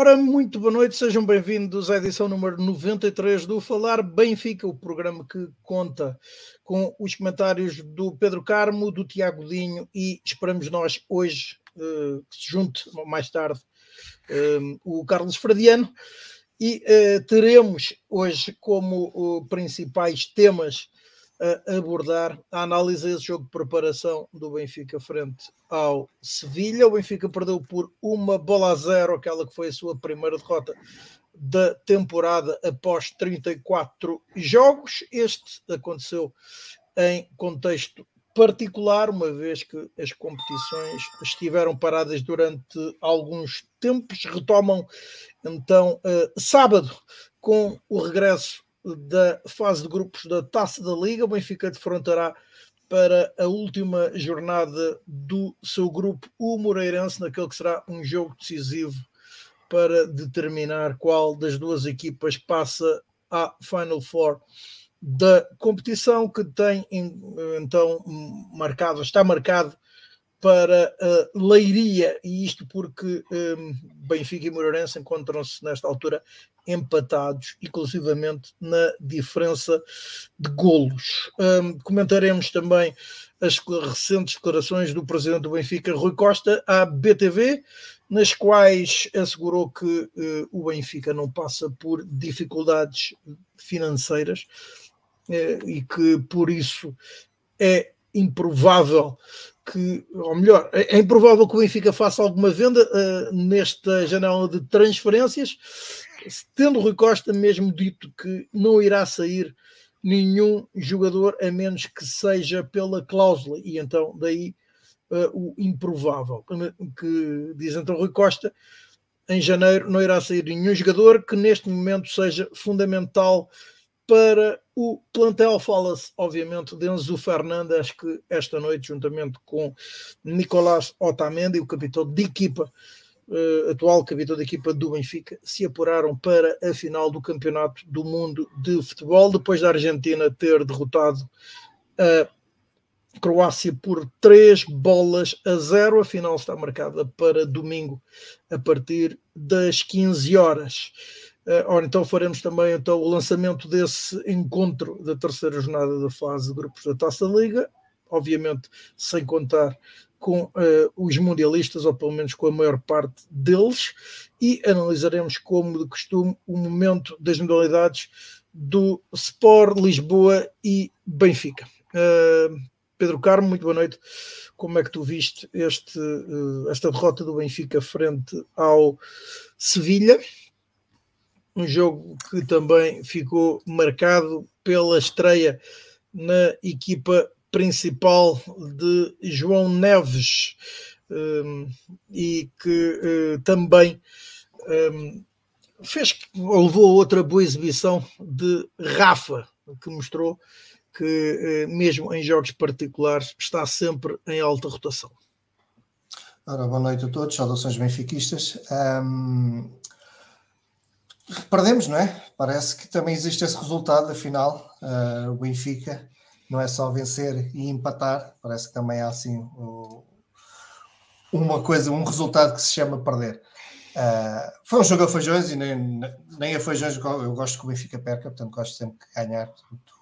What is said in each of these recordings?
Ora, muito boa noite, sejam bem-vindos à edição número 93 do Falar Benfica, o programa que conta com os comentários do Pedro Carmo, do Tiago Dinho e esperamos nós hoje uh, que se junte mais tarde uh, o Carlos Fradiano. E uh, teremos hoje como principais temas a abordar a análise desse jogo de preparação do Benfica frente ao Sevilha. O Benfica perdeu por uma bola a zero, aquela que foi a sua primeira derrota da temporada após 34 jogos. Este aconteceu em contexto particular, uma vez que as competições estiveram paradas durante alguns tempos, retomam então uh, sábado com o regresso da fase de grupos da Taça da Liga. O Benfica defrontará para a última jornada do seu grupo o Moreirense, naquele que será um jogo decisivo para determinar qual das duas equipas passa à Final Four da competição que tem então marcado, está marcado para a Leiria, e isto porque um, Benfica e Moreirense encontram-se nesta altura empatados, inclusivamente na diferença de golos. Um, comentaremos também as recentes declarações do presidente do Benfica, Rui Costa, à BTV, nas quais assegurou que uh, o Benfica não passa por dificuldades financeiras uh, e que por isso é improvável que, ou melhor, é, é improvável que o Benfica faça alguma venda uh, nesta janela de transferências, tendo Rui Costa mesmo dito que não irá sair nenhum jogador a menos que seja pela cláusula, e então daí uh, o improvável, que diz então Rui Costa, em janeiro não irá sair nenhum jogador que neste momento seja fundamental para o plantel. Fala-se, obviamente, de Enzo Fernandes, que esta noite, juntamente com Nicolás Otamendi, o capitão de equipa, uh, atual capitão de equipa do Benfica, se apuraram para a final do Campeonato do Mundo de Futebol, depois da Argentina ter derrotado a Croácia por três bolas a zero. A final está marcada para domingo, a partir das 15 horas. Uh, ora, então faremos também então, o lançamento desse encontro da terceira jornada da fase de grupos da Taça da Liga, obviamente sem contar com uh, os mundialistas, ou pelo menos com a maior parte deles, e analisaremos, como de costume, o momento das modalidades do Sport Lisboa e Benfica. Uh, Pedro Carmo, muito boa noite. Como é que tu viste este, esta derrota do Benfica frente ao Sevilha? Um jogo que também ficou marcado pela estreia na equipa principal de João Neves um, e que uh, também um, fez ou levou a outra boa exibição de Rafa, que mostrou que uh, mesmo em jogos particulares está sempre em alta rotação. Ora, boa noite a todos, saudações benfiquistas. Um, Perdemos, não é? Parece que também existe esse resultado, afinal, uh, o Benfica não é só vencer e empatar, parece que também há assim uh, uma coisa, um resultado que se chama perder. Uh, foi um jogo a feijões e nem, nem a feijões eu gosto que o Benfica perca, portanto gosto sempre de ganhar.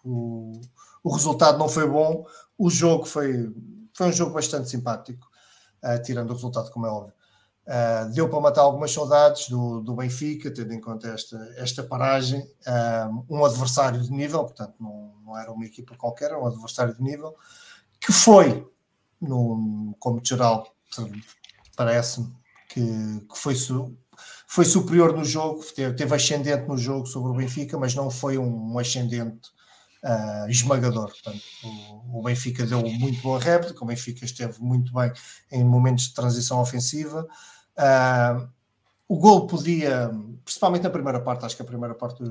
O, o resultado não foi bom, o jogo foi, foi um jogo bastante simpático, uh, tirando o resultado, como é óbvio. Uh, deu para matar algumas saudades do, do Benfica, tendo em conta esta, esta paragem. Uh, um adversário de nível, portanto, não, não era uma equipa qualquer, era um adversário de nível, que foi, no, como geral, parece-me que, que foi, su, foi superior no jogo, teve, teve, ascendente no jogo sobre o Benfica, mas não foi um, um ascendente uh, esmagador. Portanto, o, o, Benfica deu muito boa réplica, o Benfica esteve muito bem em momentos de transição ofensiva. Uh, o gol podia, principalmente na primeira parte, acho que a primeira parte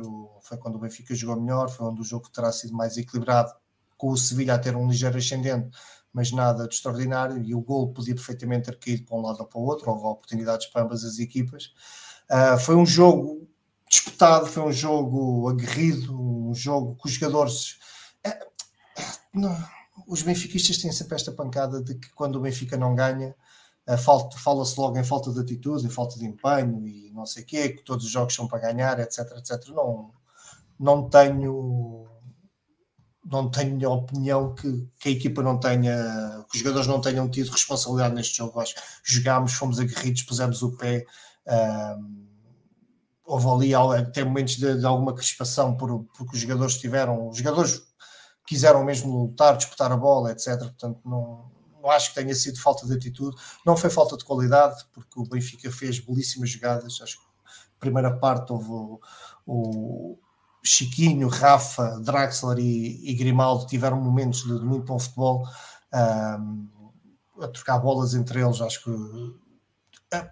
foi quando o Benfica jogou melhor, foi onde o jogo terá sido mais equilibrado, com o Sevilha a ter um ligeiro ascendente, mas nada de extraordinário, e o gol podia perfeitamente ter caído para um lado ou para o outro, houve oportunidades para ambas as equipas. Uh, foi um jogo disputado, foi um jogo aguerrido, um jogo que os jogadores. É, não, os benfiquistas têm sempre esta pancada de que quando o Benfica não ganha, fala-se logo em falta de atitude, em falta de empenho e não sei o quê, que todos os jogos são para ganhar, etc, etc. Não, não tenho não tenho opinião que, que, a equipa não tenha, que os jogadores não tenham tido responsabilidade neste jogo. Acho que jogámos, fomos aguerridos, pusemos o pé. Um, houve ali até momentos de, de, alguma crispação por, porque os jogadores tiveram, os jogadores quiseram mesmo lutar, disputar a bola, etc. Portanto, não, não acho que tenha sido falta de atitude, não foi falta de qualidade, porque o Benfica fez belíssimas jogadas. Acho que a primeira parte houve o, o Chiquinho, Rafa, Draxler e, e, Grimaldo tiveram momentos de, de muito bom futebol um, a trocar bolas entre eles. Acho que a,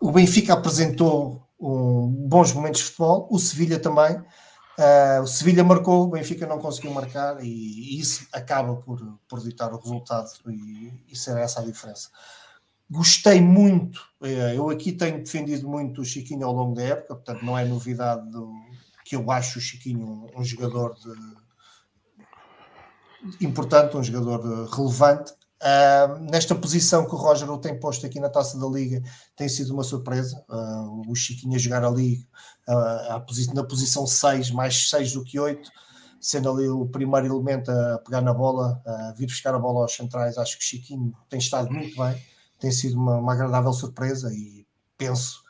o Benfica apresentou um, bons momentos de futebol, o Sevilha também. Uh, o Sevilha marcou, o Benfica não conseguiu marcar e, e isso acaba por, por ditar o resultado e, e ser essa a diferença. Gostei muito, eh, eu aqui tenho defendido muito o Chiquinho ao longo da época, portanto não é novidade do, que eu acho o Chiquinho um, um jogador de, importante, um jogador relevante. Uh, nesta posição que o Roger o tem posto aqui na taça da Liga tem sido uma surpresa. Uh, o Chiquinho a jogar ali uh, na posição 6, mais 6 do que 8, sendo ali o primeiro elemento a pegar na bola, a vir buscar a bola aos centrais. Acho que o Chiquinho tem estado muito bem, tem sido uma, uma agradável surpresa e penso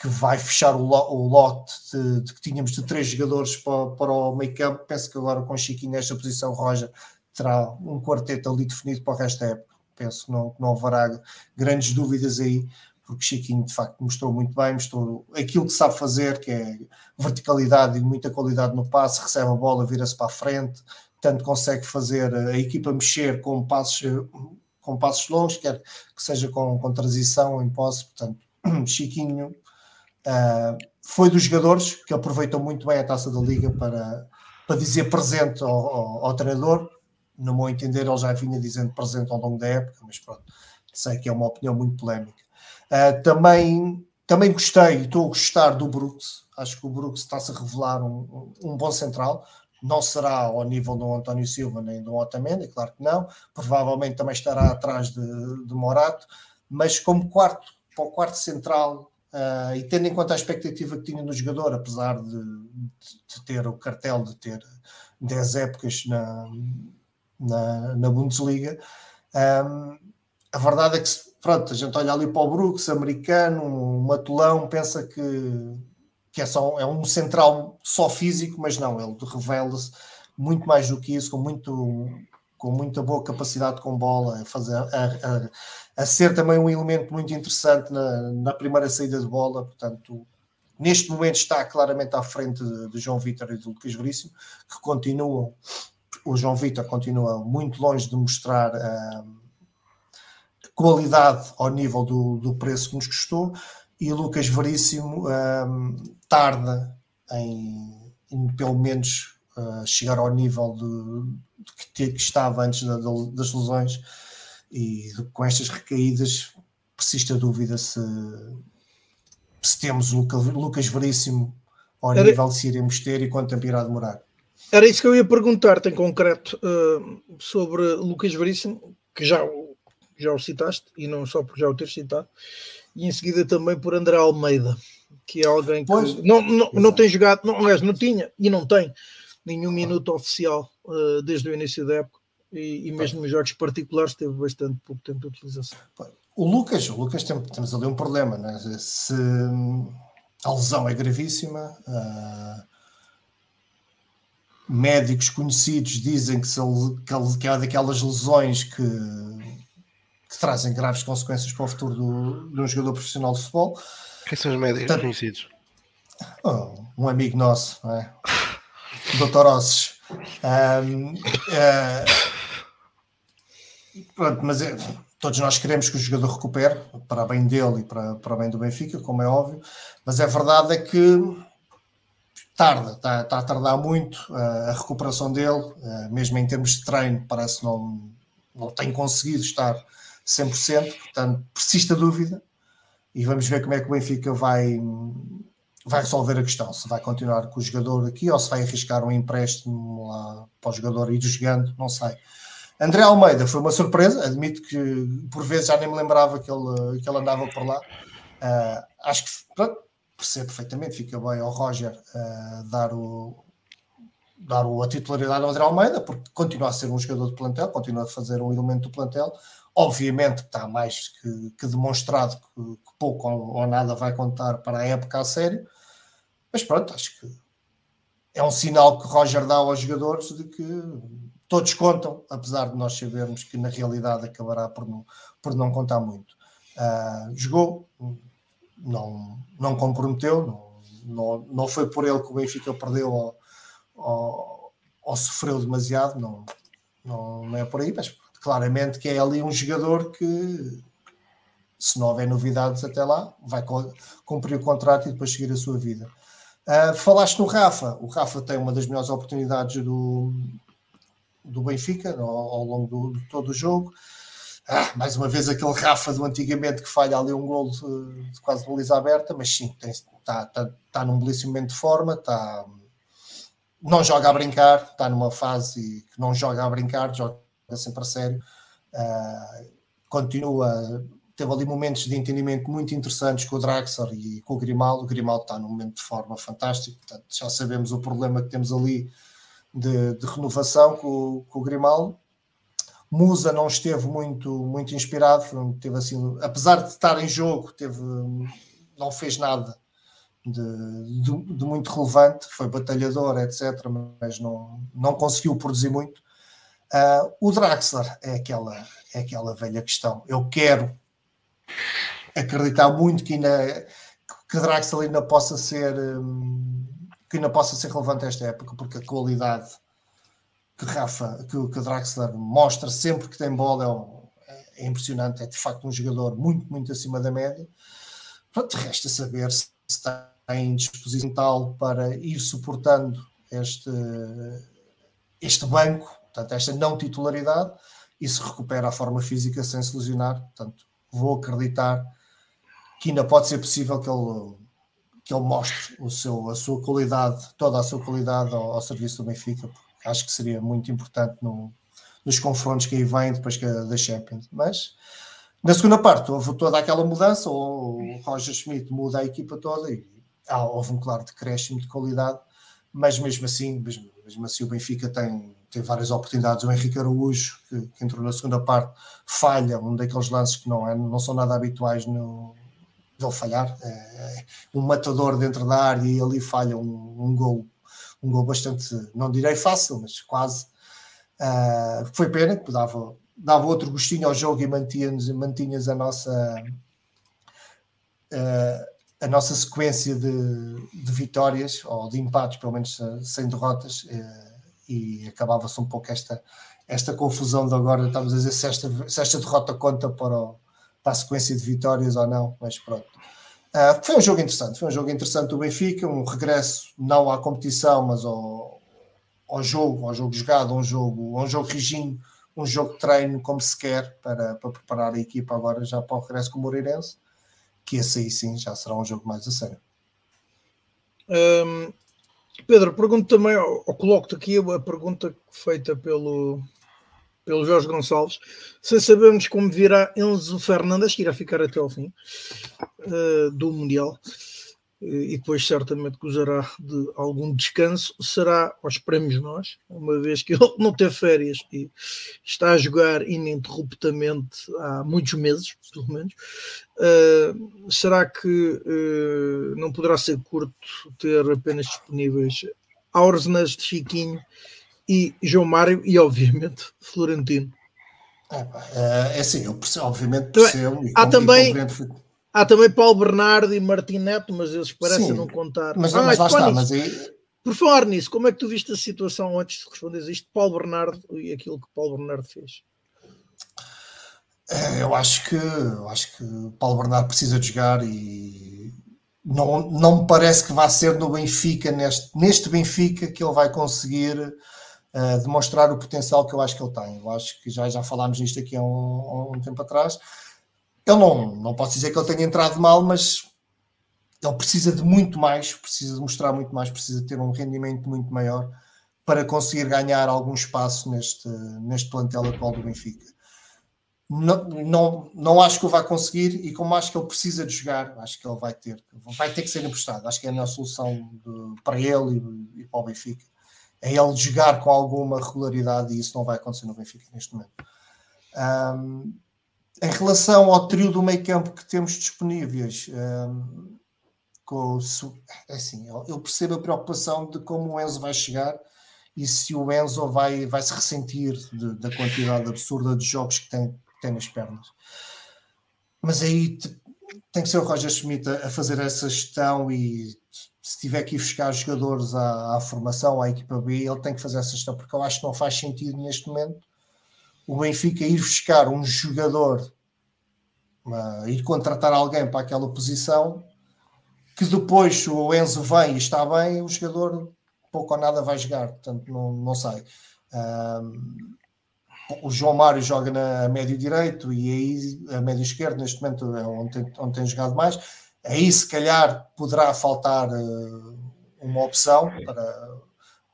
que vai fechar o, lo, o lote de, de, que tínhamos de três jogadores para, para o meio campo. Penso que agora com o Chiquinho nesta posição, Roger terá um quarteto ali definido para o resto da época. Penso que não, não haverá grandes dúvidas aí, porque Chiquinho de facto mostrou muito bem, mostrou aquilo que sabe fazer, que é verticalidade e muita qualidade no passe, recebe a bola, vira-se para a frente, tanto consegue fazer a equipa mexer com passos, com passos longos, quer que seja com, com transição em posse, portanto, Chiquinho Uh, foi dos jogadores que aproveitou muito bem a taça da Liga para, para dizer presente ao, ao, ao, treinador. No meu entender, ele já vinha dizendo presente ao longo da época, mas pronto, sei que é uma opinião muito polémica. Uh, também, também gostei estou a gostar do Brooks. Acho que o Brooks está-se a revelar um, um, bom central. Não será ao nível do António Silva nem do Otamendi, claro que não. Provavelmente também estará atrás de, de Morato, mas como quarto, para o quarto central, Uh, e tendo em conta a expectativa que tinha no jogador, apesar de, de ter o cartel de ter 10 épocas na, na, na Bundesliga, um, a verdade é que pronto, a gente olha ali para o Brooks, americano, um matulão, pensa que, que é, só, é um central só físico, mas não, ele revela-se muito mais do que isso, com, muito, com muita boa capacidade com bola, a fazer, a, a, a ser também um elemento muito interessante na, na primeira saída de bola, portanto, neste momento está claramente à frente de, João Vitor e de Lucas Veríssimo, que continuam, o João Vitor continua muito longe de mostrar uh, qualidade ao nível do, do preço que nos custou, e o Lucas Veríssimo uh, tarda em, em, pelo menos uh, chegar ao nível de, de que, que, estava antes da, das lesões e com estas recaídas persiste a dúvida se, se temos o Lucas Veríssimo ao Era... nível de se iremos ter e quanto tempo irá demorar. Era isso que eu ia perguntar-te em concreto uh, sobre Lucas Veríssimo, que já, já o citaste, e não só por já o ter citado, e em seguida também por André Almeida, que é alguém que pois, não, não, não tem jogado, não, aliás, não tinha e não tem nenhum minuto oficial uh, desde o início da época e, e mesmo nos jogos particulares teve bastante pouco tempo de utilização. O Lucas, o Lucas tem, temos ali um problema, né? se a lesão é gravíssima, uh, médicos conhecidos dizem que, ele, que é daquelas lesões que, que, trazem graves consequências para o futuro do, de um jogador profissional de futebol. Quem são os médicos conhecidos? Oh, um amigo nosso, não é? Dr. Osses. Um, uh, Pronto, mas é, todos nós queremos que o jogador recupere para bem dele e para, para bem do Benfica, como é óbvio, mas a verdade é que tarda, está, está a tardar muito a recuperação dele, mesmo em termos de treino, parece que não, não tem conseguido estar 100%, portanto, persiste a dúvida e vamos ver como é que o Benfica vai, vai resolver a questão, se vai continuar com o jogador aqui ou se vai arriscar um empréstimo lá para o jogador ir jogando, não sei. André Almeida foi uma surpresa, admito que por vezes já nem me lembrava que ele, que ele andava por lá. Uh, acho que pronto, percebo perfeitamente, fica bem ao Roger uh, dar, o, dar o, a titularidade ao André Almeida, porque continua a ser um jogador de plantel, continua a fazer um elemento do plantel. Obviamente está mais que, que demonstrado que, que pouco ou, ou, nada vai contar para a época a sério, mas pronto, acho que é um sinal que Roger dá aos jogadores de que todos contam, apesar de nós sabermos que na realidade acabará por não, por não contar muito. Uh, jogou, não, não comprometeu, não, não, não foi por ele que o Benfica perdeu ou, ou, ou sofreu demasiado, não, não, não é por aí, mas claramente que é ali um jogador que se não houver novidades até lá, vai cumprir o contrato e depois seguir a sua vida. Uh, falaste no Rafa, o Rafa tem uma das melhores oportunidades do, do Benfica ao, ao longo do, de todo o jogo. Ah, mais uma vez aquele Rafa do antigamente que falha ali um gol de, de quase baliza aberta, mas sim, está tá, tá num belíssimo momento de forma, tá, não joga a brincar, está numa fase que não joga a brincar, joga sempre a sério, uh, continua, teve ali momentos de entendimento muito interessantes com o Draxler e com o Grimaldo, o Grimaldo está num momento de forma fantástico, portanto, já sabemos o problema que temos ali de, de renovação com, com o Grimaldo, Musa não esteve muito, muito inspirado, teve assim, apesar de estar em jogo, teve, não fez nada de, de, de, muito relevante, foi batalhador, etc., mas não, não conseguiu produzir muito. Uh, o Draxler é aquela, é aquela velha questão. Eu quero acreditar muito que, ainda, que Draxler ainda possa ser que ainda possa ser relevante esta época, porque a qualidade que Rafa, que, que Draxler mostra sempre que tem bola é, é, impressionante, é de facto um jogador muito, muito acima da média. Pronto, resta saber se tem disposição tal para ir suportando este, este banco, portanto, esta não titularidade, e se recupera a forma física sem se lesionar. Portanto, vou acreditar que ainda pode ser possível que ele, que ele mostre o seu, a sua qualidade, toda a sua qualidade ao, ao serviço do Benfica, acho que seria muito importante no, nos confrontos que aí vêm depois que da Champions. Mas na segunda parte houve toda aquela mudança, o Roger Schmidt muda a equipa toda e ah, houve um claro decréscimo de qualidade, mas mesmo assim, mesmo, mesmo assim o Benfica tem, tem várias oportunidades. O Henrique Araújo, que, que, entrou na segunda parte, falha um daqueles lances que não, é, não são nada habituais no, dele falhar. É, é um matador dentro da área e ali falha um, um gol um gol bastante, não direi fácil, mas quase. Uh, foi pena, que dava, dava outro gostinho ao jogo e mantinhas, mantinhas a nossa uh, a nossa sequência de, de, vitórias, ou de empates, pelo menos sem derrotas, e acabava-se um pouco esta, esta confusão de agora, estamos a dizer se esta, se esta derrota conta para, o, para a sequência de vitórias ou não, mas pronto. Uh, foi um jogo interessante, foi um jogo interessante do Benfica, um regresso não à competição, mas ao, ao jogo, ao jogo jogado, um jogo, um jogo rijinho, um jogo de treino como se quer para, para preparar a equipa agora já para o regresso com o Moreirense, que esse aí sim já será um jogo mais a sério. Um, Pedro, pergunto também, ou coloco-te aqui a pergunta feita pelo, pelo Jorge Gonçalves, sem sabermos como virá Enzo Fernandes, que irá ficar até ao fim uh, do Mundial, e depois certamente gozará de algum descanso, será aos prémios nós, uma vez que ele não teve férias e está a jogar ininterruptamente há muitos meses, pelo menos. Uh, será que uh, não poderá ser curto ter apenas disponíveis Aurzenas de Chiquinho e João Mário e, obviamente, Florentino. É, é, é assim, eu percebo, obviamente percebo. há, também, há também Paulo Bernardo e Martim Neto, mas eles parecem Sim, não contar. Mas, ah, mas lá está, mas aí... Por falar nisso, como é que tu viste a situação antes de responder isto, Paulo Bernardo e aquilo que Paulo Bernardo fez? É, eu acho que eu acho que Paulo Bernardo precisa de jogar e não, não me parece que vá ser no Benfica, neste, neste Benfica, que ele vai conseguir uh, demonstrar o potencial que eu acho que ele tem. Eu acho que já, já falámos nisto aqui há um, um tempo atrás. Ele não, não posso dizer que ele tenha entrado mal, mas ele precisa de muito mais, precisa de mostrar muito mais, precisa ter um rendimento muito maior para conseguir ganhar algum espaço neste, neste plantel atual do Benfica. Não, não, não acho que o vai conseguir e como acho que ele precisa de jogar, acho que ele vai ter, vai ter que ser emprestado. Acho que é a melhor solução de, para ele e, e, para o Benfica. É ele jogar com alguma regularidade e isso não vai acontecer no Benfica neste momento. Um, em relação ao trio do meio campo que temos disponíveis, um, com, é assim, eu percebo a preocupação de como o Enzo vai chegar e se o Enzo vai, vai se ressentir de, da quantidade absurda de jogos que tem, que tem nas pernas. Mas aí tem que ser o Roger Schmidt a, a fazer essa gestão e se tiver que ir buscar jogadores à, à, formação, à equipa B, ele tem que fazer essa gestão, porque eu acho que não faz sentido neste momento o Benfica ir buscar um jogador, uh, ir contratar alguém para aquela posição, que depois o Enzo vem e está bem, o jogador pouco ou nada vai jogar, portanto não, não sai. o João Mário joga na médio direito e aí a médio esquerdo neste momento é onde tem, onde tem jogado mais. Aí se calhar poderá faltar uh, uma opção para,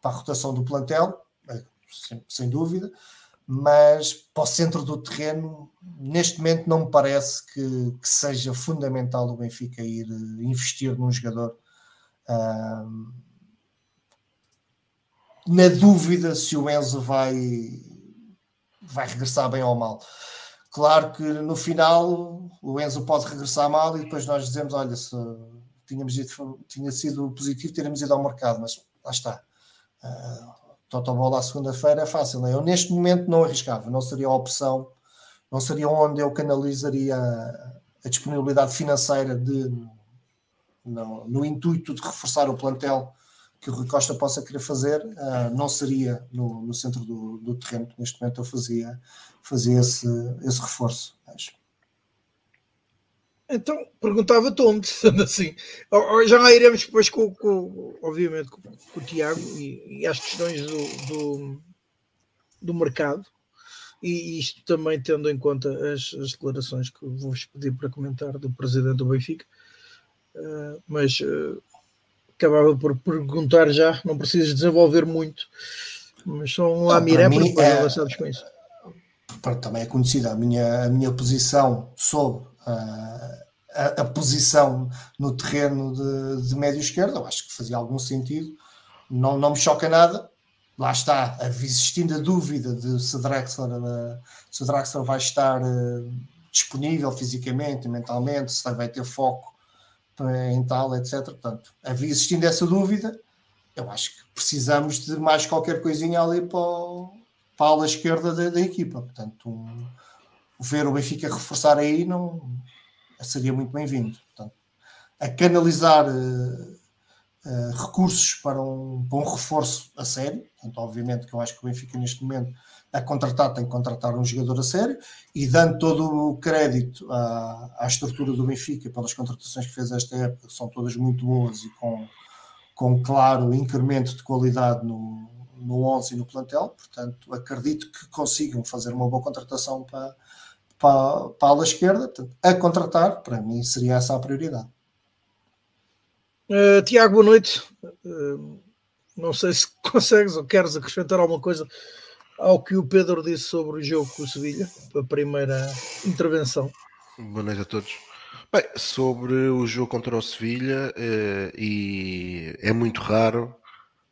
para a rotação do plantel, eh, sem, sem, dúvida, mas para o centro do terreno, neste momento não me parece que, que seja fundamental o Benfica ir uh, investir num jogador. Na dúvida se o Enzo vai, vai regressar bem ou mal. Claro que no final o Enzo pode regressar mal e depois nós dizemos: olha, se tínhamos ido, tinha sido positivo, teríamos ido ao mercado, mas lá está. Uh, Totobola à segunda-feira é fácil. Né? Eu neste momento não arriscava, não seria a opção, não seria onde eu canalizaria a, disponibilidade financeira de, no intuito de reforçar o plantel que o Rui Costa possa querer fazer, uh, não seria no, no centro do, do, terreno. Neste momento eu fazia, fazia esse, esse reforço. Mas... Então, perguntava-te onde, sendo assim. Já iremos depois, com, com obviamente, com, com, o Tiago e, e as questões do, do, do mercado. E isto também tendo em conta as, as declarações que vou-vos pedir para comentar do presidente do Benfica. Uh, mas uh, acabava por perguntar já, não precisas desenvolver muito, mas só um lamiré para depois é, avançarmos com isso. Também é conhecida a minha, a minha posição sobre uh, a, a, posição no terreno de, de médio esquerdo, eu acho que fazia algum sentido, não, não me choca nada. Lá está, existindo a dúvida de se Drexler, uh, se vai estar disponível fisicamente, mentalmente, se vai ter foco em tal, etc. Portanto, havia existindo essa dúvida, eu acho que precisamos de mais qualquer coisinha ali para, o, para a ala esquerda da, da equipa. Portanto, um, ver o Benfica reforçar aí não seria muito bem-vindo. a canalizar uh, uh, recursos para um, para um reforço a sério, portanto, obviamente que eu acho que o Benfica neste momento a contratar tem que contratar um jogador a sério e dando todo o crédito à, à estrutura do Benfica pelas contratações que fez esta época, são todas muito boas e com, com claro incremento de qualidade no, no 11 e no plantel, portanto acredito que consigam fazer uma boa contratação para, para, para a ala esquerda, a contratar, para mim seria essa a prioridade. Uh, Tiago, boa noite. Uh, não sei se consegues ou queres acrescentar alguma coisa ao que o Pedro disse sobre o jogo com o Sevilha, a primeira intervenção. Boa noite a todos. Bem, sobre o jogo contra o Sevilha, eh, e é muito raro,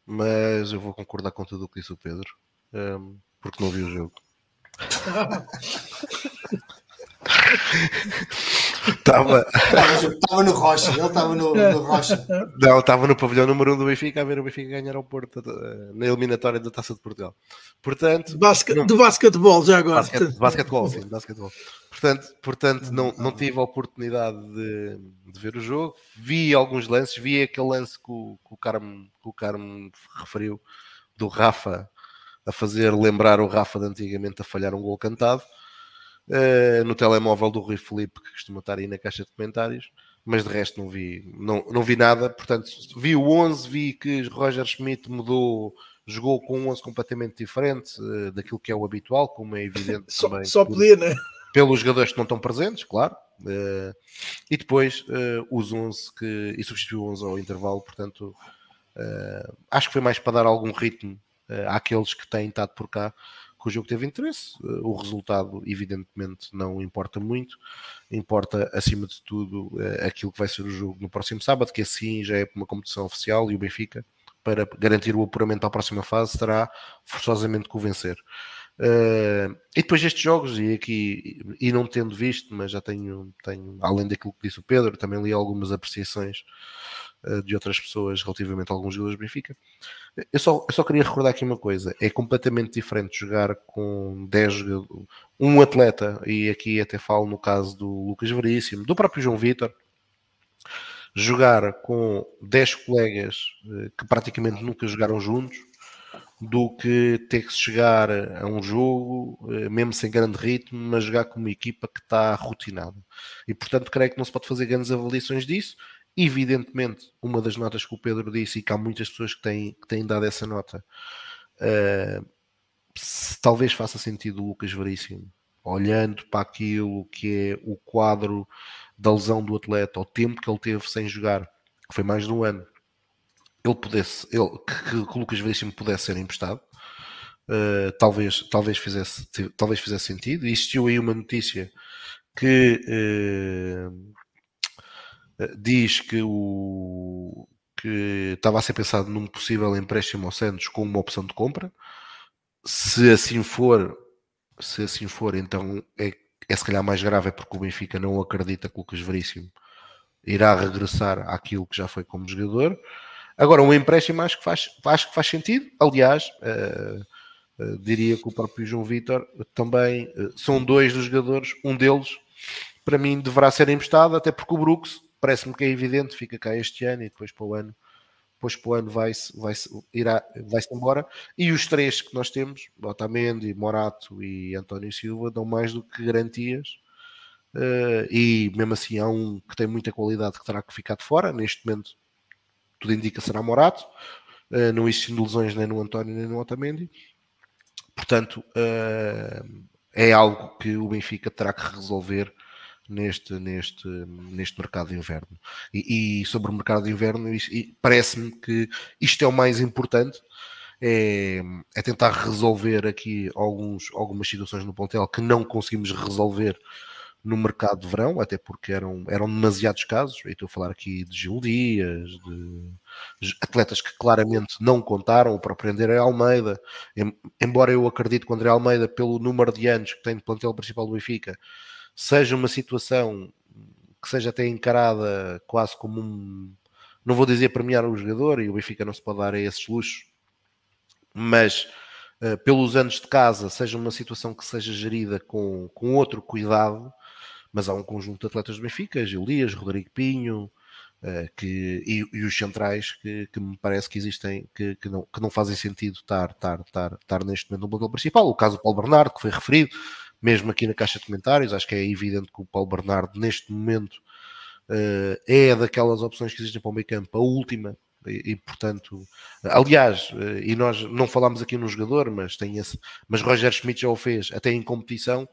mas eu vou concordar com tudo o que disse o Pedro, eh, porque não vi o jogo. Estava. Estava no Rocha, ele estava no, no, Rocha. Não, estava no pavilhão número 1 um do Benfica a ver o Benfica ganhar ao Porto eh, na eliminatória da Taça de Portugal. Portanto, Basque, não, de basquetebol, já agora. Basquete, de basquetebol, sim, de basquetebol. Portanto, portanto não, não tive a oportunidade de, de, ver o jogo. Vi alguns lances, vi aquele lance que o, que o, Carmo, que o Carmo referiu do Rafa a fazer lembrar o Rafa de antigamente a falhar um gol cantado uh, no telemóvel do Rui Felipe, que costuma estar aí na caixa de comentários, mas de resto não vi, não, não vi nada. Portanto, vi o 11, vi que Roger Schmidt mudou, jogou com um 11 completamente diferente uh, daquilo que é o habitual, como é evidente só, também. Só podia, né? Pelos jogadores que não estão presentes, claro. Uh, e depois os 11 que, e substituiu 11 ao intervalo, portanto, acho que foi mais para dar algum ritmo àqueles que têm estado por cá que o jogo teve interesse. Uh, o resultado, evidentemente, não importa muito, importa acima de tudo uh, aquilo que vai ser o jogo no próximo sábado, que assim já é uma competição oficial e o Benfica, para garantir o apuramento à próxima fase, terá forçosamente que o vencer. Uh, e depois estes jogos, e aqui, e não tendo visto, mas já tenho, tenho além daquilo que disse o Pedro, também li algumas apreciações de outras pessoas relativamente a alguns jogadores do Benfica. Eu só, eu só queria recordar aqui uma coisa: é completamente diferente jogar com 10 jogadores, um atleta, e aqui até falo no caso do Lucas Veríssimo, do próprio João Vitor. Jogar com 10 colegas uh, que praticamente nunca jogaram juntos, do que ter que chegar a um jogo, eh, mesmo sem grande ritmo, mas jogar com uma equipa que está rotinada. E portanto, creio que não se pode fazer grandes avaliações disso. Evidentemente, uma das notas que o Pedro disse, e que há muitas pessoas que têm, que têm dado essa nota, uh, se, talvez faça sentido o Lucas Veríssimo, olhando para aquilo que é o quadro da lesão do atleta, o tempo que ele teve sem jogar, que foi mais de um ano, ele pudesse, ele, que, que o Lucas Veríssimo pudesse ser emprestado. Uh, talvez, talvez, fizesse, talvez fizesse sentido. Existiu aí uma notícia que uh, diz que, o, que estava a ser pensado num possível empréstimo ao Santos com uma opção de compra. Se assim for, se assim for, então é, é se calhar mais grave, é porque o Benfica não acredita que o Lucas Veríssimo irá regressar àquilo que já foi como jogador. Agora, um empréstimo acho que faz, acho que faz sentido. Aliás, uh, uh, diria que o próprio João Vitor também uh, são dois dos jogadores, um deles, para mim, deverá ser emprestado, até porque o Brooks parece-me que é evidente, fica cá este ano e depois para o ano. Depois para o ano vai-se vai -se, irá, vai-se embora. E os três que nós temos, Otamendi, Morato e António Silva, dão mais do que garantias. Uh, e mesmo assim há um que tem muita qualidade que terá que ficar de fora. Neste momento tudo indica será Morato, uh, não existem lesões nem no António nem no Otamendi, portanto uh, é algo que o Benfica terá que resolver neste, neste, neste mercado de inverno. E, e sobre o mercado de inverno, parece-me que isto é o mais importante. É, é, tentar resolver aqui alguns, algumas situações no Pontel que não conseguimos resolver no mercado de verão, até porque eram, eram demasiados casos, e estou a falar aqui de Gil Dias, de atletas que claramente não contaram, o próprio André Almeida, embora eu acredite que o André Almeida, pelo número de anos que tem de plantel principal do Benfica, seja uma situação que seja até encarada quase como um, não vou dizer premiar o jogador, e o Benfica não se pode dar a esses luxos, mas uh, pelos anos de casa, seja uma situação que seja gerida com, com outro cuidado, mas há um conjunto de atletas do Benfica, Gil Dias, Rodrigo Pinho, uh, que, e, e, os centrais que, que, me parece que existem, que, que, não, que não fazem sentido estar, estar, estar, estar neste momento no bloco principal. O caso do Paulo Bernardo, que foi referido, mesmo aqui na caixa de comentários, acho que é evidente que o Paulo Bernardo, neste momento, uh, é daquelas opções que existem para o meio campo, a última, e, e, portanto, aliás, uh, e nós não falámos aqui no jogador, mas tem esse, mas Roger Schmidt já o fez até em competição,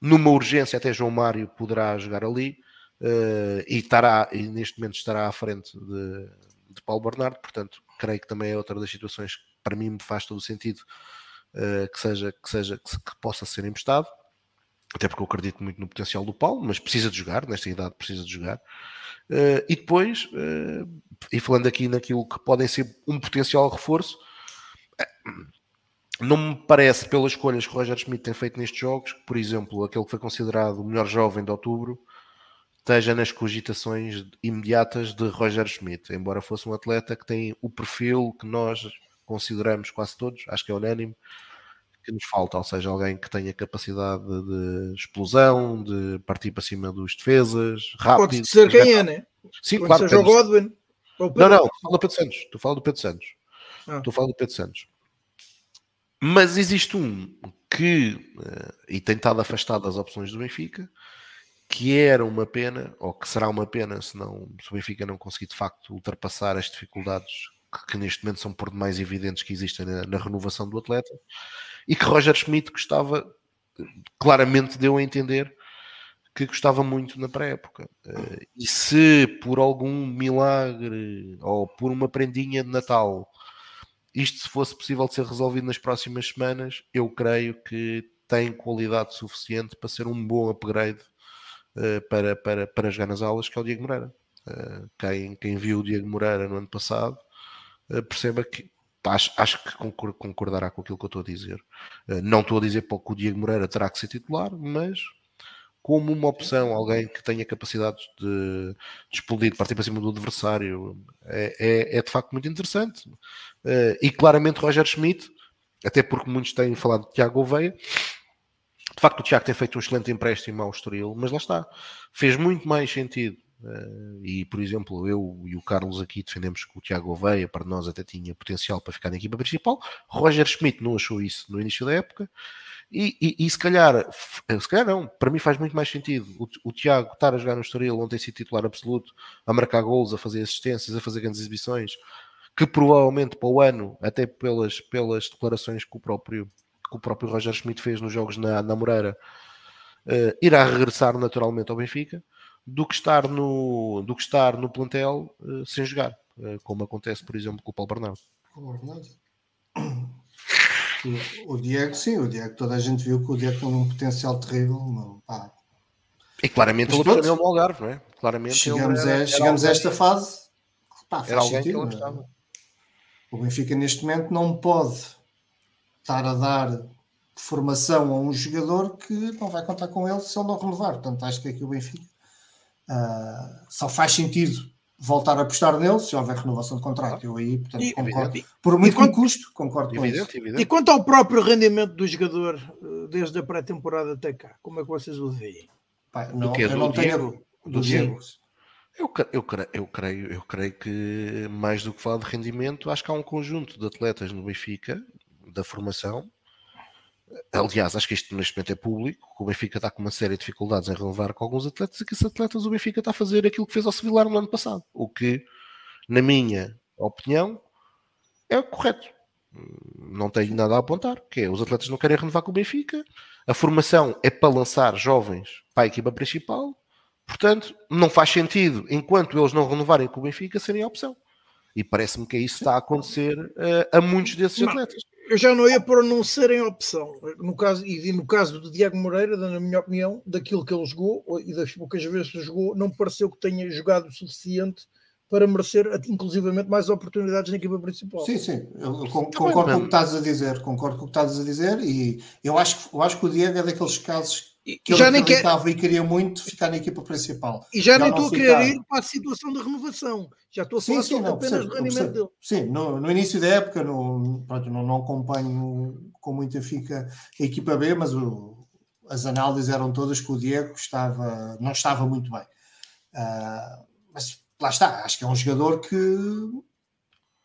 numa urgência, até João Mário poderá jogar ali uh, e, estará, e neste momento estará à frente de, de, Paulo Bernardo. Portanto, creio que também é outra das situações que para mim me faz todo o sentido que, seja, que, seja, que, possa ser emprestado. Até porque eu acredito muito no potencial do Paulo, mas precisa de jogar, nesta idade precisa de jogar. Uh, e depois, e falando aqui naquilo que podem ser um potencial reforço, não me parece, pelas escolhas que o Roger Schmidt tem feito nestes jogos, que, por exemplo, aquele que foi considerado o melhor jovem de outubro, esteja nas cogitações imediatas de Roger Schmidt, embora fosse um atleta que tem o perfil que nós consideramos quase todos, acho que é unânime, que nos falta, ou seja, alguém que tenha capacidade de explosão, de partir para cima dos defesas, rápido. Pode ser quem é, né? Sim, Pode claro. Seja o Godwin. Não, não, estou falando do Pedro Santos. Estou falando do Pedro Santos. Ah. Estou falando do Pedro Santos. Mas existe um que, uh, e tem estado afastado das opções do Benfica, que era uma pena, ou que será uma pena se, não, se o Benfica não conseguir de facto ultrapassar as dificuldades que, neste momento são por demais evidentes que existem na, na, renovação do atleta, e que Roger Schmidt gostava, claramente deu a entender que gostava muito na pré-época. Uh, e se por algum milagre ou por uma prendinha de Natal isto se fosse possível de ser resolvido nas próximas semanas, eu creio que tem qualidade suficiente para ser um bom upgrade uh, para, para, para jogar nas aulas, que é o Diego Moreira. Uh, quem, quem viu o Diego Moreira no ano passado perceba que acho, acho que concordará com aquilo que eu estou a dizer. não estou a dizer que o Diego Moreira terá que ser titular, mas como uma opção, alguém que tenha capacidade de, de explodir, de partir para cima do adversário, é, é, é de facto muito interessante. Uh, e claramente Roger Schmidt, até porque muitos têm falado de Tiago Oveia, de facto o Tiago tem feito um excelente empréstimo ao Estoril, mas lá está, fez muito mais sentido. Uh, e, por exemplo, eu e o Carlos aqui defendemos que o Tiago Oveia, para nós, até tinha potencial para ficar na equipa principal. Roger Schmidt não achou isso no início da época. E, e, e, se calhar, se calhar não, para mim faz muito mais sentido o, o Tiago estar a jogar no Estoril, onde tem sido titular absoluto, a marcar gols, a fazer assistências, a fazer grandes exibições, que provavelmente para o ano, até pelas, pelas declarações que o próprio, que o próprio Roger Schmidt fez nos jogos na, na Moreira, uh, irá regressar naturalmente ao Benfica, do que estar no, do que estar no plantel uh, sem jogar, uh, como acontece, por exemplo, com o Paulo Bernardo. Paulo Bernardo. O Diego, sim, o Diego, toda a gente viu que o Diego tem um potencial terrível. Não, pá. E claramente ele gostou no Algarve, não é? Claramente chegamos, era, a, chegamos a esta fase. Pá, era alguém sentido, que ele gostava. O Benfica neste momento não pode estar a dar formação a um jogador que não vai contar com ele se ele não renovar. Portanto, acho que aqui o Benfica uh, só faz sentido voltar a apostar nele se houver renovação de contrato. Eu aí, portanto, e, concordo. Evidente. Por muito quanto, custo, concordo evidente, com isso. Evidente. E quanto ao próprio rendimento do jogador eh, desde a pré-temporada até cá, como é que vocês o veem? Pai, não, eu não tenho do, do Diego. Eu, eu, eu, creio, eu creio que mais do que falar de rendimento, acho que há um conjunto de atletas no Benfica, da formação, Aliás, acho que isto neste momento é público, que o Benfica está com uma série de dificuldades em renovar com alguns atletas e que esses atletas o Benfica está a fazer aquilo que fez ao Sevilar no ano passado. O que, na minha opinião, é correto. Não tenho nada a apontar, que é os atletas não querem renovar com o Benfica, a formação é para lançar jovens para a equipa principal, portanto, não faz sentido, enquanto eles não renovarem com o Benfica, serem a opção. E parece-me que isso está a acontecer uh, a muitos desses atletas eu já não ia por não serem opção. No caso, e no caso do Diego Moreira, na minha opinião, daquilo que ele jogou e das poucas vezes que jogou, não pareceu que tenha jogado o suficiente para merecer, inclusivamente, mais oportunidades na equipa principal. Sim, sim, eu concordo com o que estás a dizer, concordo com o que estás a dizer, e eu acho, eu acho que o Diego é daqueles casos que já acreditava quer... e queria muito ficar na equipa principal. E já, já nem estou a querer ir para a situação de renovação. Já estou a falar sim, sim, não, apenas do rendimento dele. Sim, no, no, início da época no, pronto, não, não acompanho com muita fica a equipa B, mas o, as análises eram todas que o Diego estava, não estava muito bem. Uh, mas lá está, acho que é um jogador que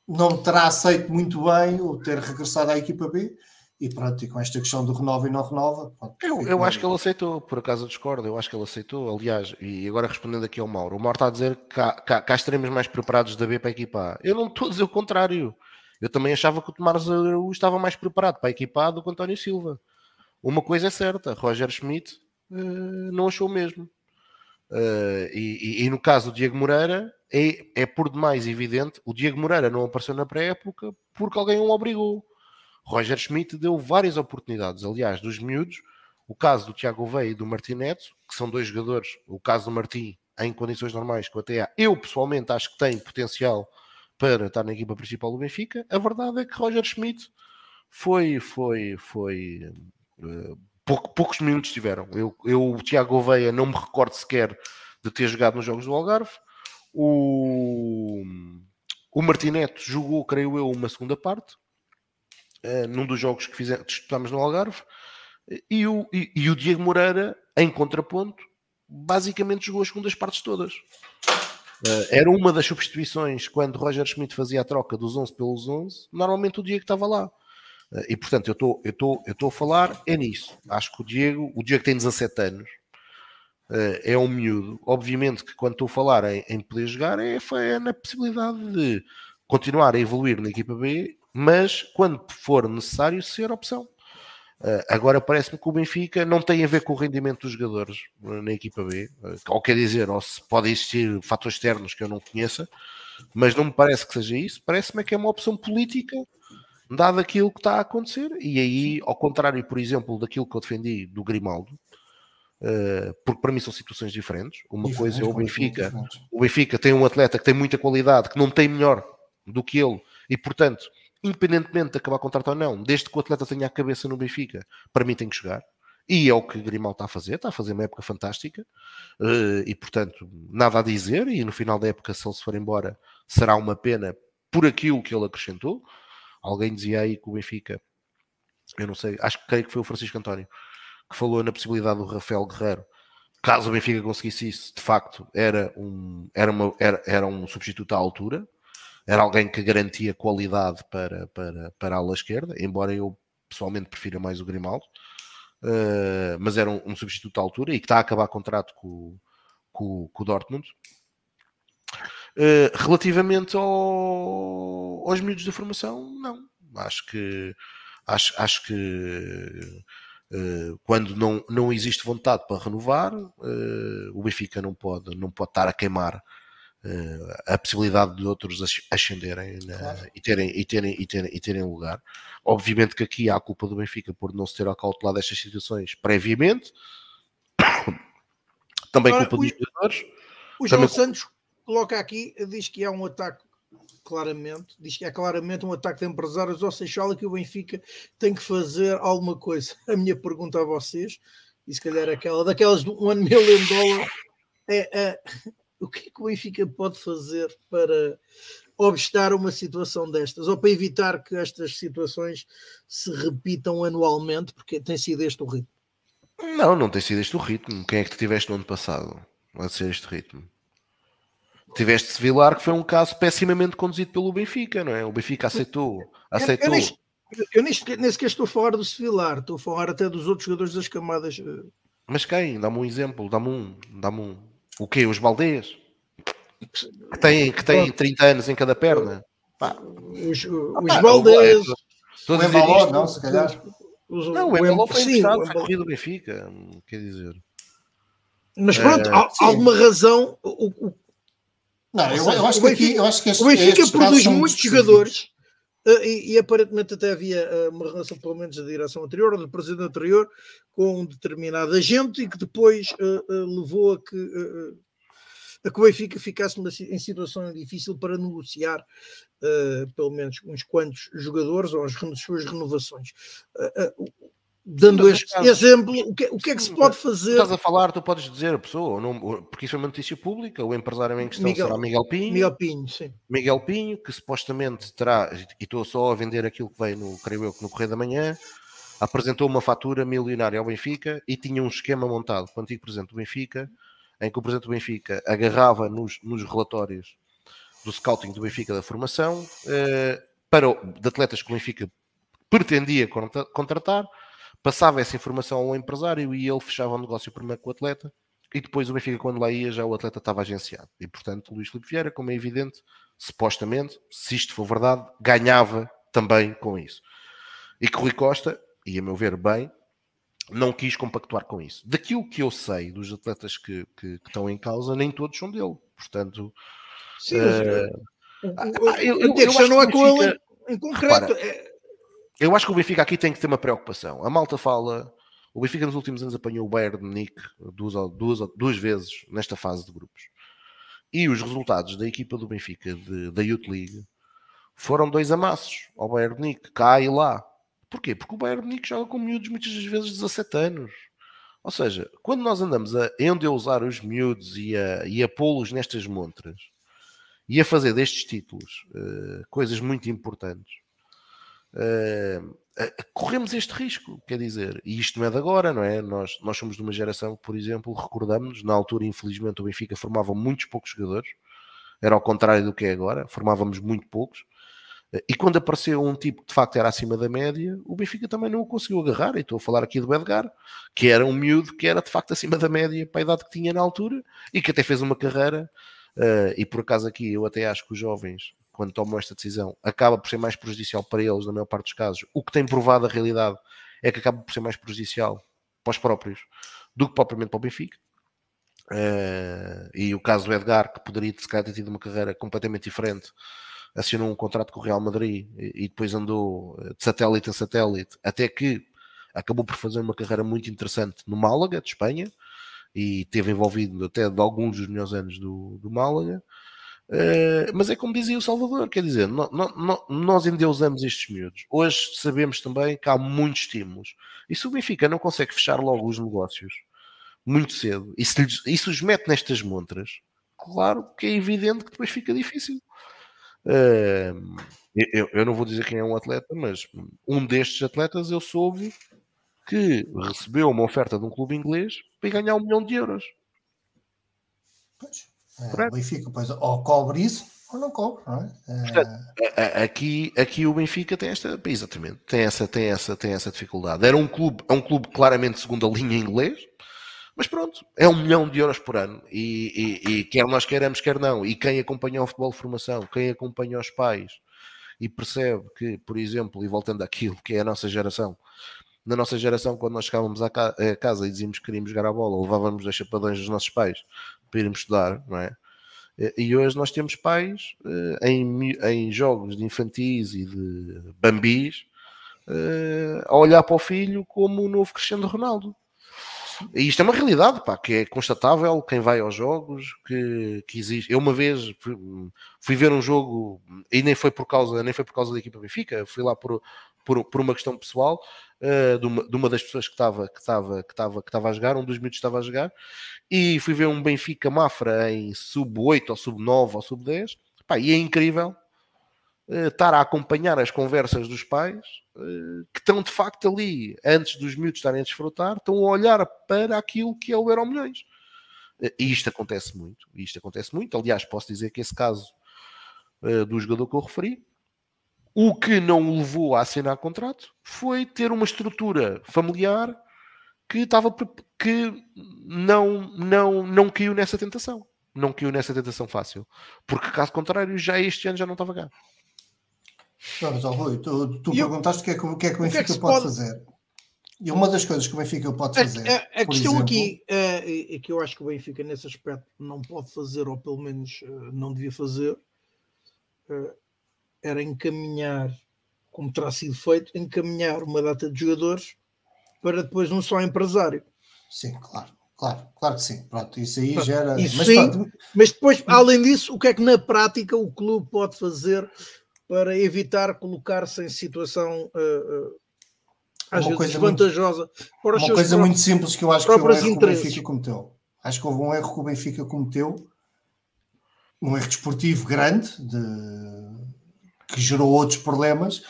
não terá aceito muito bem o ter regressado à equipa B e pronto, e com esta questão do renova e não renova. Pronto, eu eu acho que ele aceitou, por acaso discordo, eu acho que ele aceitou. Aliás, e agora respondendo aqui ao Mauro, o Mauro está a dizer que cá, cá, cá estaremos mais preparados da B para a equipa A. Eu não estou a dizer o contrário. Eu também achava que o Tomás estava mais preparado para a equipa A do que o António Silva. Uma coisa é certa, Roger Schmidt uh, não achou o mesmo. Uh, e, e, e, no caso do Diego Moreira, é, é por demais evidente, o Diego Moreira não apareceu na pré-época porque alguém o obrigou Roger Schmidt deu várias oportunidades, aliás, dos miúdos, o caso do Tiago Veia e do Martim Neto, que são dois jogadores, o caso do Martim em condições normais com a TA, eu pessoalmente acho que tem potencial para estar na equipa principal do Benfica. A verdade é que Roger Schmidt foi, foi, foi uh, pouco, poucos minutos tiveram. Eu, eu, o Tiago Veia não me recordo sequer de ter jogado nos jogos do Algarve. O, o Martineto jogou, creio eu, uma segunda parte. Eh, num dos jogos que fizemos, disputámos no Algarve, e o, e, e, o Diego Moreira, em contraponto, basicamente jogou as segundas partes todas. Uh, era uma das substituições quando Roger Schmidt fazia a troca dos 11 pelos 11, normalmente o Diego estava lá. Uh, e portanto, eu estou eu tô, eu a falar é nisso. Acho que o Diego, o Diego tem 17 anos, uh, é um miúdo. Obviamente que quando estou a falar em, em poder jogar, é, é na possibilidade de continuar a evoluir na equipa B mas quando for necessário ser opção. Uh, agora parece-me que o Benfica não tem a ver com o rendimento dos jogadores na equipa B, uh, ou quer dizer, ou se podem existir fatores externos que eu não conheça, mas não me parece que seja isso. Parece-me que é uma opção política dado aquilo que está a acontecer. E aí, ao contrário, por exemplo, daquilo que eu defendi do Grimaldo, uh, porque para mim são situações diferentes. Uma coisa é o Benfica. O Benfica tem um atleta que tem muita qualidade, que não tem melhor do que ele, e portanto, independentemente de acabar contrato ou não, desde que o atleta tenha a cabeça no Benfica, para mim tem que jogar. E é o que Grimaldo está a fazer, está a fazer uma época fantástica, uh, e portanto, nada a dizer. E no final da época, se ele se for embora, será uma pena por aquilo que ele acrescentou. Alguém dizia aí que o Benfica, eu não sei, acho que creio que foi o Francisco António, que falou na possibilidade do Rafael Guerreiro, caso o Benfica conseguisse isso, de facto, era um, era uma, era, era um substituto à altura, era alguém que garantia qualidade para, para, para a ala esquerda, embora eu pessoalmente prefira mais o Grimaldo, uh, mas era um, um, substituto à altura e que está a acabar contrato com, com, com o Dortmund. Uh, relativamente ao, aos miúdos da formação, não. Acho que acho, acho que uh, quando não, não existe vontade para renovar, o Benfica não pode, não pode estar a queimar a possibilidade de outros ascenderem claro. e, terem, e, terem, e, terem, e terem lugar. Obviamente que aqui há a culpa do Benfica por não se ter acautelado estas situações previamente. Também Agora, culpa o, dos jogadores. O João Santos coloca aqui, diz que há um ataque claramente, diz que é claramente um ataque de empresários ao Seixal que o Benfica tem que fazer alguma coisa. A minha pergunta a vocês, e se calhar aquela daquelas de um milhão de dólares, é, é o que é que o Benfica pode fazer para obstar uma situação destas, ou para evitar que estas situações se repitam anualmente, porque tem sido este o ritmo? Não, não tem sido este o ritmo. Quem é que tu tiveste no ano passado? Vai ser este ritmo. Tiveste Sevilar, que foi um caso pessimamente conduzido pelo Benfica, não é? O Benfica aceitou. aceitou. Eu, nem sequer estou a falar do Sevilar, estou a falar até dos outros jogadores das camadas. Eh. Mas quem? Dá-me um exemplo, dá-me um, dá-me um. O quê? Os Baldeias? Que têm, que têm 30 anos em cada perna? Pá. Os, os Baldeias. O Embaló, não, se calhar. Os, não, o Embaló foi emprestado, foi corrido Benfica, quer dizer. Mas pronto, é, há, alguma razão. O, não, eu, eu, acho que aqui, eu acho que este, o Benfica produz muitos jogadores e, e, aparentemente até havia uh, uma relação, pelo menos da direção anterior ou do presidente anterior, com um determinado agente e que depois uh, levou a que, a que o Benfica ficasse em situação difícil para negociar pelo menos uns quantos jogadores ou as suas renovações dando este exemplo, o que, o que é que se pode fazer? Estás a falar, tu podes dizer a pessoa, não, porque isso é uma notícia pública, o empresário em questão Miguel, será Miguel Pinho. Miguel Pinho, sim. Miguel Pinho, que supostamente terá, e estou só a vender aquilo que veio no, creio eu, no Correio da Manhã, apresentou uma fatura milionária ao Benfica e tinha um esquema montado com o antigo presidente do Benfica, em que o presidente do Benfica agarrava nos, nos relatórios do scouting do Benfica da formação eh, para de atletas que o Benfica pretendia contratar passava essa informação ao empresário e ele fechava o negócio primeiro com o atleta e depois o Benfica, quando lá ia, já o atleta estava agenciado. E portanto, Luís Filipe Vieira, como é evidente, supostamente, se isto for verdade, ganhava também com isso. E que Rui Costa, e a meu ver bem, não quis compactuar com isso. Daquilo que eu sei dos atletas que, que, que estão em causa, nem todos são dele. Portanto, Sim, uh, eu, eu, eu, eu, acho não é com ele em concreto. Repara, é eu acho que o Benfica aqui tem que ter uma preocupação. A malta fala. O Benfica nos últimos anos apanhou o Bayern de Munique duas, duas, duas vezes nesta fase de grupos. E os resultados da equipa do Benfica de, da Youth League foram dois amassos ao Bayern de Munique, cá e lá. Porquê? Porque o Bayern de Munique joga com miúdos muitas vezes 17 anos. Ou seja, quando nós andamos a endeusar os miúdos e a, e a pô-los nestas montras e a fazer destes títulos uh, coisas muito importantes, corremos este risco, quer dizer, e isto não é de agora, não é? Nós, nós somos de uma geração que, por exemplo, recordamos, na altura, infelizmente, o Benfica formava muitos poucos jogadores, era ao contrário do que é agora, formávamos muito poucos, uh, e quando apareceu um tipo que de facto era acima da média, o Benfica também não o conseguiu agarrar, e estou a falar aqui do Edgar, que era um miúdo que era de facto acima da média para a idade que tinha na altura, e que até fez uma carreira, e por acaso aqui eu até acho que os jovens quando tomam esta decisão, acaba por ser mais prejudicial para eles, na maior parte dos casos. O que tem provado a realidade é que acaba por ser mais prejudicial para os próprios do que propriamente para o Benfica. Uh, e o caso do Edgar, que poderia se calhar ter tido uma carreira completamente diferente, assinou um contrato com o Real Madrid e depois andou de satélite a satélite, até que acabou por fazer uma carreira muito interessante no Málaga, de Espanha, e teve envolvido até de alguns dos melhores anos do, do Málaga. Uh, mas é como dizia o Salvador, quer dizer, no, no, nós endeusamos estes miúdos. Hoje sabemos também que há muitos estímulos. E se o Benfica não consegue fechar logo os negócios muito cedo, e se, lhes, e se os mete nestas montras, claro que é evidente que depois fica difícil. Uh, eu, eu, não vou dizer quem é um atleta, mas um destes atletas eu soube que recebeu uma oferta de um clube inglês para ganhar um milhão de euros. Pois. É, o Benfica, pois, ou cobre isso ou não cobre, não é? é... Aqui, aqui o Benfica tem esta, exatamente, tem essa, tem essa, tem essa dificuldade. Era um clube, é um clube claramente segunda linha em inglês, mas pronto, é um milhão de euros por ano e, e, e quer nós queremos, quer não. E quem acompanha o futebol de formação, quem acompanha os pais e percebe que, por exemplo, e voltando àquilo que é a nossa geração, na nossa geração, quando nós chegávamos à casa e dizíamos que queríamos jogar a bola, levávamos as chapadões dos nossos pais para irmos estudar, não é? E hoje nós temos pais eh, em, em jogos de infantis e de bambis eh, a olhar para o filho como o novo Cristiano Ronaldo. E isto é uma realidade, pá, que é constatável quem vai aos jogos, que, que existe. Eu uma vez fui, ver um jogo e nem foi por causa, nem foi por causa da equipa Benfica, fui lá por, por, por uma questão pessoal uh, de, uma, de, uma, das pessoas que estava que estava que estava que estava a jogar, um dos miúdos estava a jogar, e fui ver um Benfica Mafra em sub 8 ou sub 9 ou sub 10, pá, e é incrível uh, estar a acompanhar as conversas dos pais uh, que estão de facto ali, antes dos miúdos estarem a desfrutar, estão a olhar para aquilo que é o Euro Milhões. E isto acontece muito, isto acontece muito. Aliás, posso dizer que esse caso do jogador que eu referi o que não o levou a assinar contrato foi ter uma estrutura familiar que estava que não não não caiu nessa tentação, não caiu nessa tentação fácil, porque caso contrário já este ano já não estava cá. Mas, oh, Rui, tu, tu perguntaste o que é que o, que é que o Benfica que é que pode, pode, fazer. E uma das coisas que o Benfica pode fazer. A, a, a questão exemplo, aqui é, é, que eu acho que o Benfica, nesse aspecto, não pode fazer, ou pelo menos eh, não devia fazer, eh, era encaminhar, como terá sido feito, encaminhar uma data de jogadores para depois um só empresário. Sim, claro, claro, claro que sim. Pronto, isso aí pronto, gera. Isso mas, sim, pronto. mas depois, além disso, o que é que na prática o clube pode fazer para evitar colocar-se em situação uh, uh, às uma vezes vantajosa para os Uma coisa muito simples que eu acho que foi um erro que o Benfica cometeu. Acho que houve um erro que o Benfica cometeu, um erro desportivo grande de que gerou outros problemas,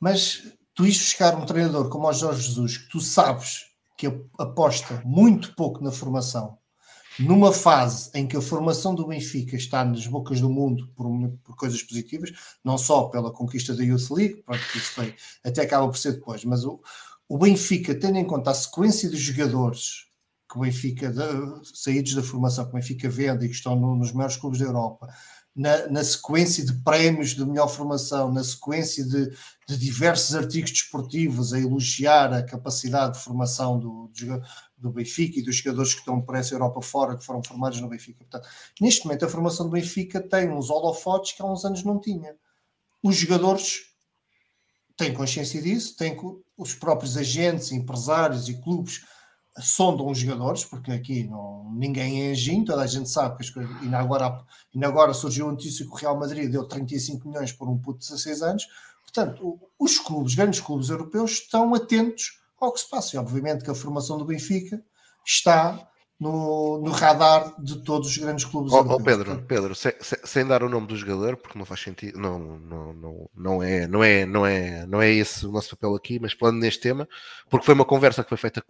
mas tu ires buscar um treinador como o Jorge Jesus, que tu sabes que aposta muito pouco na formação, numa fase em que a formação do Benfica está nas bocas do mundo por, por coisas positivas, não só pela conquista da Youth League, pronto, isso foi, até acaba por ser depois, mas o, o Benfica, tendo em conta a sequência de jogadores que o Benfica, de, saídos da formação que o Benfica vende e que estão no, nos maiores clubes da Europa, na, na, sequência de prémios de melhor formação, na sequência de, de, diversos artigos desportivos a elogiar a capacidade de formação do, do Benfica e dos jogadores que estão por essa Europa fora, que foram formados no Benfica. Portanto, neste momento, a formação do Benfica tem uns holofotes que há uns anos não tinha. Os jogadores têm consciência disso, têm os próprios agentes, empresários e clubes sondam os jogadores, porque aqui não, ninguém é anjinho, toda a gente sabe que as coisas. Ainda agora, ainda agora surgiu a notícia que o Real Madrid deu 35 milhões por um puto de 16 anos. Portanto, os clubes, grandes clubes europeus, estão atentos ao que se passa. E obviamente que a formação do Benfica está no, no radar de todos os grandes clubes oh, oh Pedro, Pedro sem, sem, dar o nome do jogador, porque não faz sentido, não, não, não, não, é, não, é, não, é, não é esse o nosso papel aqui, mas falando neste tema, porque foi uma conversa que foi feita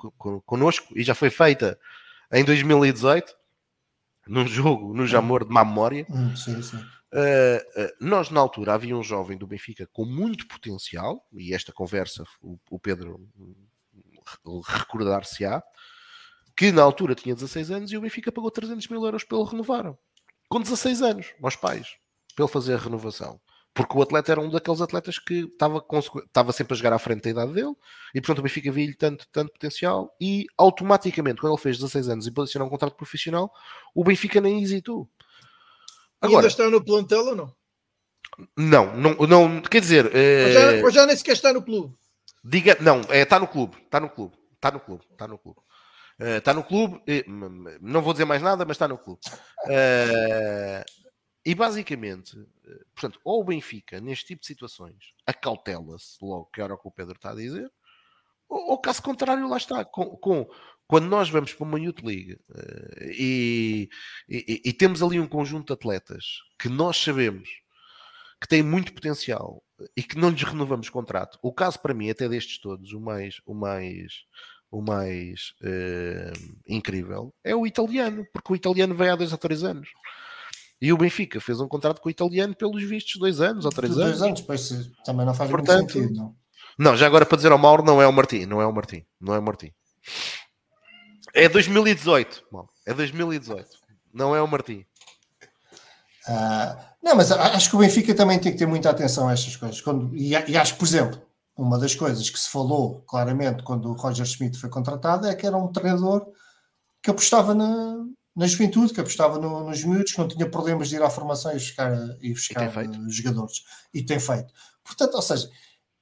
connosco e já foi feita em 2018, num jogo no Jamor de má memória. Hum, sim, sim. Uh, uh, nós, na altura, havia um jovem do Benfica com muito potencial, e esta conversa o, o Pedro recordar-se-á, que na altura tinha 16 anos e o Benfica pagou 300 mil euros pelo renovar. Com 16 anos, aos pais, pelo fazer a renovação. Porque o atleta era um daqueles atletas que estava, estava sempre a jogar à frente da idade dele e, portanto, o Benfica via-lhe tanto, tanto potencial e, automaticamente, quando ele fez 16 anos e assinar um contrato profissional, o Benfica nem hesitou. Agora, ainda está no plantel ou não? Não, não, não quer dizer. Ou já, ou já nem sequer está no clube. Diga, não, é, está no clube, está no clube, está no clube, está no clube. Está no clube, não vou dizer mais nada, mas está no clube. Uh, e basicamente, portanto, ou o Benfica, neste tipo de situações, acautela-se logo, que era o que o Pedro está a dizer, ou, ou caso contrário, lá está. Com, com, quando nós vamos para uma Youth League uh, e, e, e, temos ali um conjunto de atletas que nós sabemos que têm muito potencial e que não lhes renovamos contrato, o caso para mim, até destes todos, o mais, o mais, o mais uh, incrível é o italiano, porque o italiano veio há dois ou três anos. E o Benfica fez um contrato com o italiano pelos vistos dois anos ou três dois anos. Anos, pois também não faz Portanto, muito sentido, não. Não, já agora para dizer ao Mauro, não é o Martim, não é o Martim, não é o Martim. É 2018, mal. é 2018, não é o Martim. Uh, não, mas acho que o Benfica também tem que ter muita atenção a estas coisas. Quando, e, e acho que, por exemplo, uma das coisas que se falou claramente quando o Roger Schmidt foi contratado é que era um treinador que apostava na, na juventude, que apostava no, nos miúdos, que não tinha problemas de ir à formação e buscar, e buscar e jogadores. E tem feito. Portanto, ou seja,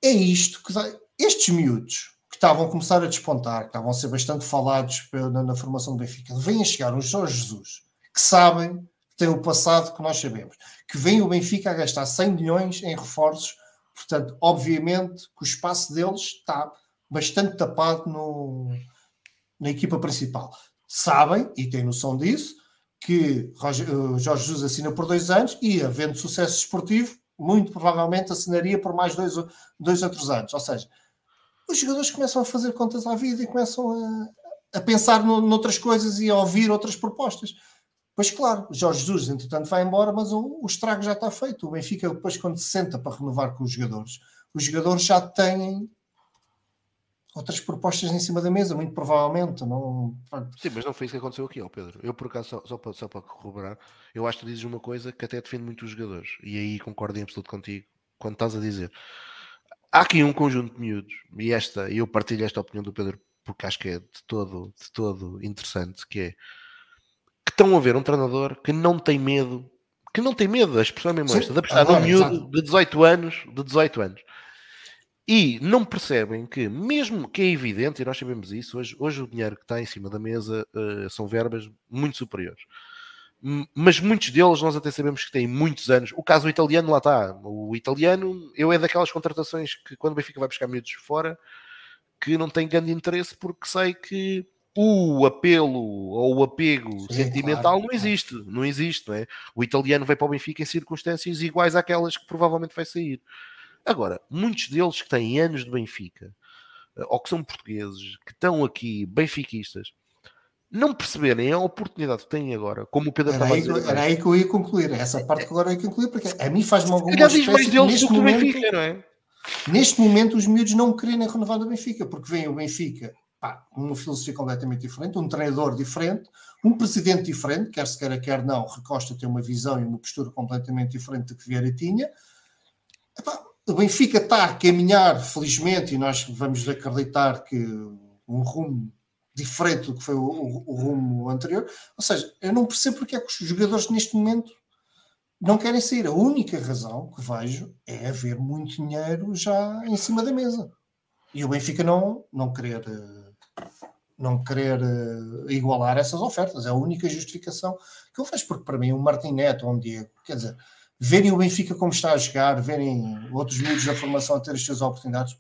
é isto que dá, estes miúdos que estavam a começar a despontar, que estavam a ser bastante falados na, na formação do Benfica, vêm a chegar os Jorge Jesus, que sabem que têm o passado que nós sabemos, que vem o Benfica a gastar 100 milhões em reforços, portanto, obviamente que o espaço deles está bastante tapado no, na equipa principal. Sabem, e têm noção disso, que eh, Jorge Jesus assina por dois anos e, havendo sucesso esportivo, muito provavelmente assinaria por mais dois, dois outros anos. Ou seja, os jogadores começam a fazer contas à vida e começam a, a pensar no, noutras coisas e a ouvir outras propostas. Pois claro, Jorge Jesus, entretanto, vai embora, mas o, o estrago já está feito. O Benfica, depois, quando se senta para renovar com os jogadores, os jogadores já têm outras propostas em cima da mesa, muito provavelmente. Não... Sim, mas não foi isso que aconteceu aqui, ó Pedro. Eu, por acaso, só, só, para, só para corroborar, eu acho que tu dizes uma coisa que até defende muito os jogadores, e aí concordo em absoluto contigo quando estás a dizer. Há aqui um conjunto de miúdos, e esta, eu partilho esta opinião do Pedro porque acho que é de todo, de todo interessante, que é que estão a ver um treinador que não tem medo, que não tem medo, a expressão é mesmo esta, de apostar num miúdo de 18 anos, de 18 anos e não percebem que, mesmo que é evidente, e nós sabemos isso, hoje, hoje o dinheiro que está em cima da mesa uh, são verbas muito superiores. Mas muitos deles nós até sabemos que têm muitos anos. O caso italiano lá está. O italiano, eu é daquelas contratações que quando o Benfica vai buscar miúdos fora, que não tem grande interesse porque sei que o apelo ou o apego Sim, sentimental claro. não existe, não existe, não é? O italiano vai para o Benfica em circunstâncias iguais àquelas que provavelmente vai sair. Agora, muitos deles que têm anos de Benfica, eh, ou que são portugueses, que estão aqui, benfiquistas, não perceberem a oportunidade que têm agora, como o Pedro era, aí, dizer, era aí que eu ia concluir, essa parte que agora eu ia concluir, porque a mim faz-me alguma espécie mais deles do momento, Benfica, não é? Neste momento, os miúdos não querem renovar do Benfica, porque vem o Benfica pá, uma filosofia completamente diferente, um treinador diferente, um presidente diferente, quer se queira, quer não, Recosta tem uma visão e uma postura completamente diferente do que Vieira tinha. Epá, o Benfica está a caminhar, felizmente, e nós vamos acreditar que um rumo diferente do que foi o, o, o, rumo anterior. Ou seja, eu não percebo porque é que os jogadores neste momento não querem sair. A única razão que vejo é haver muito dinheiro já em cima da mesa. E o Benfica não, não querer não querer igualar essas ofertas. É a única justificação que eu vejo, porque para mim o Martin Neto ou um Diego, quer dizer, verem o Benfica como está a jogar, verem outros miúdos da formação a ter as suas oportunidades,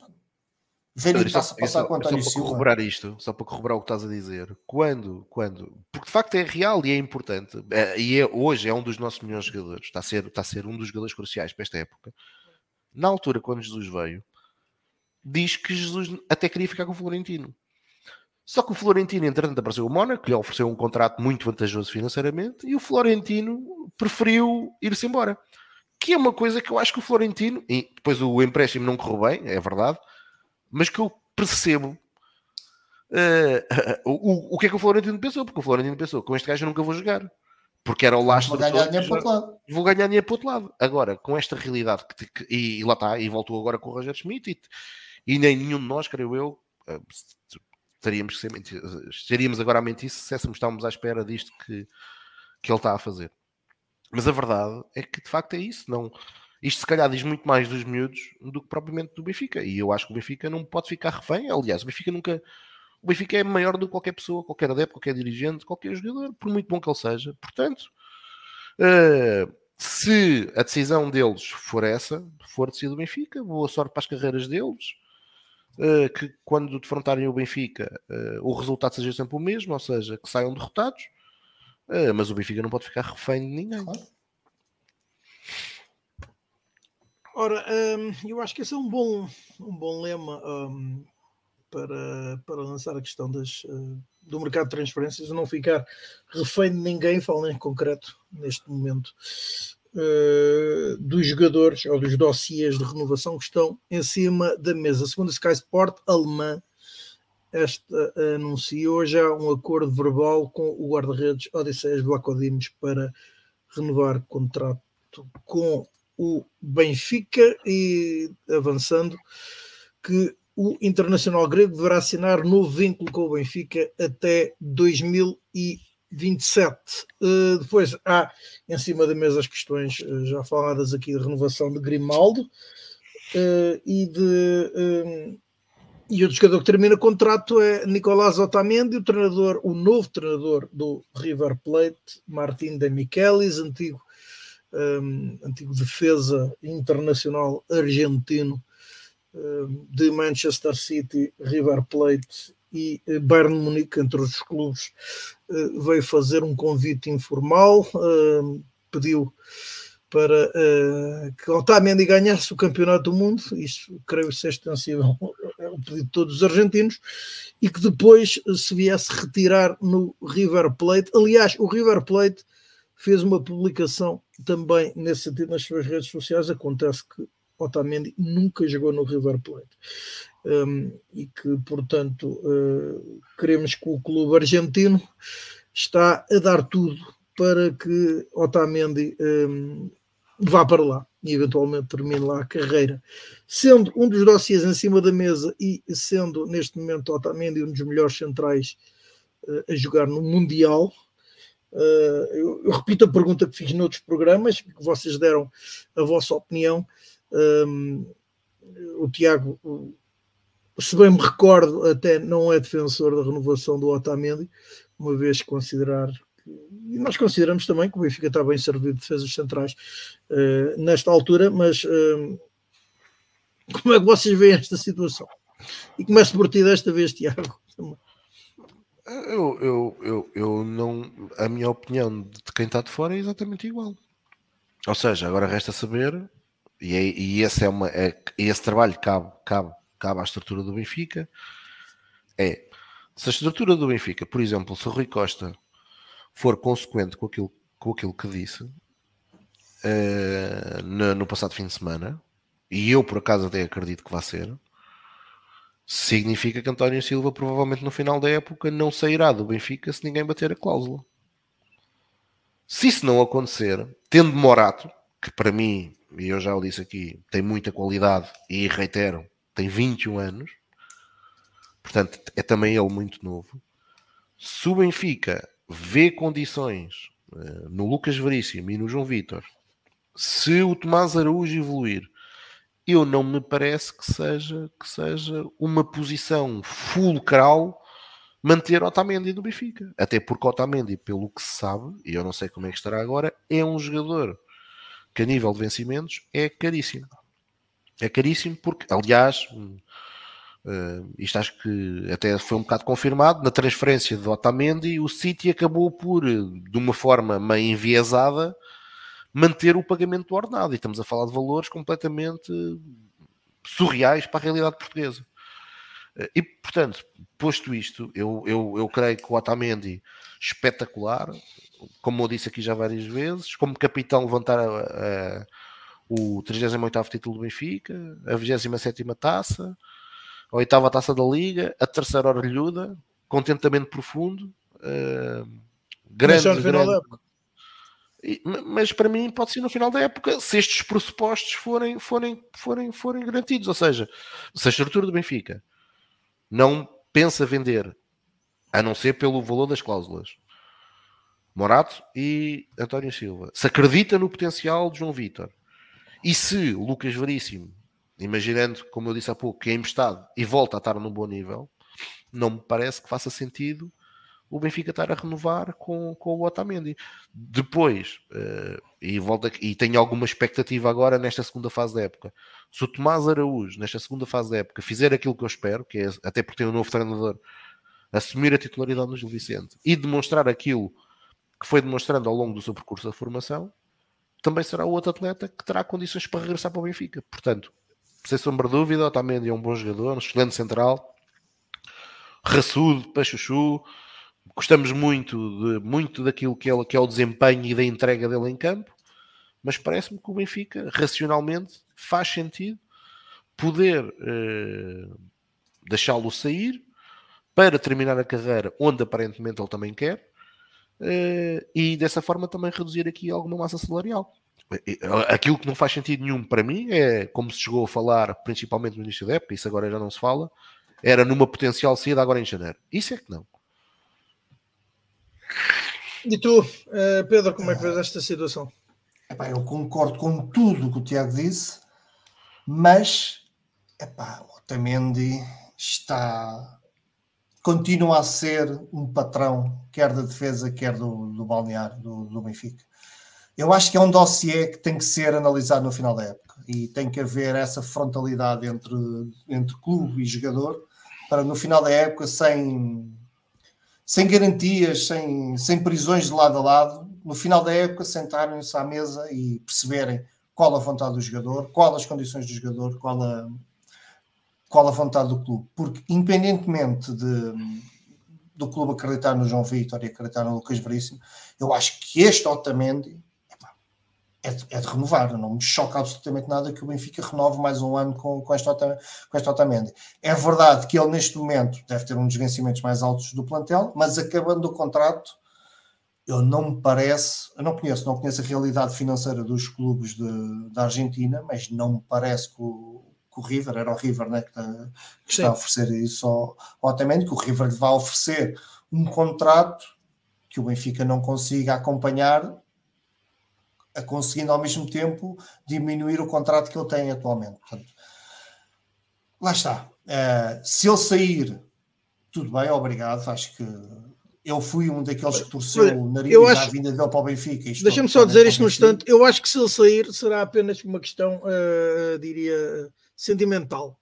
verem o que está a passar com o António só para corroborar isto, só para corroborar o que estás a dizer, quando, quando, porque de facto é real e é importante, é, e é, hoje é um dos nossos melhores jogadores, está a, ser, está a ser um dos jogadores cruciais para esta época. Na altura, quando Jesus veio, diz que Jesus até queria ficar com o Florentino. Só que o Florentino, entretanto, apareceu o Mónaco, que lhe ofereceu um contrato muito vantajoso financeiramente, e o Florentino preferiu ir-se embora. Que é uma coisa que eu acho que o Florentino, e depois o empréstimo não correu bem, é verdade, mas que eu percebo uh, o, o que é que o Florentino pensou, porque o Florentino pensou, com este gajo eu nunca vou jogar. Porque era o lastro. Vou ganhar dinheiro para outro lado. Vou ganhar dinheiro para outro lado. Agora, com esta realidade, que, que e, e, lá está, e voltou agora com o Roger Schmidt, e, e nem nenhum de nós, creio eu, uh, estaríamos, estaríamos agora a mentir se dissessemos estávamos à espera disto que, que ele está a fazer. Mas a verdade é que de facto é isso. Não, Isto se calhar diz muito mais dos miúdos do que propriamente do Benfica. E eu acho que o Benfica não pode ficar refém. Aliás, o Benfica nunca. O Benfica é maior do que qualquer pessoa, qualquer adepto, qualquer dirigente, qualquer jogador, por muito bom que ele seja. Portanto, uh, se a decisão deles for essa, for decidido o Benfica, boa sorte para as carreiras deles. Uh, que quando defrontarem o Benfica, uh, o resultado seja sempre o mesmo, ou seja, que saiam derrotados. mas o Benfica não pode ficar refém de ninguém. Claro. Ora, um, eu acho que esse é um bom, um bom lema um, para, para lançar a questão das, do mercado de transferências, não ficar refém de ninguém, falando em concreto neste momento, uh, dos jogadores ou dos dossiês de renovação que estão em cima da mesa. Segundo a Sky Sport alemã, esta anunciou já um acordo verbal com o guarda-redes Odisseias Vlacodimos para renovar contrato com o Benfica e avançando que o Internacional Grego deverá assinar novo vínculo com o Benfica até 2027. Uh, depois há em cima da mesa as questões uh, já faladas aqui de renovação de Grimaldo uh, e de e outro jogador que termina contrato é Nicolás Otamendi, o treinador, o novo treinador do River Plate, Martin de Michelis, antigo um, antigo defesa internacional argentino um, de Manchester City, River Plate e eh, Bayern Munique, entre os clubes, uh, veio fazer um convite informal, uh, pediu para que Otamendi ganhasse o campeonato do mundo, isso creio ser extensível ao pedido de todos os argentinos, e que depois se viesse retirar no River Plate. Aliás, o River Plate fez uma publicação também nesse sentido nas suas redes sociais. Acontece que Otamendi nunca jogou no River Plate um, e que, portanto, uh, queremos que o clube argentino está a dar tudo para que Otamendi um, vá para lá e eventualmente termine lá a carreira. Sendo um dos dossiês em cima da mesa e sendo neste momento Otamendi um dos melhores centrais uh, a jogar no Mundial, Uh, eu, eu, repito a pergunta que fiz noutros programas, que vocês deram a vossa opinião. Um, o Tiago, se bem me recordo, até não é defensor da renovação do Otamendi, uma vez considerar e nós consideramos também que o Benfica está bem servido de defesas centrais uh, nesta altura, mas uh, como é que vocês veem esta situação? E começo por ti desta vez, Tiago. Eu, eu, eu, eu não. A minha opinião de quem está de fora é exatamente igual. Ou seja, agora resta saber, e, é, e esse, é uma, é, esse trabalho cabe, cabe, cabe à estrutura do Benfica. É se a estrutura do Benfica, por exemplo, se o Rui Costa for consequente com aquilo, com aquilo que disse uh, no, no passado fim de semana, e eu por acaso até acredito que vai ser, significa que António Silva provavelmente no final da época não sairá do Benfica se ninguém bater a cláusula. Se isso não acontecer, tendo Morato, que para mim, e eu já o disse aqui, tem muita qualidade e reitero, tem 21 anos, portanto é também ele muito novo. Se o Benfica vê condições uh, no Lucas Veríssimo e no João Vitor, se o Tomás Araújo evoluir, eu não me parece que seja, que seja uma posição fulcral manter Otamendi no Benfica. Até porque Otamendi, pelo que se sabe, e eu não sei como é que estará agora, é um jogador que a nível de vencimentos é caríssimo. É caríssimo porque, aliás, uh, isto acho que até foi um bocado confirmado, na transferência de Otamendi, o City acabou por, de uma forma meio enviesada, manter o pagamento do ordenado. E estamos a falar de valores completamente surreais para a realidade portuguesa. E, portanto, posto isto, eu, eu, eu creio que o Otamendi espetacular, como eu disse aqui já várias vezes, como capitão levantar a, a, o 38º título do Benfica, a 27ª taça, a oitava taça da Liga, a terceira orelhuda, contentamento profundo, uh, grande, grande, mas para mim pode ser no final da época se estes pressupostos forem, forem, forem, forem garantidos. Ou seja, se a estrutura do Benfica não pensa vender, a não ser pelo valor das cláusulas, Morato e António Silva, se acredita no potencial de João Vitor E se Lucas Veríssimo, imaginando, como eu disse há pouco, que é emprestado e volta a estar num bom nível, não me parece que faça sentido o Benfica estar a renovar com, com o Otamendi. Depois, uh, e, volta, e tenho alguma expectativa agora nesta segunda fase da época. Se o Tomás Araújo, nesta segunda fase da época, fizer aquilo que eu espero, que é até porque tem um novo treinador, assumir a titularidade no Gil Vicente e demonstrar aquilo que foi demonstrando ao longo do seu percurso de formação, também será o outro atleta que terá condições para regressar para o Benfica. Portanto, sem sombra de dúvida, Otamendi é um bom jogador, um excelente central, raçudo, pachuchu, gostamos muito, de, muito daquilo que é, que é o desempenho e da entrega dele em campo, mas parece-me que o Benfica, racionalmente, faz sentido poder eh, deixá-lo sair para terminar a carreira onde aparentemente ele também quer e dessa forma também reduzir aqui alguma massa salarial. Aquilo que não faz sentido nenhum para mim é, como se chegou a falar, principalmente no início da época, isso agora já não se fala, era numa potencial saída agora em janeiro. Isso é que não. E tu, uh, Pedro, como é que vês esta situação? Epá, eu concordo com tudo o que o Tiago disse, mas epá, o Otamendi está continua a ser um patrão, quer da defesa, quer do, do balneário do, do Benfica. Eu acho que é um dossiê que tem que ser analisado no final da época e tem que haver essa frontalidade entre, entre clube e jogador para no final da época, sem sem garantias, sem, sem prisões de lado a lado, no final da época sentarem-se à mesa e perceberem qual a vontade do jogador, qual as condições do jogador, qual a, qual a vontade do clube. Porque, independentemente de, do clube acreditar no João Vitor e acreditar no Lucas Veríssimo, eu acho que este Otamendi é de, é de, renovar. Não me choca absolutamente nada que o Benfica renove mais um ano com, com, este, com este Otamendi. É verdade que ele, neste momento, deve ter um dos vencimentos mais altos do plantel, mas acabando o contrato, eu não me parece, eu não conheço, não conheço a realidade financeira dos clubes de, da Argentina, mas não me parece que o, que o River, era o River né, que, está, que está a oferecer isso ao, ao Otamendi, que o River lhe vai oferecer um contrato que o Benfica não consiga acompanhar a conseguindo ao mesmo tempo diminuir o contrato que ele tem atualmente. Portanto, lá está. Uh, se ele sair, tudo bem, obrigado. Acho que eu fui um daqueles que torceu o nariz eu acho... à vinda dele para o Benfica. Deixa-me só dizer isto no instante. Eu acho que se ele sair será apenas uma questão, uh, diria, sentimental.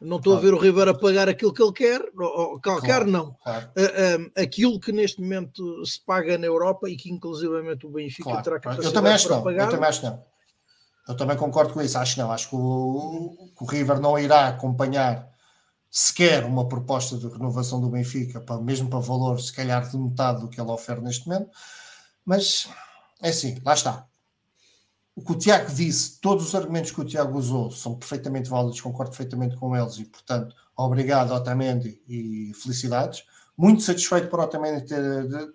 Não estou claro. a ver o Ribeiro a pagar aquilo que ele quer, ou, qualquer claro, não. Claro. Uh, uh, aquilo que neste momento se paga na Europa e que inclusivamente o Benfica terá capacidade eu também acho não. pagar. Eu também acho não. Eu também concordo com isso, acho não. Acho que o, que o River não irá acompanhar sequer uma proposta de renovação do Benfica, para, mesmo para valor, se calhar, de metade do que ele oferece neste momento. Mas é assim, lá está o que o Tiago disse, todos os argumentos que o Tiago usou são perfeitamente válidos, concordo perfeitamente com eles e, portanto, obrigado Otamendi e felicidades. Muito satisfeito por Otamendi ter,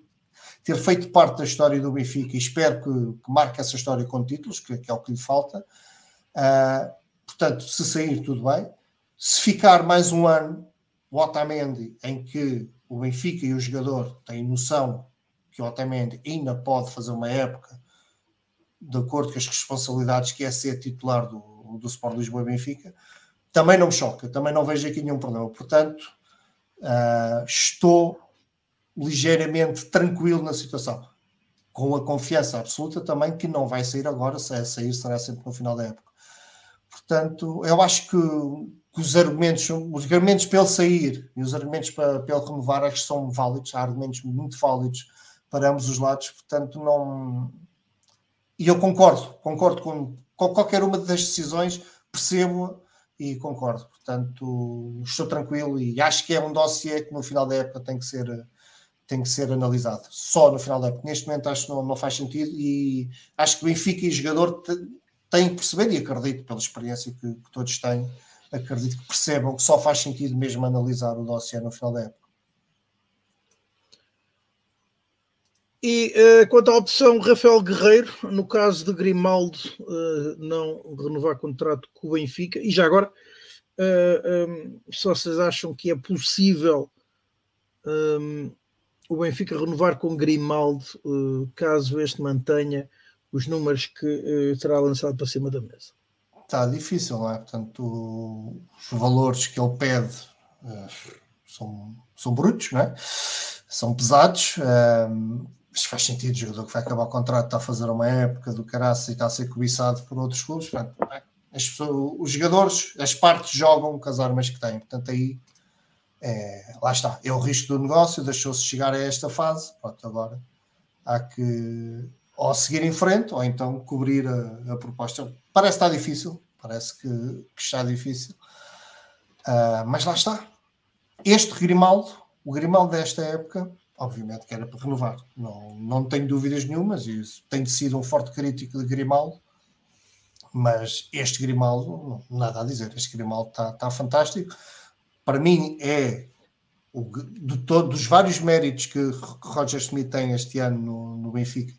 ter feito parte da história do Benfica e espero que, que marque essa história com títulos, que, que, é o que lhe falta. Uh, portanto, se sair, tudo bem. Se ficar mais um ano, o Otamendi, em que o Benfica e o jogador têm noção que o Otamendi ainda pode fazer uma época de acordo com as responsabilidades que é ser titular do, do Sport Lisboa e Benfica, também não me choca, também não vejo aqui nenhum problema. Portanto, uh, estou ligeiramente tranquilo na situação, com a confiança absoluta também que não vai sair agora, se é sair será sempre no final da época. Portanto, eu acho que, que os argumentos, os argumentos para ele sair e os argumentos para, para ele renovar, acho que são válidos, há argumentos muito válidos para ambos os lados, portanto, não, e eu concordo, concordo com, com qualquer uma das decisões, percebo e concordo. Portanto, estou tranquilo e acho que é um dossiê que no final da época tem que ser, tem que ser analisado. Só no final da época. Neste momento acho que não, não faz sentido e acho que Benfica e jogador têm que perceber, e acredito pela experiência que, que todos têm, acredito que percebam que só faz sentido mesmo analisar o dossiê no final da época. E uh, quanto à opção Rafael Guerreiro, no caso de Grimaldo uh, não renovar contrato com o Benfica, e já agora, uh, eh, um, se vocês acham que é possível um, o Benfica renovar com Grimaldo, caso este mantenha os números que terá lançado para cima da mesa. está difícil, não é? Portanto, os valores que ele pede são, são brutos, não é? São pesados. Mas faz sentido, o jogador que vai acabar o contrato está a fazer uma época do caraça e está a ser cobiçado por outros clubes. Portanto, é? as pessoas, os jogadores, as partes jogam com as armas que têm. Portanto, aí é, lá está. É o risco do negócio, deixou-se chegar a esta fase. Pronto, agora há que ou seguir em frente ou então cobrir a, a proposta. Parece que está difícil, parece que, que está difícil, uh, mas lá está. Este Grimaldo, o Grimaldo desta época, obviamente que era para renovar, não, não tenho dúvidas nenhumas, e tenho sido um forte crítico de Grimaldo, mas este Grimaldo, nada a dizer, este Grimaldo está, está fantástico. Para mim é o, de todos dos vários méritos que Roger Smith tem este ano no, no Benfica,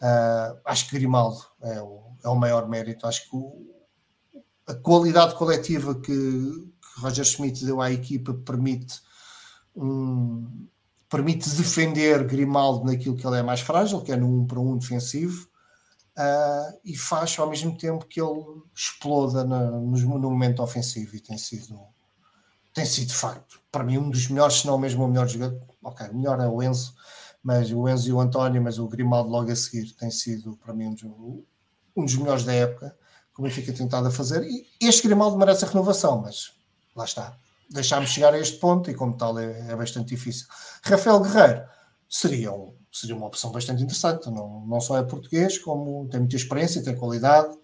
uh, acho que Grimaldo é o, é o maior mérito. Acho que o, a qualidade coletiva que, que, Roger Smith deu à equipa permite um, permite defender Grimaldo naquilo que ele é mais frágil, que é no 1 um para 1 um defensivo, uh, e faz ao mesmo tempo que ele exploda na, no, no momento ofensivo e tem sido tem sido de facto, para mim, um dos melhores, se não mesmo o melhor jogador. Ok, melhor é o Enzo, mas o Enzo e o António, mas o Grimaldo logo a seguir tem sido, para mim, um dos, um dos melhores da época, como fica tentado a fazer. E este Grimaldo merece a renovação, mas lá está. Deixámos chegar a este ponto e, como tal, é, é bastante difícil. Rafael Guerreiro seria, um, seria uma opção bastante interessante. Não, não só é português, como tem muita experiência, tem qualidade,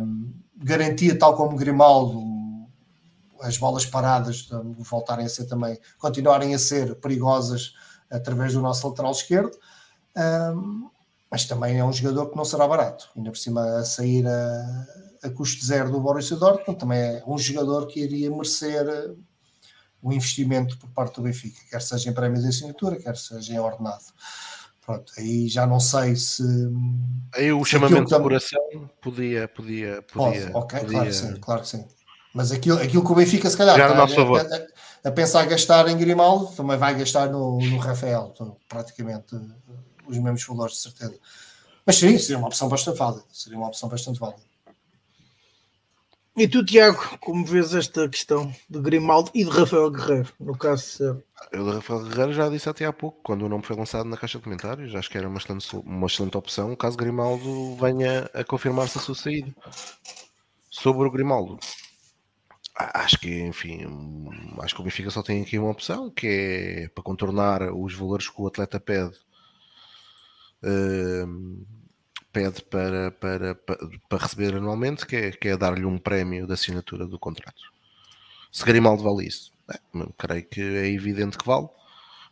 um, garantia, tal como Grimaldo, as bolas paradas voltarem a ser também, continuarem a ser perigosas através do nosso lateral esquerdo. Um, mas também é um jogador que não será barato, ainda por cima a sair a, a custo zero do Borussia Dortmund, também é um jogador que iria merecer o investimento por parte do Benfica, quer seja em prémio de assinatura, quer seja em ordenado. Pronto, aí já não sei se. Aí o chamamento de coração podia. podia, podia, ok, podia... claro que sim, claro que sim. Mas aquilo, aquilo que o Benfica, se calhar, está, a, a, pensar gastar em Grimaldo, também vai gastar no, no Rafael, praticamente os mesmos valores, de certeza. Mas sim, seria uma opção bastante válida. Seria uma opção bastante válida. E tu, Tiago, como vês esta questão de Grimaldo e de Rafael Guerreiro, no caso ser? Eu de Rafael Guerreiro já disse até há pouco, quando o nome foi lançado na caixa de comentários, acho que era uma excelente, uma excelente opção caso Grimaldo venha a confirmar-se a sua saída. Sobre o Grimaldo, acho que, enfim, acho que o Benfica só tem aqui uma opção, que é para contornar os valores que o atleta pede. Uh, pede para, para, para, para, receber anualmente, que é, que é dar-lhe um prémio de assinatura do contrato. Se Grimaldo vale isso, é, creio que é evidente que vale.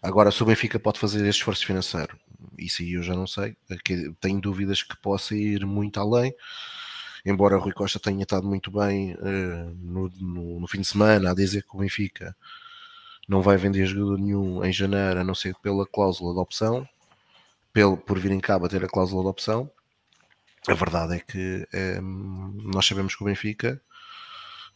Agora, se o Benfica pode fazer este esforço financeiro, isso aí eu já não sei. Tenho dúvidas que possa ir muito além embora Rui Costa tenha estado muito bem uh, no, no, no, fim de semana a dizer que o Benfica não vai vender jogador nenhum em janeiro, a não ser pela cláusula de opção, pelo, por vir em cabo a ter a cláusula de opção. A verdade é que eh, nós sabemos que o Benfica,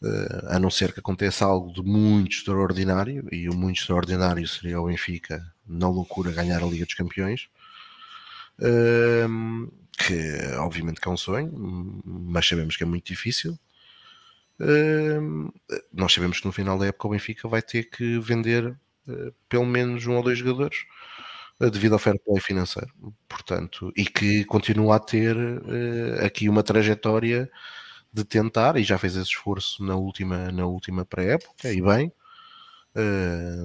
uh, a não ser que aconteça algo de muito extraordinário, e o muito extraordinário seria o Benfica, na loucura, ganhar a Liga dos Campeões. Uh, que obviamente que é um sonho, mas sabemos que é muito difícil. Uh, nós sabemos que no final da época o Benfica vai ter que vender uh, pelo menos um ou dois jogadores devido ao fair play financeiro, portanto, e que continua a ter aqui uma trajetória de tentar, e já fez esse esforço na última, na última pré-época, e bem,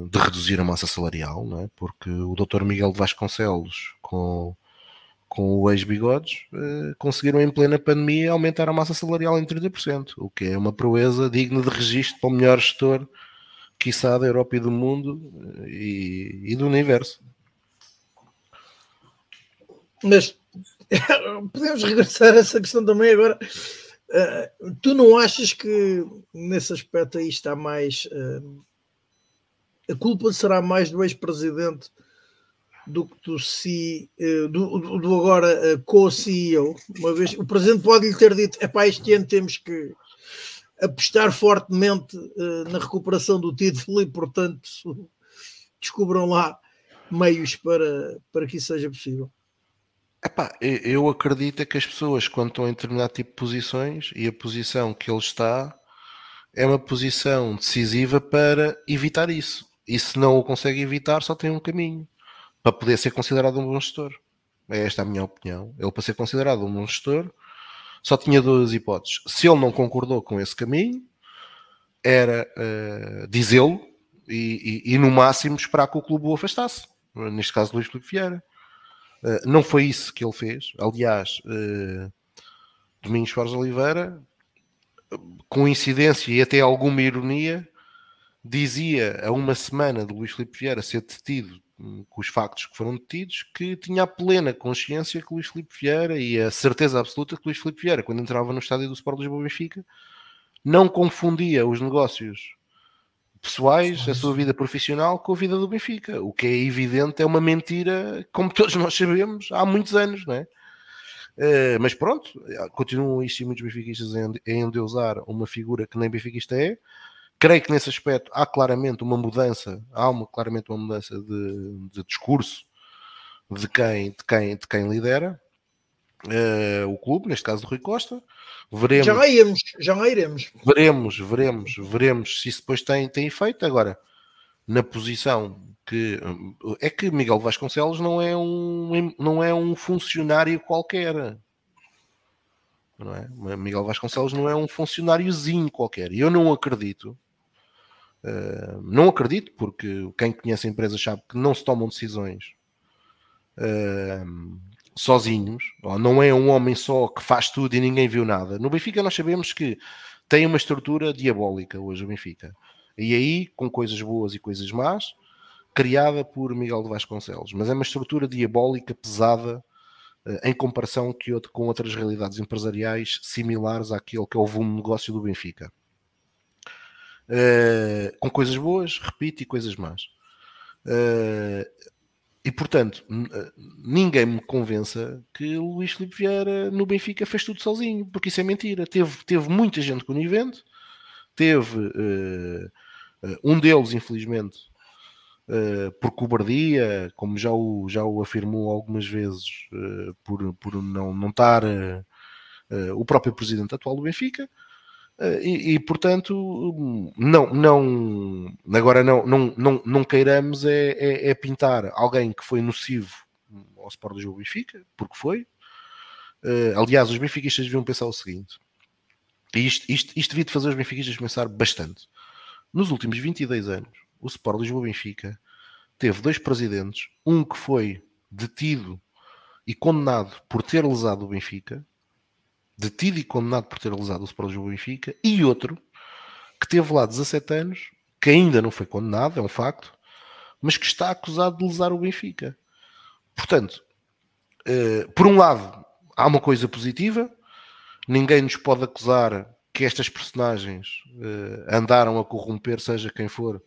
de reduzir a massa salarial, não é? porque o Dr. Miguel de Vasconcelos, com com o ex-bigodes, uh, conseguiram em plena pandemia aumentar a massa salarial em 30%, o que é uma proeza digna de registro para o melhor gestor, quiçá da Europa e do mundo uh, e, e, do universo. Mas podemos regressar a essa questão também agora. Uh, tu não achas que nesse aspecto aí está mais. a culpa será mais do ex-presidente do que do, eh, do, do agora co-CEO, uma vez o presidente pode lhe ter dito: é para este ano temos que apostar fortemente uh, na recuperação do título e, portanto, descubram lá meios para, para que isso seja possível. Epá, eu acredito é que as pessoas, quando estão em determinado tipo de posições, e a posição que ele está é uma posição decisiva para evitar isso. E se não o consegue evitar, só tem um caminho para poder ser considerado um bom gestor. É esta a minha opinião. Ele, para ser considerado um bom gestor, só tinha duas hipóteses. Se ele não concordou com esse caminho, era uh, dizê-lo e, e, e, no máximo, esperar que o clube o afastasse. Neste caso, Luís Filipe Vieira. Uh, não foi isso que ele fez. Aliás, uh, Domingos Fortes Oliveira, com incidência e até alguma ironia, dizia a uma semana de Luís Filipe Vieira ser detido com os factos que foram detidos, que tinha a plena consciência que Luís Filipe Vieira e a certeza absoluta que Luís Filipe Vieira, quando entrava no estádio do Sport Lisboa Benfica, não confundia os negócios pessoais, a sua vida profissional com a vida do Benfica. O que é evidente é uma mentira, como todos nós sabemos, há muitos anos, não é? Uh, mas pronto, continuam a existir muitos benfiquistas em, em endeusar uma figura que nem benfiquista é, Creio que nesse aspecto há claramente uma mudança, há uma, claramente uma mudança de, de discurso de quem, de quem, de quem lidera uh, o clube, neste caso do Rui Costa. Veremos, já iremos, já iremos. Veremos, veremos, veremos se isso depois tem, tem efeito. Agora, na posição que é que Miguel Vasconcelos não é um, não é um funcionário qualquer. Não é? Miguel Vasconcelos não é um funcionáriozinho qualquer. E eu não acredito Uh, não acredito, porque quem conhece a empresa sabe que não se tomam decisões uh, sozinhos, não é um homem só que faz tudo e ninguém viu nada. No Benfica nós sabemos que tem uma estrutura diabólica hoje o Benfica. E aí, com coisas boas e coisas más, criada por Miguel de Vasconcelos. Mas é uma estrutura diabólica, pesada, uh, em comparação que com outras realidades empresariais similares àquele que é o volume de negócio do Benfica. Uh, com coisas boas, repito, e coisas más. Uh, e portanto, eh, ninguém me convença que o Luís Filipe Vieira no Benfica fez tudo sozinho, porque isso é mentira. Teve, teve muita gente com o evento, teve uh, um deles, infelizmente, por cobardia, como já o, já o afirmou algumas vezes, por, por não, não estar o próprio presidente atual do Benfica. Eh, e, e, portanto, não, não, agora não, não, não, não queiramos é, é, é pintar alguém que foi nocivo ao Sport do Benfica, porque foi. Uh, aliás, os benfiquistas deviam pensar o seguinte, e isto, isto, isto devia fazer os benfiquistas pensar bastante. Nos últimos 22 anos, o Sport Lisboa Benfica teve dois presidentes, um que foi detido e condenado por ter lesado o Benfica, detido e condenado por ter lesado o Sport Lisboa Benfica, e outro que teve lá 17 anos, que ainda não foi condenado, é um facto, mas que está acusado de lesar o Benfica. Portanto, uh, por um lado, há uma coisa positiva, ninguém nos pode acusar que estas personagens uh, andaram a corromper, seja quem for,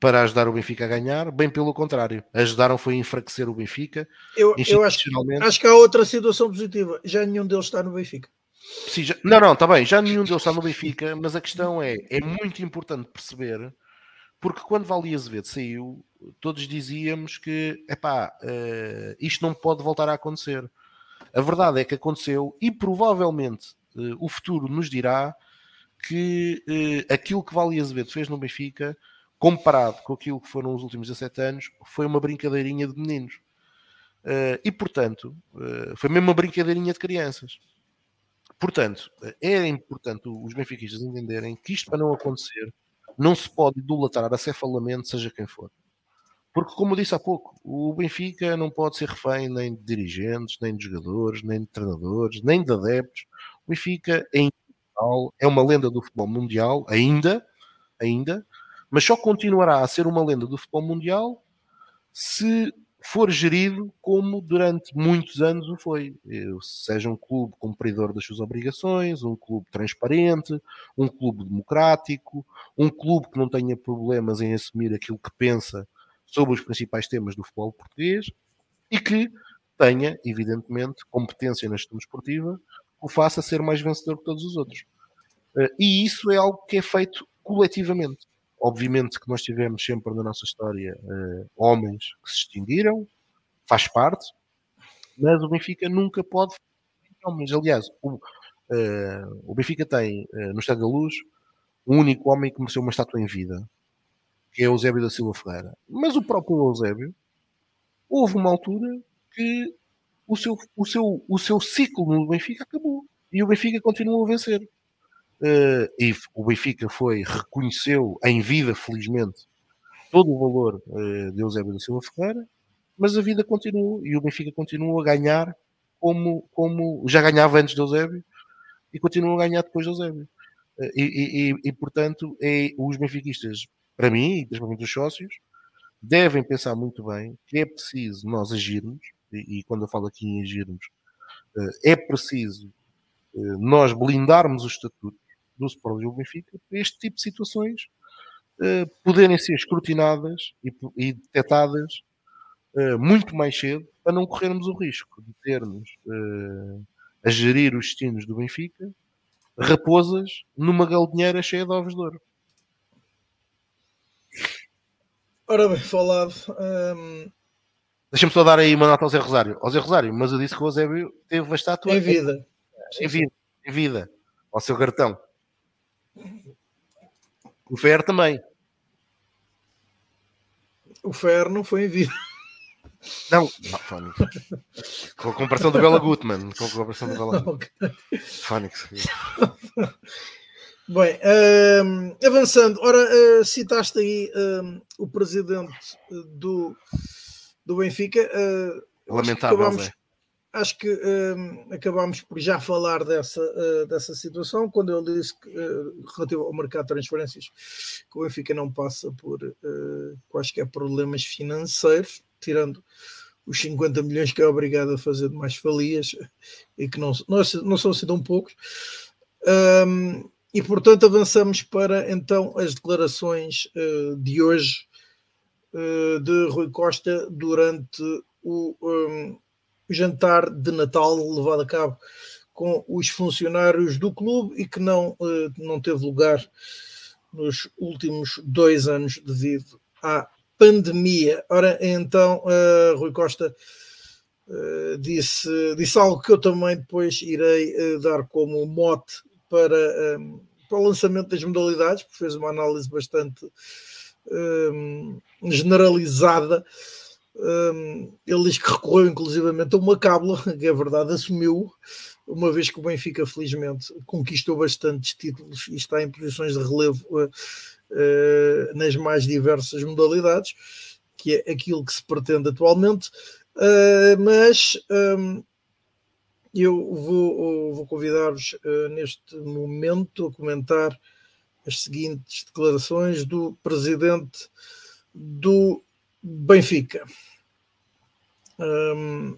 para ajudar o Benfica a ganhar, bem pelo contrário, ajudaram foi a enfraquecer o Benfica. Eu, eu acho, acho que há outra situação positiva, já nenhum deles está no Benfica. Sim, já, não, não, está bem, já nenhum deles está no Benfica, mas a questão é, é muito importante perceber, porque quando Vali Azevedo saiu, todos dizíamos que, epá, uh, isto não pode voltar a acontecer. A verdade é que aconteceu e provavelmente uh, o futuro nos dirá que uh, aquilo que Vali Azevedo fez no Benfica, comparado com aquilo que foram os últimos 17 anos, foi uma brincadeirinha de meninos. e portanto, foi mesmo uma brincadeirinha de crianças. Portanto, é importante os benfiquistas entenderem que isto para não acontecer não se pode idolatrar acefalamente, seja quem for. Porque, como disse há pouco, o Benfica não pode ser refém nem de dirigentes, nem de jogadores, nem de treinadores, nem de adeptos. O Benfica é é uma lenda do futebol mundial, ainda, ainda, mas só continuará a ser uma lenda do futebol mundial se for gerido como durante muitos anos o foi. Seja um clube cumpridor das suas obrigações, um clube transparente, um clube democrático, um clube que não tenha problemas em assumir aquilo que pensa sobre os principais temas do futebol português e que tenha, evidentemente, competência na gestão esportiva que o faça ser mais vencedor que todos os outros. Eh, e isso é algo que é feito coletivamente. Obviamente que nós tivemos sempre na nossa história uh, homens que se extinguiram, faz parte, mas o Benfica nunca pode. Mas aliás, o, uh, o Benfica tem uh, no Estado da Luz o único homem que mereceu uma estátua em vida, que é Eusébio da Silva Ferreira. Mas o próprio Eusébio, houve uma altura que o seu, o seu, o seu ciclo no Benfica acabou e o Benfica continuou a vencer. Uh, e o Benfica foi, reconheceu em vida, felizmente, todo o valor uh, de Eusébio da Silva Ferreira, mas a vida continuou e o Benfica continua a ganhar como, como já ganhava antes de Eusébio e continua a ganhar depois de Eusébio. Uh, e, e, e, portanto, é, os benfiquistas, para mim, e principalmente os sócios, devem pensar muito bem que é preciso nós agirmos, e, e quando eu falo aqui em agirmos, é preciso nós blindarmos os estatutos do Sporting e do Benfica para este tipo de situações uh, poderem ser escrutinadas e, e detectadas uh, muito mais cedo para não corrermos o risco de termos uh, a gerir os destinos do Benfica raposas numa galinheira cheia de ovos de ouro. Ora bem, falado. Um... Deixa-me só dar aí uma nota ao Zé Rosário. Ao Zé Rosário, mas eu disse que o Eusébio teve a estátua em vida. Em vida, em vida. Ao seu cartão. O Fer também. O Fer não foi em vida. Não, não com a comparação do Bela Gutmann, com a comparação do Bela. Fónix. Bem, uh, avançando, ora, uh, citaste aí uh, o presidente do, do Benfica. Lamentável, acabamos, acho que um, acabámos por já falar dessa, uh, dessa situação, quando ele disse que, uh, relativo ao mercado de transferências, que o Benfica não passa por uh, quaisquer problemas financeiros, tirando os 50 milhões que é obrigado a fazer de mais falias e que não, não, não são assim tão poucos. Um, e portanto avançamos para então as declarações uh, de hoje de Rui Costa durante o, um, jantar de Natal levado a cabo com os funcionários do clube e que não, eh, não teve lugar nos últimos dois anos devido à pandemia. Ora, então, uh, Rui Costa uh, disse, disse algo que eu também depois irei dar como mote para, um, para o lançamento das modalidades, porque fez uma análise bastante um, generalizada ele diz que recorreu inclusivamente a uma cábula, que é verdade, assumiu, uma vez que o Benfica, felizmente, conquistou bastantes títulos e está em posições de relevo uh, uh, nas mais diversas modalidades, que é aquilo que se pretende atualmente. Uh, mas um, eu vou, vou convidar-vos neste momento a comentar as seguintes declarações do presidente do Benfica. Um,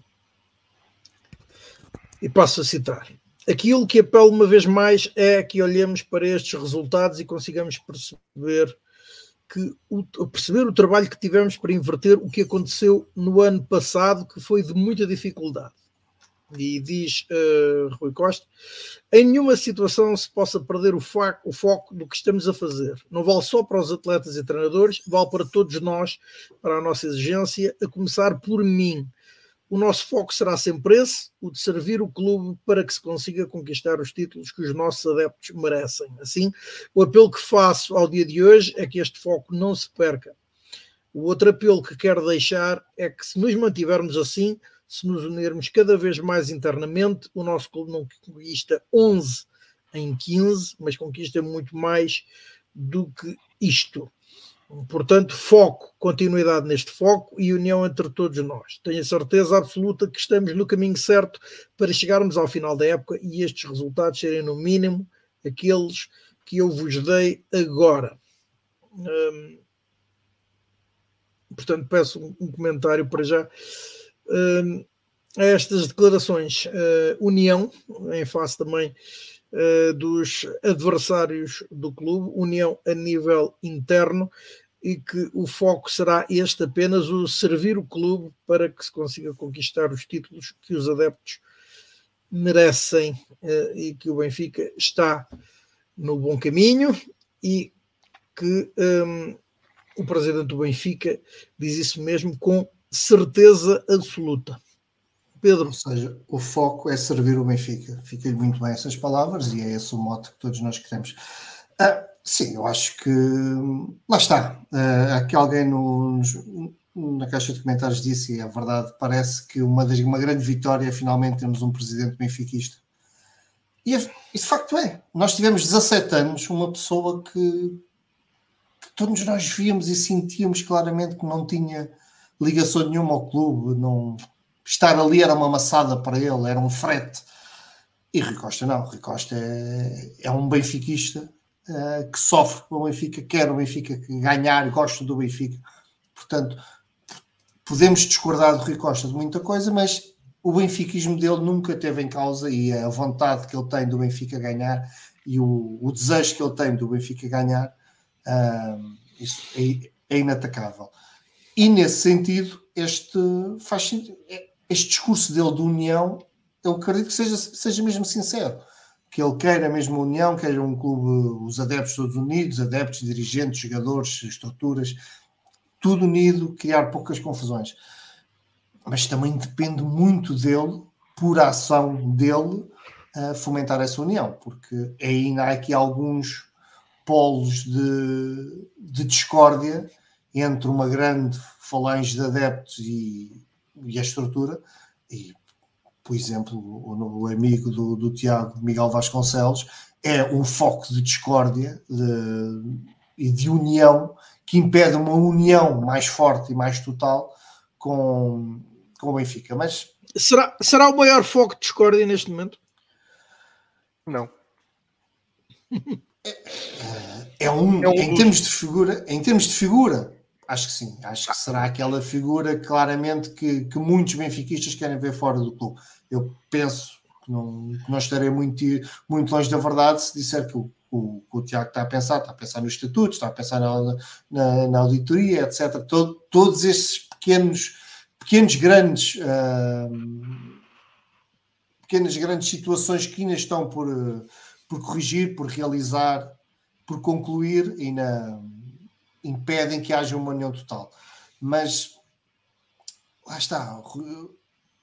e passo a citar. Aquilo que apelo uma vez mais é que olhemos para estes resultados e consigamos perceber que o, perceber o trabalho que tivemos para inverter o que aconteceu no ano passado, que foi de muita dificuldade e diz uh, Rui Costa, em nenhuma situação se possa perder o, o, foco do que estamos a fazer. Não vale só para os atletas e treinadores, vale para todos nós, para a nossa exigência, a começar por mim. O nosso foco será sempre esse, o de servir o clube para que se consiga conquistar os títulos que os nossos adeptos merecem. Assim, o apelo que faço ao dia de hoje é que este foco não se perca. O outro apelo que quero deixar é que se nos mantivermos assim, se nos unirmos cada vez mais internamente, o nosso clube não conquista 11 em 15, mas conquista muito mais do que isto. Portanto, foco, continuidade neste foco e união entre todos nós. Tenho a certeza absoluta que estamos no caminho certo para chegarmos ao final da época e estes resultados serem, no mínimo, aqueles que eu vos dei agora. Hum, portanto, peço um comentário para já uh, a estas declarações uh, união, em face também uh, dos adversários do clube, união a nível interno, e que o foco será este apenas o servir o clube para que se consiga conquistar os títulos que os adeptos merecem uh, e que o Benfica está no bom caminho e que um, o presidente do Benfica diz isso mesmo com certeza absoluta. Pedro. Ou seja, o foco é servir o Benfica. Fica-lhe muito bem essas palavras e é esse o mote que todos nós queremos. Ah, sim, eu acho que lá está. Ah, aqui alguém nos, na caixa de comentários disse, e é verdade, parece que uma, das, uma grande vitória é finalmente termos um presidente benfiquista. E, é, e de facto é. Nós tivemos 17 anos, uma pessoa que, que todos nós víamos e sentíamos claramente que não tinha ligação nenhuma ao clube, não, estar ali era uma maçada para ele, era um frete. E Rui Costa não, Rui Costa é, é um benfiquista uh, que sofre com o Benfica, quer o Benfica ganhar, gosta do Benfica. Portanto, podemos discordar do Rui Costa de muita coisa, mas o benfiquismo dele nunca teve em causa e a vontade que ele tem do Benfica ganhar e o, o desejo que ele tem do Benfica ganhar, uh, isso é, é, inatacável. E nesse sentido, este faz é, este discurso dele de união, eu acredito que seja, seja mesmo sincero, que ele queira mesmo união, queira um clube, os adeptos todos unidos, adeptos, dirigentes, jogadores, estruturas, tudo unido, criar poucas confusões. Mas também depende muito dele, por ação dele, fomentar essa união, porque ainda há aqui alguns polos de, de discórdia entre uma grande falange de adeptos e, e a estrutura, e por exemplo, o, o amigo do, do, Tiago, Miguel Vasconcelos, é um foco de discórdia de, e de união que impede uma união mais forte e mais total com, com o Benfica. Mas será, será o maior foco de discórdia neste momento? Não. É, é, um, é um, em termos de figura, em termos de figura, acho que sim. Acho que será aquela figura claramente que, que muitos benfiquistas querem ver fora do clube. Eu penso que não, que não estarei muito, muito longe da verdade se disser que o o, o Tiago está a pensar, está a pensar no estatuto, está a pensar na, na, na auditoria, etc. Todo, todos esses pequenos, pequenos grandes, uh, pequenas grandes situações que ainda estão por, por corrigir, por realizar, por concluir, ainda impedem que haja uma união total. Mas lá está,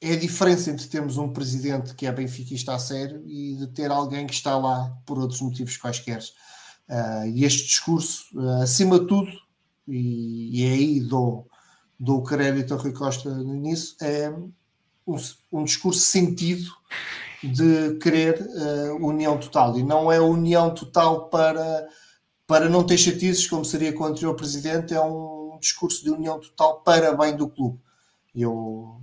é a diferença entre termos um presidente que é benfiquista a sério e de ter alguém que está lá por outros motivos quaisquer. Uh, e este discurso, uh, acima de tudo, e, e é aí dou, dou crédito a Rui Costa nisso, é um, um discurso sentido de querer uh, união total. E não é união total para, para não ter chatices, como seria com o anterior presidente, é um discurso de união total para bem do clube. Eu,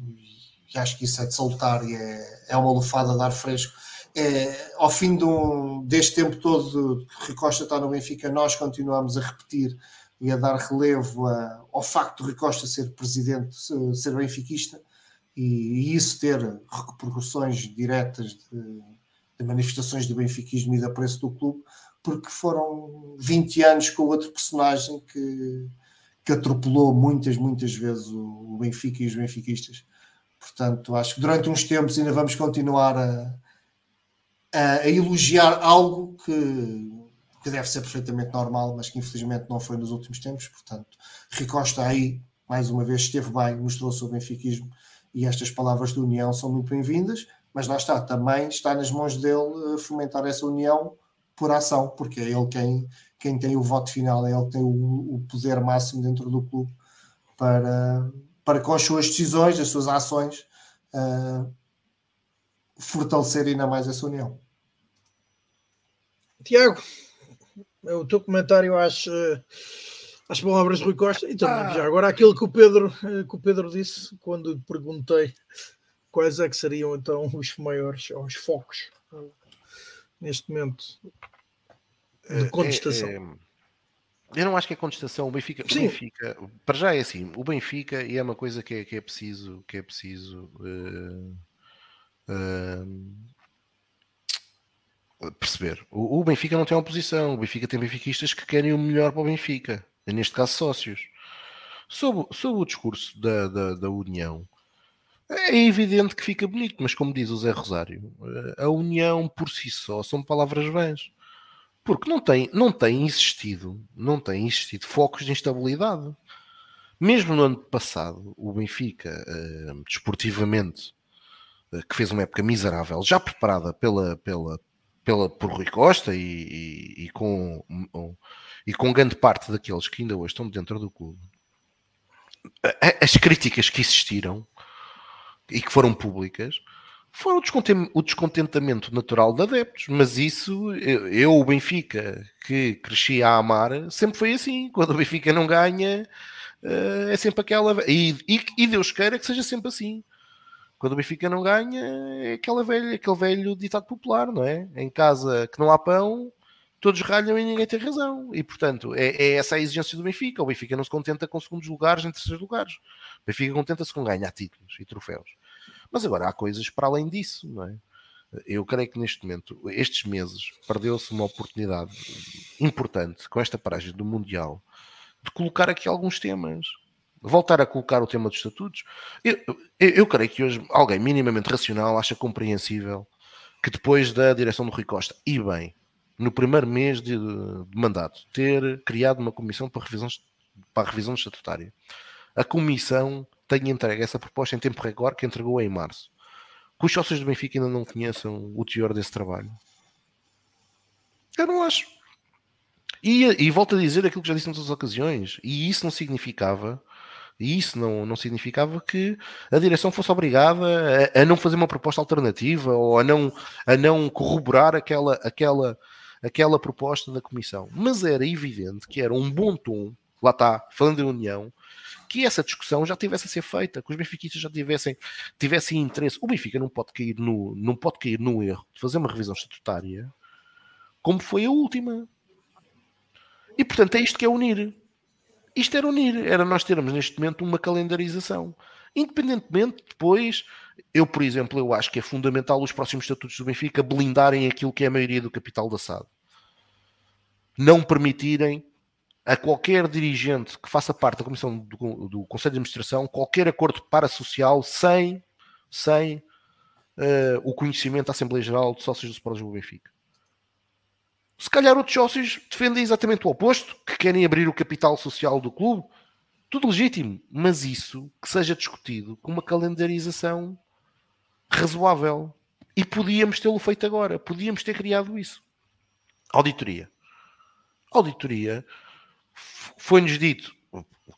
acho que isso é de salutar e é, é uma lufada de ar fresco. É, ao fim de um, deste tempo todo que Rui Costa está no Benfica, nós continuamos a repetir e a dar relevo a, ao facto de Rui Costa ser presidente, ser benfiquista, e, e isso ter repercussões diretas de, de, manifestações de benfiquismo e de apreço do clube, porque foram 20 anos com outro personagem que, que atropelou muitas, muitas vezes o, Benfica e os benfiquistas. Portanto, acho que durante uns tempos ainda vamos continuar a, a, a elogiar algo que, que, deve ser perfeitamente normal, mas que infelizmente não foi nos últimos tempos. Portanto, Ricosta aí, mais uma vez, esteve bem, mostrou o seu benfiquismo e estas palavras de união são muito bem-vindas, mas lá está, também está nas mãos dele fomentar essa união por ação, porque é ele quem, quem tem o voto final, é ele que tem o, o poder máximo dentro do clube para para com as suas decisões, as suas ações, uh, fortalecer ainda mais essa união. Tiago, o teu comentário às, às palavras de Rui Costa e também ah. já agora aquilo que o Pedro que o Pedro disse quando perguntei quais é que seriam então os maiores os focos neste momento de contestação. É, é, eu não acho que é contestação. O Benfica, o Benfica, para já é assim. O Benfica e é uma coisa que é, que é preciso, que é preciso uh, uh, perceber. O, o, Benfica não tem oposição. O Benfica tem benfiquistas que querem o melhor para o Benfica. Neste caso, sócios. Sobre, sobre o discurso da, da, da União, é evidente que fica bonito, mas como diz o Zé Rosário, eh, a união por si só são palavras vãs. Porque não tem, não tem existido, não tem existido focos de instabilidade. Mesmo no ano passado, o Benfica, uh, desportivamente, que fez uma época miserável, já preparada pela, pela, pela, por Rui Costa e, e, e com, e com grande parte daqueles que ainda hoje estão dentro do clube, as críticas que existiram e que foram públicas foi o descontentamento natural de adeptos, mas isso, eu, o Benfica, que cresci a amar, sempre foi assim. Quando o Benfica não ganha, eh, é sempre aquela. E, e, e Deus queira que seja sempre assim. Quando o Benfica não ganha, é aquela velha, aquele velho ditado popular, não é? Em casa que não há pão, todos ralham e ninguém tem razão. E, portanto, é, é, essa a exigência do Benfica. O Benfica não se contenta com segundos lugares em terceiros lugares. O Benfica contenta-se com ganhar títulos e troféus. Mas agora há coisas para além disso, não é? Eu creio que neste momento, estes meses, perdeu-se uma oportunidade importante com esta paragem do Mundial de colocar aqui alguns temas. Voltar a colocar o tema dos estatutos. Eu, eu, eu creio que hoje alguém minimamente racional acha compreensível que depois da direção do Rui Costa, e bem, no primeiro mês de, de mandato, ter criado uma comissão para, revisão, para a revisão estatutária, a comissão tenha entregue essa proposta em tempo recorde que entregou em março. Que os sócios do Benfica ainda não conheçam o teor desse trabalho. Eu não acho. E, e volto a dizer aquilo que já disse em outras ocasiões. E isso não significava e isso não, não significava que a direção fosse obrigada a, a, não fazer uma proposta alternativa ou a não, a não corroborar aquela, aquela, aquela proposta da comissão. Mas era evidente que era um bom tom, lá está, falando em União, que essa discussão já tivesse a ser feita, que os benfiquistas já tivessem, tivessem interesse. O Benfica não pode cair no, não pode cair no erro de fazer uma revisão estatutária como foi a última. E portanto é isto que é unir. Isto era unir, era nós termos neste momento uma calendarização. Independentemente, depois, eu, por exemplo, eu acho que é fundamental os próximos estatutos do Benfica blindarem aquilo que é a maioria do capital da SAD. Não permitirem a qualquer dirigente que faça parte da comissão do, do Conselho de Administração qualquer acordo parasocial sem, sem uh, o conhecimento da Assembleia Geral de Sócios do Sporting do Benfica. Se calhar outros sócios defendem exatamente o oposto, que querem abrir o capital social do clube. Tudo legítimo, mas isso que seja discutido com uma calendarização razoável. E podíamos tê-lo feito agora, podíamos ter criado isso. Auditoria. Auditoria foi-nos dito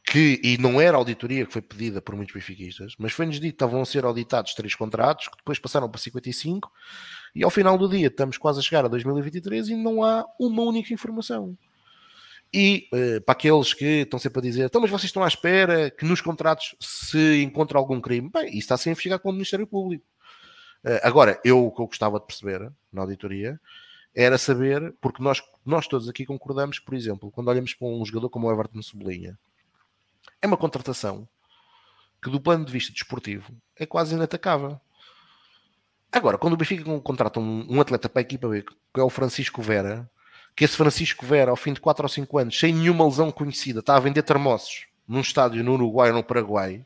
que, e não era auditoria que foi pedida por muitos benfiquistas, mas foi-nos dito que estavam a ser auditados três contratos, que depois passaram para 55, e ao final do dia estamos quase a chegar a 2023 e não há uma única informação. E uh, para aqueles que estão sempre a dizer, então, mas vocês estão à espera que nos contratos se encontre algum crime. Bem, isso está a ser investigado pelo Ministério Público. Uh, agora, eu o que eu gostava de perceber na auditoria era saber, porque nós, nós todos aqui concordamos, por exemplo, quando olhamos para um jogador como o Everton Sublinha, é uma contratação que, do plano de vista desportivo, é quase inatacável. Agora, quando o Benfica contrata um, um atleta para a equipa B, que é o Francisco Vera, que esse Francisco Vera, ao fim de 4 ou 5 anos, sem nenhuma lesão conhecida, está a vender termossos num estádio no Uruguai ou no Paraguai,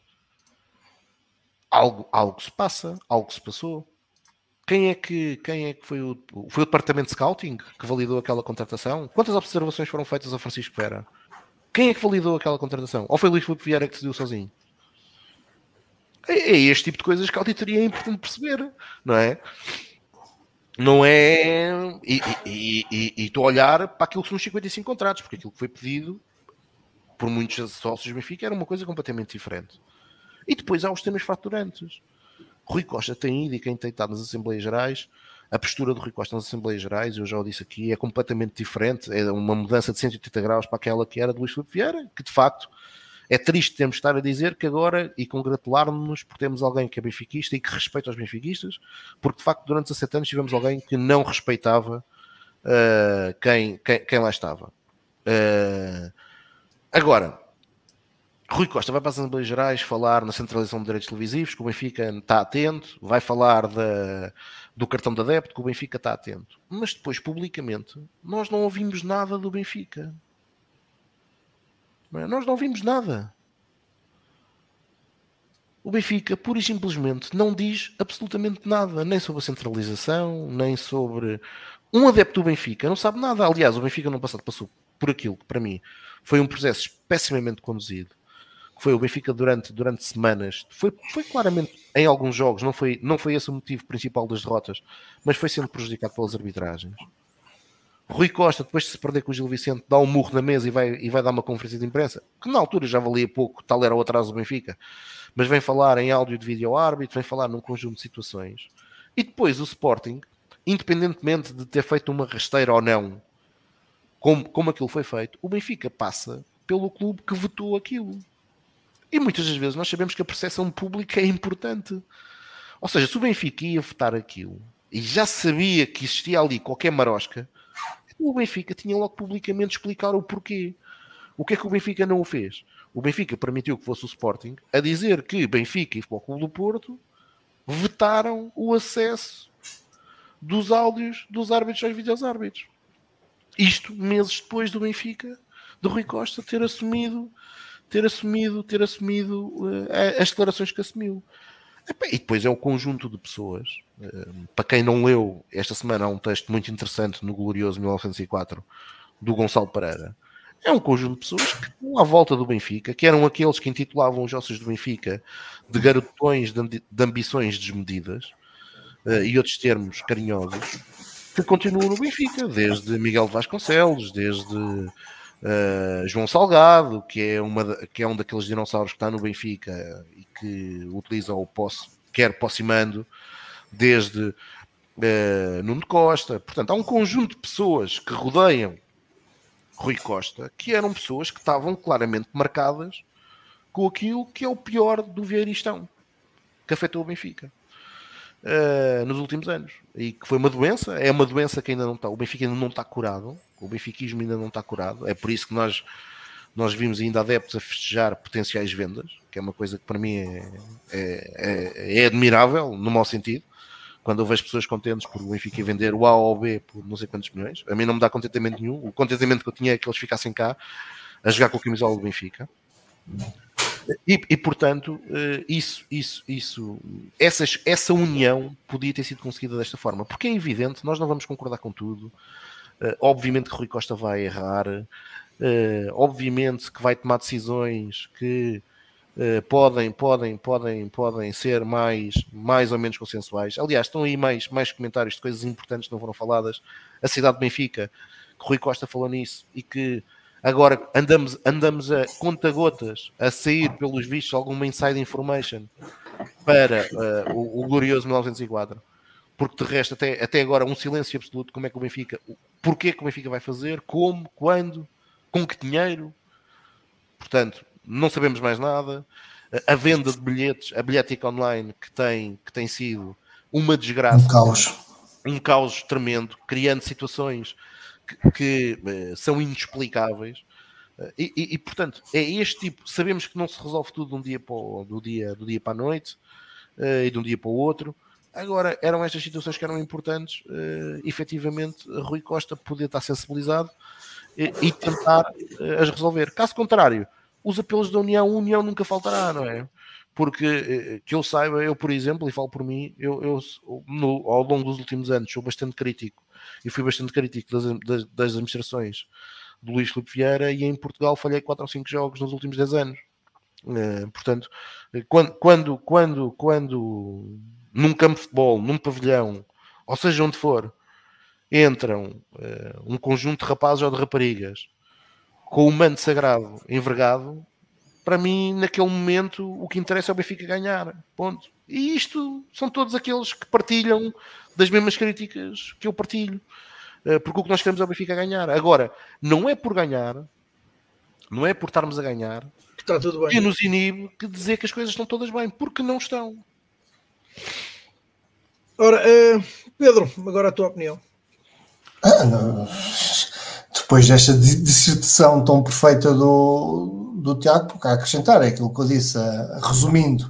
algo, algo se passa, algo se passou. Quem é que, quem é que foi o, foi o departamento de scouting que validou aquela contratação? Quantas observações foram feitas ao Francisco Vera? Quem é que validou aquela contratação? Ou foi Luís Filipe Vieira que decidiu sozinho? É, é este tipo de coisas que a auditoria é importante perceber, não é? Não é. E estou a olhar para aquilo que são os 55 contratos, porque aquilo que foi pedido por muitos sócios do Benfica era uma coisa completamente diferente. E depois há os temas fraturantes. Rui Costa tem ido e quem tem estado nas Assembleias Gerais, a postura do Rui Costa nas Assembleias Gerais, eu já o disse aqui, é completamente diferente, é uma mudança de 180 graus para aquela que era do Luís Filipe Vieira, que de facto é triste termos de estar a dizer que agora, e congratular-nos por termos alguém que é benfiquista e que respeita os benfiquistas, porque de facto durante 17 anos tivemos alguém que não respeitava uh, quem, quem, quem, lá estava. Uh, agora, Rui Costa vai para as Assembleias Gerais falar na centralização de direitos televisivos, que o Benfica está atento, vai falar da, do cartão de adepto, que o Benfica está atento. Mas depois, publicamente, nós não ouvimos nada do Benfica. É? Nós não ouvimos nada. O Benfica, pura e simplesmente, não diz absolutamente nada, nem sobre a centralização, nem sobre. Um adepto do Benfica não sabe nada. Aliás, o Benfica no passado passou por aquilo que, para mim, foi um processo pessimamente conduzido que foi o Benfica durante, durante semanas, foi, foi claramente em alguns jogos, não foi, não foi esse o motivo principal das derrotas, mas foi sendo prejudicado pelas arbitragens. Rui Costa, depois de se perder com o Gil Vicente, dá um murro na mesa e vai, e vai dar uma conferência de imprensa, que na altura já valia pouco, tal era o atraso do Benfica, mas vem falar em áudio de vídeo árbitro, vem falar num conjunto de situações. E depois o Sporting, independentemente de ter feito uma rasteira ou não, como, como aquilo foi feito, o Benfica passa pelo clube que votou aquilo. E muitas das vezes nós sabemos que a percepção pública é importante. Ou seja, se o Benfica ia votar aquilo e já sabia que existia ali qualquer marosca, o Benfica tinha logo publicamente explicar o porquê. O que é que o Benfica não o fez? O Benfica permitiu que fosse o Sporting a dizer que Benfica e Futebol Clube do Porto vetaram o acesso dos áudios dos árbitros aos vídeos árbitros. Isto meses depois do Benfica, do Rui Costa, ter assumido, ter assumido, ter assumido uh, as declarações que assumiu. E depois é o conjunto de pessoas. Para quem não leu, esta semana há um texto muito interessante no Glorioso 1904 do Gonçalo Pereira. É um conjunto de pessoas que estão à volta do Benfica, que eram aqueles que intitulavam os ossos do Benfica de garotões de ambições desmedidas e outros termos carinhosos, que continuam no Benfica, desde Miguel Vasconcelos, desde Uh, João Salgado, que é, uma, que é um daqueles dinossauros que está no Benfica e que utiliza o posse, quer mando desde uh, Nuno Costa. Portanto, há um conjunto de pessoas que rodeiam Rui Costa que eram pessoas que estavam claramente marcadas com aquilo que é o pior do Vieiristão, que afetou o Benfica. Uh, nos últimos anos e que foi uma doença, é uma doença que ainda não está, o Benfica ainda não está curado, o benfiquismo ainda não está curado. É por isso que nós, nós vimos ainda adeptos a festejar potenciais vendas, que é uma coisa que para mim é, é, é, é admirável, no mau sentido. Quando eu vejo pessoas contentes por o Benfica vender o A ou o B por não sei quantos milhões, a mim não me dá contentamento nenhum. O contentamento que eu tinha é que eles ficassem cá a jogar com a camisola do Benfica. E, e, portanto, eh, isso, isso, isso, essas, essa união podia ter sido conseguida desta forma, porque é evidente, nós não vamos concordar com tudo, Uh, obviamente que Rui Costa vai errar, uh, obviamente que vai tomar decisões que podem, podem, podem, podem ser mais, mais ou menos consensuais. Aliás, estão aí mais, mais comentários de coisas importantes que não foram faladas. A cidade de Benfica, que Rui Costa falou nisso e que agora andamos, andamos a conta-gotas a sair, pelos vistos, alguma inside information para o, o glorioso 1904 porque de resto, até, até agora, um silêncio absoluto. Como é que o Benfica, porquê que o Benfica vai fazer, como, quando, com que dinheiro. Portanto, não sabemos mais nada. A venda de bilhetes, a bilhética online que tem, que tem sido uma desgraça. Um caos. Um caos tremendo, criando situações que, que uh, são inexplicáveis. Uh, e, e, e, portanto, é este tipo. Sabemos que não se resolve tudo de um dia para o, do, dia, do dia para a noite uh, e de um dia para o outro. Agora, eram estas situações que eram importantes, uh, efetivamente, Rui Costa poder estar sensibilizado e, e tentar uh, as resolver. Caso contrário, os apelos da União, a União nunca faltará, não é? Porque, uh, que eu saiba, eu, por exemplo, e falo por mim, eu, eu no, ao longo dos últimos anos sou bastante crítico e fui bastante crítico das, das, das administrações do Luís Filipe Vieira e em Portugal falhei 4 ou 5 jogos nos últimos 10 anos. portanto, quando, quando, quando, quando num campo de futebol, num pavilhão, ou seja onde for, entram uh, um conjunto de rapazes ou de raparigas com o manto sagrado envergado, para mim, naquele momento, o que interessa é o Benfica ganhar. Ponto. E isto são todos aqueles que partilham das mesmas críticas que eu partilho. Uh, porque o que nós queremos é o Benfica ganhar. Agora, não é por ganhar, não é por estarmos a ganhar, que, está tudo bem. que nos inibe que dizer que as coisas estão todas bem, porque não estão. Ora, uh, Pedro, agora a tua opinião. Ah, Depois desta dissertação tão perfeita do, do Tiago, porque há a acrescentar é aquilo que eu disse, uh, resumindo,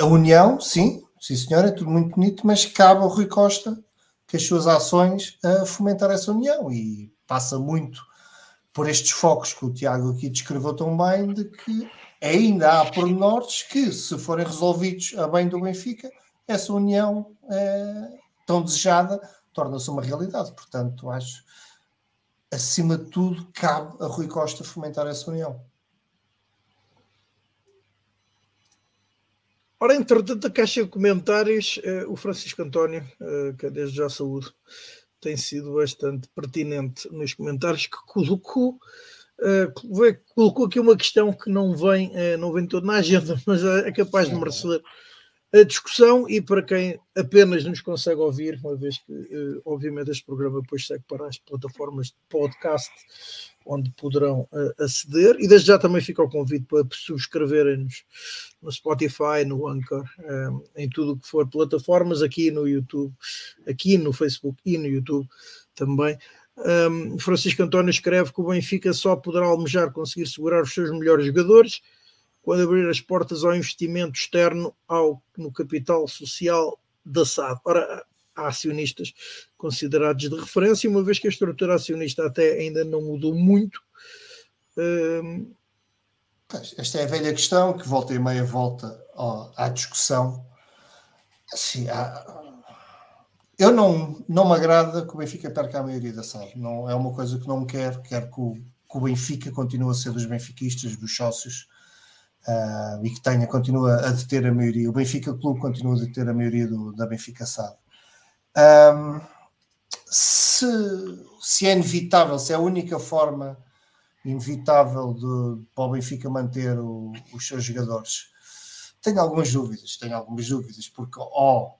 a união, sim, sim senhor, é tudo muito bonito, mas cabe ao Rui Costa que as suas ações a fomentar essa união e passa muito por estes focos que o Tiago aqui descreveu tão bem, de que ainda há pormenores que, se forem resolvidos a bem do Benfica, essa união é, tão desejada torna-se uma realidade. Portanto, acho, acima de tudo, cabe a Rui Costa fomentar essa união. Ora, entretanto, a caixa de comentários, eh, o Francisco António, eh, que é desde já saúde, tem sido bastante pertinente nos comentários que colocou. Uh, colocou aqui uma questão que não vem, não vem todo na agenda, mas é capaz de merecer a discussão e para quem apenas nos consegue ouvir, uma vez que, obviamente, este programa depois segue para as plataformas de podcast onde poderão uh, aceder. E desde já também fica o convite para subscreverem-nos no Spotify, no Anchor, um, eh, em tudo o que for plataformas, aqui no YouTube, aqui no Facebook e no YouTube também. Um, Francisco António escreve que o Benfica só poderá almejar conseguir segurar os seus melhores jogadores quando abrir as portas ao investimento externo ao, no capital social da SAD. Ora, há acionistas considerados de referência, uma vez que a estrutura acionista até ainda não mudou muito. Hum, esta é a velha questão que volta e meia volta à discussão. Assim, há... Eu não, não me agrada que o Benfica perca a maioria da SAD. Não, é uma coisa que não quero. Quero que o, que o Benfica continue a ser dos benfiquistas, dos sócios, uh, e que tenha, continua a deter a maioria. O Benfica Clube continua a deter a maioria do, da Benfica SAD. Um, se, se é inevitável, se é a única forma inevitável de, para o Benfica manter o, os seus jogadores, tenho algumas dúvidas, tenho algumas dúvidas, porque ou,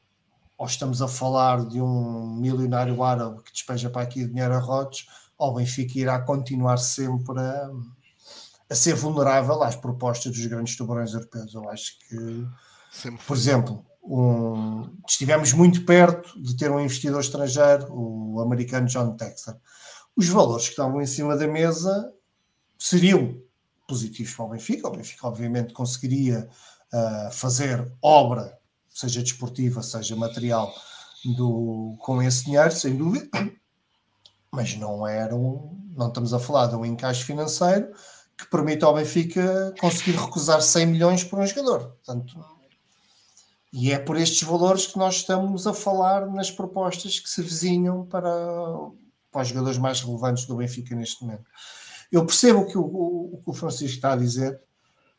ou estamos a falar de um milionário árabe que despeja para aqui dinheiro a rodos, ou o Benfica irá continuar sempre a a ser vulnerável às propostas dos grandes tubarões europeus. Eu acho que, por exemplo, um, estivemos muito perto de ter um investidor estrangeiro, o americano John Texer. Os valores que estavam em cima da mesa seriam positivos para o Benfica. O Benfica, obviamente, conseguiria uh, fazer obra, seja desportiva, seja material, do, com esse dinheiro, sem dúvida. Mas não era um, não estamos a falar de um encaixe financeiro que permite ao Benfica conseguir recusar 100 milhões por um jogador. Portanto, e é por estes valores que nós estamos a falar nas propostas que se vizinham para, para os jogadores mais relevantes do Benfica neste momento. Eu percebo que o, o, o Francisco está a dizer,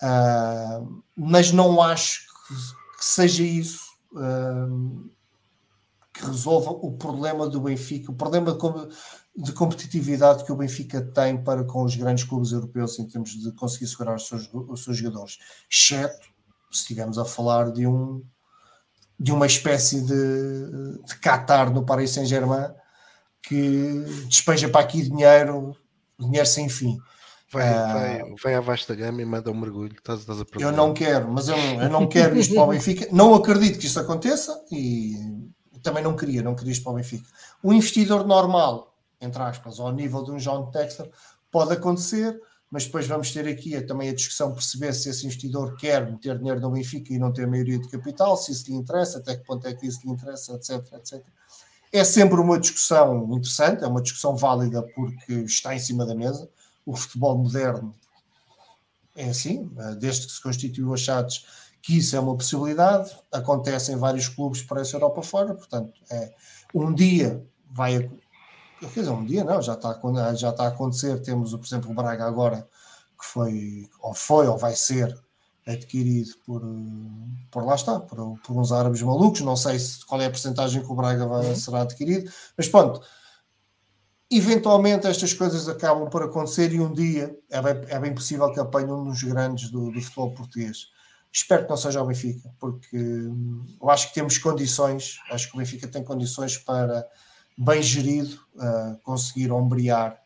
uh, mas não acho que, que seja isso uh, que resolva o problema do Benfica, o problema de competitividade que o Benfica tem para com os grandes clubes europeus em termos de conseguir segurar os seus, os seus jogadores, exceto se estivermos a falar de um de uma espécie de, de Qatar no Paris Saint-Germain que despeja para aqui dinheiro, dinheiro sem fim. Vai, uh, vai, vai à vasta gama e manda um mergulho. Estás, estás a eu não quero, mas eu, eu não quero isto para o Benfica. Não acredito que isso aconteça e também não queria, não queria isto para o Benfica. O investidor normal entre aspas, ao nível de um John Texter, pode acontecer, mas depois vamos ter aqui a, também a discussão perceber se esse investidor quer meter dinheiro no Benfica e não ter maioria de capital, se isso lhe interessa, até que ponto é que isso lhe interessa, etc, etc. É sempre uma discussão interessante, é uma discussão válida porque está em cima da mesa. O futebol moderno é assim, desde que se constituiu a Chaves, que isso é uma possibilidade, acontece em vários clubes para essa Europa fora, portanto, é, um dia vai quer dizer, um dia não, já está, já está a acontecer. Temos, por exemplo, o Braga agora, que foi, ou foi, ou vai ser adquirido por, por lá está, por, por uns árabes malucos. Não sei se, qual é a porcentagem que o Braga vai, uhum. será adquirido, mas pronto. Eventualmente estas coisas acabam por acontecer e um dia é bem, é bem possível que apanhe um dos grandes do, do futebol português. Espero que não seja o Benfica, porque hum, eu acho que temos condições, acho que o Benfica tem condições para bem gerido, uh, conseguir ombrear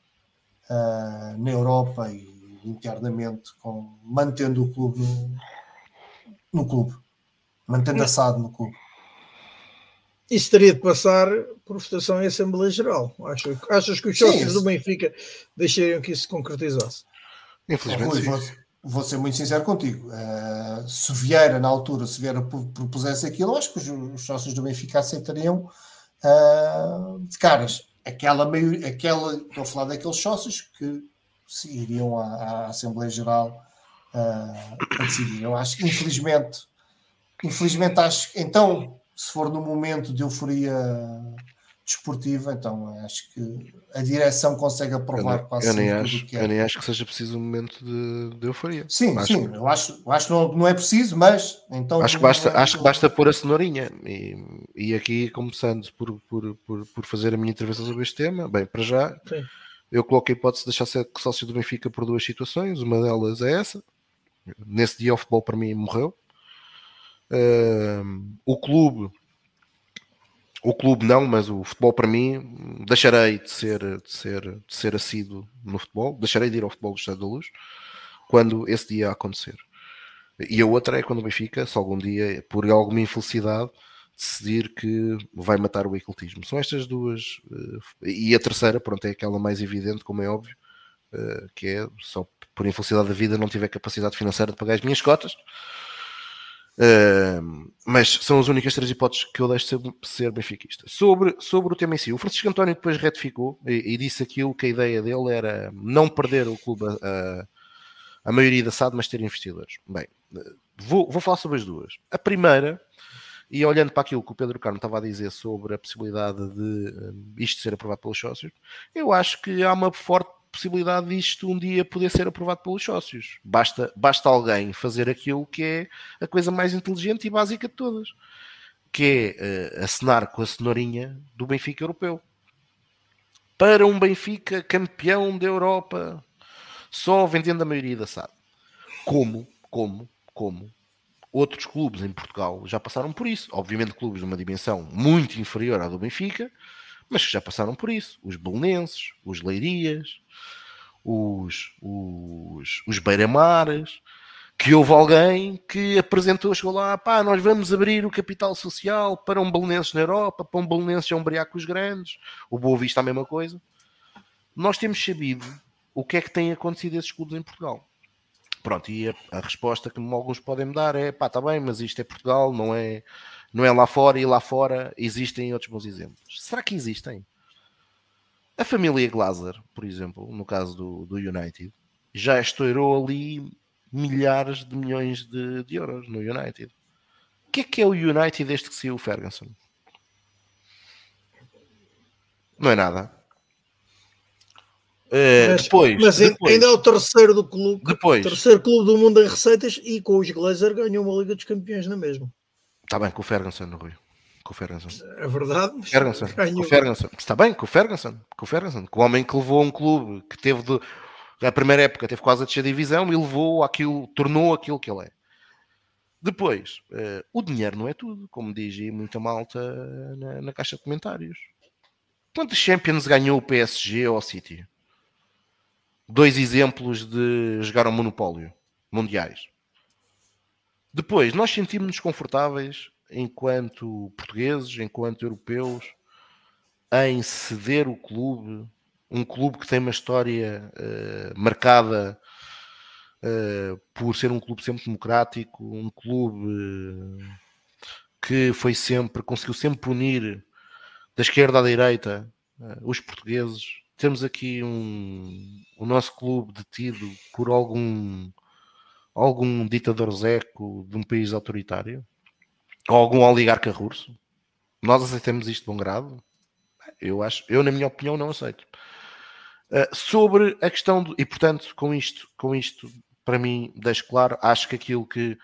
uh, na Europa e internamente, com, mantendo o clube no, no clube, mantendo assado no clube. Isso teria de passar por votação em Assembleia Geral. Achas, achas que os sócios do Benfica deixariam que isso se concretizasse? Infelizmente. Vou, vou, ser muito sincero contigo. Uh, se Vieira, na altura, se Vieira propusesse aquilo, acho que os, os sócios do Benfica aceitariam de caras. Aquela, meio, aquela, estou a falar daqueles sócios que se iriam à, à Assembleia Geral uh, a decidir. Eu acho que, infelizmente, infelizmente, acho que então, se for no momento de euforia desportiva, então acho que a direção consegue aprovar eu, quase eu nem acho, que é. Eu nem acho que seja preciso um momento de, de euforia. Sim, acho sim, que... eu acho, eu acho que não, não é preciso, mas então. Acho que basta, é acho que basta pôr a cenourinha. E, e aqui, começando por, por, por, por fazer a minha intervenção sobre este tema, bem, para já, sim. eu coloco a hipótese de deixar ser sócio do Benfica por duas situações. Uma delas é essa. Nesse dia o futebol para mim morreu. Uh, o clube o clube não, mas o futebol para mim deixarei de ser, de ser, de ser assíduo no futebol, deixarei de ir ao futebol do Estado da Luz quando esse dia acontecer. E a outra é quando o Benfica, se algum dia, por alguma infelicidade, decidir que vai matar o ecletismo. São estas duas. Eh, e a terceira, pronto, é aquela mais evidente, como é óbvio, eh, que é só por infelicidade da vida não tiver capacidade financeira de pagar as minhas cotas Uh, mas são as únicas três hipóteses que eu deixo de ser, benfiquista. Sobre, sobre o tema em si, o Francisco António depois retificou e, e disse aquilo que a ideia dele era não perder o clube a, a, a maioria da SAD, mas ter investidores. Bem, vou, vou falar sobre as duas. A primeira, e olhando para aquilo que o Pedro Carmo estava a dizer sobre a possibilidade de isto ser aprovado pelos sócios, eu acho que há uma forte possibilidade disto um dia poder ser aprovado pelos sócios. Basta, basta alguém fazer aquilo que é a coisa mais inteligente e básica de todas, que é uh, assinar com a cenourinha do Benfica europeu. Para um Benfica campeão da Europa, só vendendo a maioria da SAD. Como, como, como outros clubes em Portugal já passaram por isso. Obviamente clubes de uma dimensão muito inferior à do Benfica, mas que já passaram por isso. Os belenenses, os leirias, os, os, os beiramares, que houve alguém que apresentou, chegou lá, pá, nós vamos abrir o capital social para um belenenses na Europa, para um belenenses a com os grandes, o Boa Vista a mesma coisa. Nós temos sabido o que é que tem acontecido esses clubes em Portugal. Pronto, e a, a resposta que alguns podem me dar é, pá, está bem, mas isto é Portugal, não é não é lá fora e lá fora existem outros bons exemplos. Será que existem? A família Glazer, por exemplo, no caso do, do United, já estourou ali milhares de milhões de, de euros no United. O que é que é o United desde que saiu o Ferguson? Não é nada. Uh, mas, depois, mas depois, ainda é o terceiro do clube, depois, terceiro clube do mundo em receitas e com os Glazer ganhou uma Liga dos Campeões na mesma. Está bem com o Ferguson, Rui. Com o Ferguson. É verdade. Ferguson. Com o Ferguson. Está bem com o Ferguson. Com o Ferguson. Com o homem que levou um clube que teve de. A primeira época teve quase a descer a divisão e levou aquilo, tornou aquilo que ele é. Depois, uh, o dinheiro não é tudo, como diz muita malta na, na, caixa de comentários. Quantos Champions ganhou o PSG ou o City? Dois exemplos de jogar um monopólio mundiais. Depois, nós sentimos-nos confortáveis enquanto portugueses, enquanto europeus, em ceder o clube, um clube que tem uma história uh, marcada uh, por ser um clube sempre democrático, um clube uh, que foi sempre, conseguiu sempre unir da esquerda à direita os portugueses. Temos aqui um, o nosso clube detido por algum algum ditador zeco de um país autoritário? Ou algum oligarca russo? Nós aceitamos isto de bom grado? Eu acho, eu na minha opinião não aceito. Uh, sobre a questão do, e portanto com isto, com isto para mim deixo claro, acho que aquilo que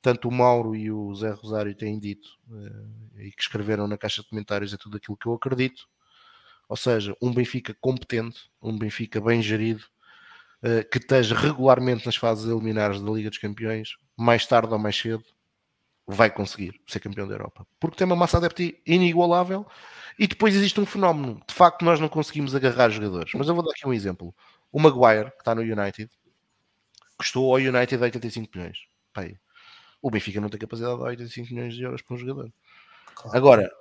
tanto o Mauro e o Zé Rosário têm dito uh, e que escreveram na caixa de comentários é tudo aquilo que eu acredito. Ou seja, um Benfica competente, um Benfica bem gerido, uh, que esteja regularmente nas fases eliminares da Liga dos Campeões, mais tarde ou mais cedo, vai conseguir ser campeão da Europa. Porque tem uma massa adepta inigualável e depois existe um fenómeno. De facto, nós não conseguimos agarrar jogadores. Mas eu vou dar aqui um exemplo. O Maguire, que está no United, custou ao United 85 milhões. Pai, o Benfica não tem capacidade de dar 85 milhões de euros para um jogador. Claro. Agora,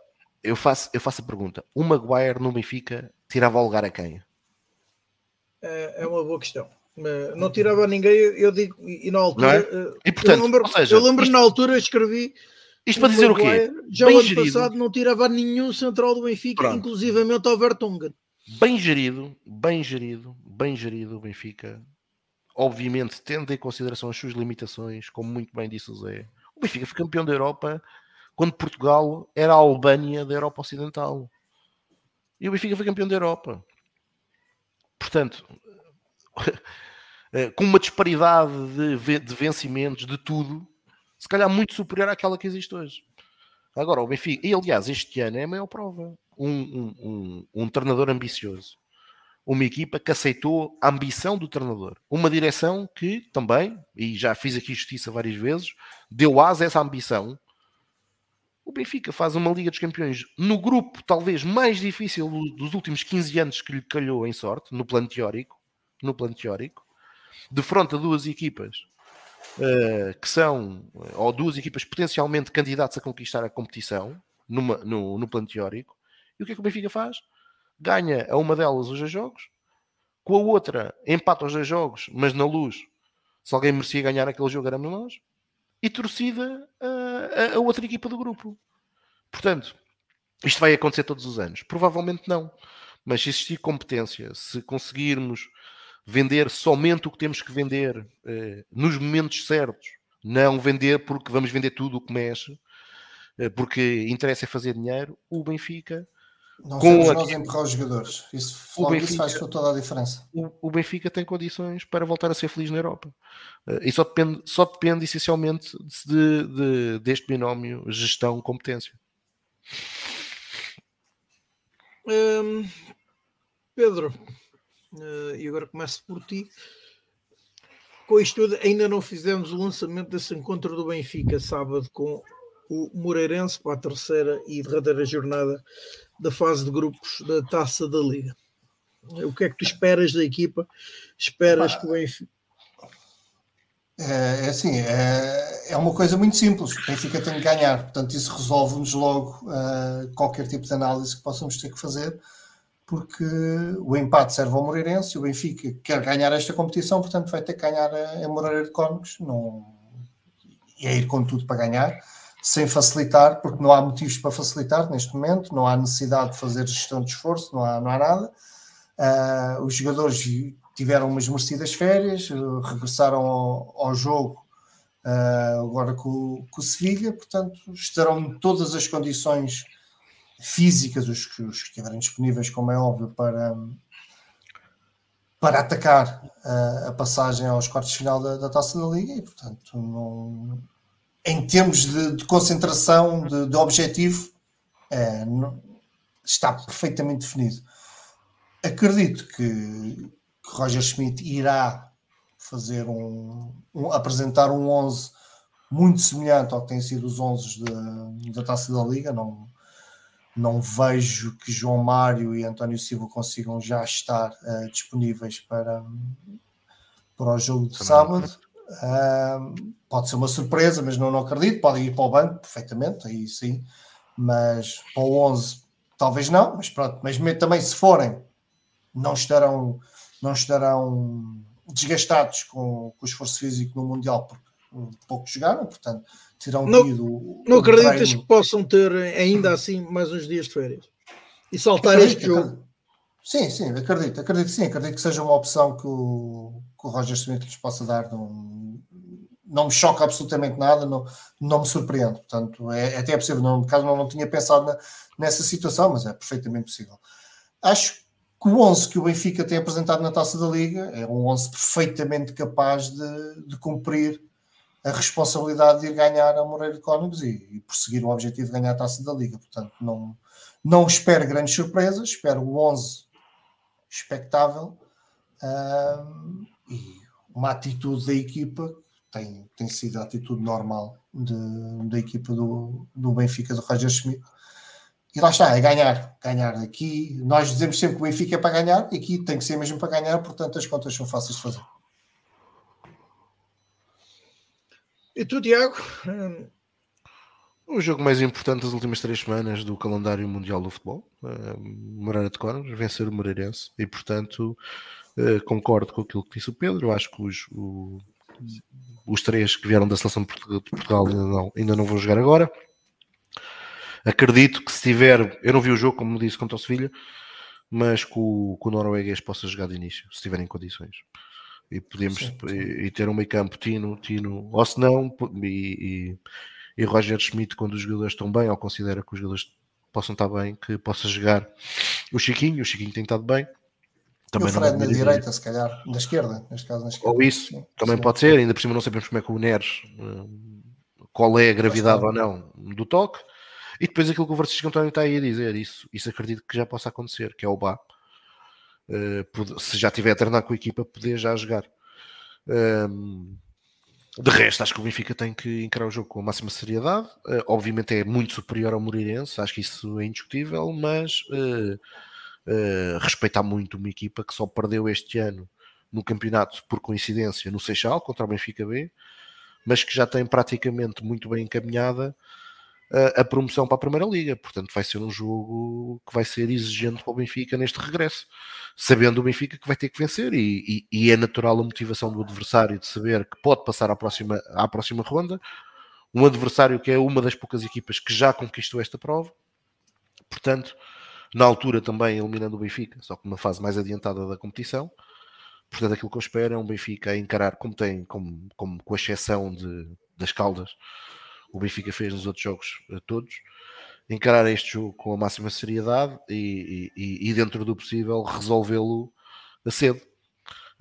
eu faço, eu faço a pergunta: o Maguire no Benfica tirava o lugar a quem? É, é uma boa questão. Não tirava ninguém, eu digo, e na altura. É? E portanto, eu lembro, seja, eu lembro isto, na altura escrevi. Isto para dizer o quê? Já o ano gerido. passado não tirava nenhum central do Benfica, Pronto. inclusivamente ao Vertonghen. Bem gerido, bem gerido, bem gerido o Benfica. Obviamente, tendo em consideração as suas limitações, como muito bem disse o Zé, o Benfica foi campeão da Europa quando Portugal era a Albânia da Europa Ocidental. e o Benfica foi campeão da Europa. Portanto, com uma disparidade de, de vencimentos, de tudo, se calhar muito superior àquela que existe hoje. Agora, o Benfica, e aliás, este ano é a maior prova. Um, um, um, um treinador ambicioso. Uma equipa que aceitou a ambição do treinador. Uma direção que também, e já fiz aqui justiça várias vezes, deu asa a essa ambição. O Benfica faz uma Liga dos Campeões no grupo talvez mais difícil dos últimos 15 anos que lhe calhou em sorte, no plano teórico, no plano teórico, de fronte a duas equipas uh, que são, ou duas equipas potencialmente candidatas a conquistar a competição, numa, no, no plano teórico, e o que é que o Benfica faz? Ganha a uma delas os dois jogos, com a outra empata os dois jogos, mas na luz, se alguém merecia ganhar aquele jogo éramos nós, e torcida a, a, a outra equipa do grupo. Portanto, isto vai acontecer todos os anos? Provavelmente não. Mas se existir competência, se conseguirmos vender somente o que temos que vender eh, nos momentos certos, não vender porque vamos vender tudo o que mexe, eh, porque interessa é fazer dinheiro, o Benfica. Não com a... nós empurrar os jogadores. Isso, o Benfica, isso faz toda a diferença. O, o, Benfica tem condições para voltar a ser feliz na Europa. Uh, e só depende, só depende essencialmente de, de, deste binómio gestão-competência. Hum, Pedro, e agora começo por ti. Com isto tudo, ainda não fizemos o lançamento desse encontro do Benfica sábado com o Moreirense para a terceira e derradeira jornada da fase de grupos da Taça da Liga. O que é que tu esperas da equipa? Esperas que o Benfica. É, é assim, é, é uma coisa muito simples. O Benfica tem que ganhar, portanto, isso resolve-nos logo uh, qualquer tipo de análise que possamos ter que fazer porque o empate serve ao Moreirense, o Benfica quer ganhar esta competição, portanto vai ter que ganhar a, Moreira de Cónegos, não... e é ir com tudo para ganhar, sem facilitar, porque não há motivos para facilitar neste momento, não há necessidade de fazer gestão de esforço, não há, não há nada. Uh, os jogadores tiveram umas merecidas férias, regressaram ao, ao jogo uh, agora com, com o Sevilha, portanto estarão todas as condições físicas, os, que estiverem disponíveis, como é óbvio, para, para atacar a, a passagem aos quartos de final da, da, Taça da Liga e, portanto, não, em termos de, de concentração, de, de objetivo, é, não, está perfeitamente definido. Acredito que, que Roger Schmidt irá fazer um, um, apresentar um 11 muito semelhante ao que tem sido os 11 da, da Taça da Liga, não, não vejo que João Mário e António Silva consigam já estar uh, disponíveis para, para o jogo de sábado. Uh, pode ser uma surpresa, mas não, não acredito. Podem ir para o banco perfeitamente, aí sim, mas para o 11 talvez não, mas pronto. Mas também se forem, não estarão, não estarão desgastados com, com o esforço físico no Mundial, porque pouco jogaram, portanto terão não, tido. Não acreditas treino. que possam ter ainda assim mais uns dias de férias e saltar acredito, este jogo? Sim, sim, acredito, acredito sim, acredito que seja uma opção que o, que o Roger Smith lhes possa dar. Não, não me choca absolutamente nada, não, não me surpreende. Portanto, é, é até é possível, no caso não, não tinha pensado na, nessa situação, mas é perfeitamente possível. Acho que o 11 que o Benfica tem apresentado na taça da Liga é um 11 perfeitamente capaz de, de cumprir a responsabilidade de ir ganhar a Moreira de Cónigos e, e prosseguir o objetivo de ganhar a taça da Liga. Portanto, não, não espero grandes surpresas, espero o 11 expectável um, e uma atitude da equipa tem, tem sido a atitude normal de, da equipa do, do Benfica do Roger Schmidt. E lá está, é ganhar. Ganhar aqui, nós dizemos sempre que o Benfica é para ganhar, e aqui tem que ser mesmo para ganhar, portanto as contas são fáceis de fazer. E tu, Tiago? O jogo mais importante das últimas três semanas do calendário mundial do futebol, uh, Moreira de Cónagos, vencer o Moreirense e, portanto, uh, concordo com aquilo que disse o Pedro. Eu acho que os, o, os três que vieram da seleção de Portugal ainda não, ainda não vão jogar agora. Acredito que se tiver, eu não vi o jogo, como disse, contra o Sevilha, mas que o, que o norueguês possa jogar de início, se tiverem condições e podemos sim, sim. E, e, ter um meio campo Tino, Tino, ou se não, e, e, e, Roger Schmidt, quando os jogadores estão bem, ou considera que os jogadores possam estar bem, que possa jogar O Chiquinho, o Chiquinho tem estado bem. Também e o Fred na direita, se calhar, na esquerda, neste caso na esquerda. Ou isso, sim, também sim. pode ser, ainda por cima não sabemos como é que o Neres, eh, qual é a gravidade ou não do toque. E depois aquilo que o Francisco António está aí a dizer, isso, isso acredito que já possa acontecer, que é o Bá. Uh, se já tiver a treinar com a equipa, poder já jogar. De resto, acho que o Benfica tem que encarar o jogo com a máxima seriedade. Uh, obviamente é muito superior ao Moreirense, acho que isso é indiscutível, mas uh, respeitar muito uma equipa que só perdeu este ano no campeonato, por coincidência, no Seixal, contra o Benfica B, mas que já tem praticamente muito bem encaminhada a promoção para a Primeira Liga. Portanto, vai ser um jogo que vai ser exigente para o Benfica neste regresso, sabendo o Benfica que vai ter que vencer e, e, e é natural a motivação do adversário de saber que pode passar à próxima, à próxima ronda. Um adversário que é uma das poucas equipas que já conquistou esta prova, portanto, na altura também eliminando o Benfica, só que numa fase mais adiantada da competição. Portanto, aquilo que eu espero é um Benfica a encarar, como tem, como, como com exceção de, das Caldas, o Benfica fez nos outros jogos eh, todos, encarar este jogo com a máxima seriedade e, e, e dentro do possível resolvê-lo a cedo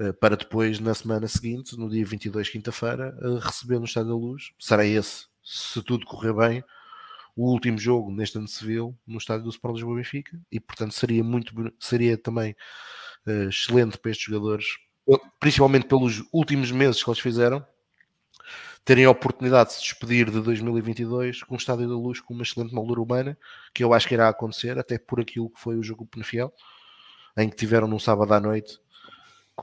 eh, para depois na semana seguinte, no dia 22, quinta-feira, eh, receber no Estádio da Luz. Será esse, se tudo correr bem, o último jogo neste ano civil no Estádio do Sport Lisboa Benfica e portanto seria muito seria também excelente para estes jogadores, principalmente pelos últimos meses que eles fizeram, terem a oportunidade de se despedir de 2022 com o Estádio da Luz com uma excelente moldura humana, que eu acho que irá acontecer, até por aquilo que foi o jogo Penafiel, em que tiveram no sábado à noite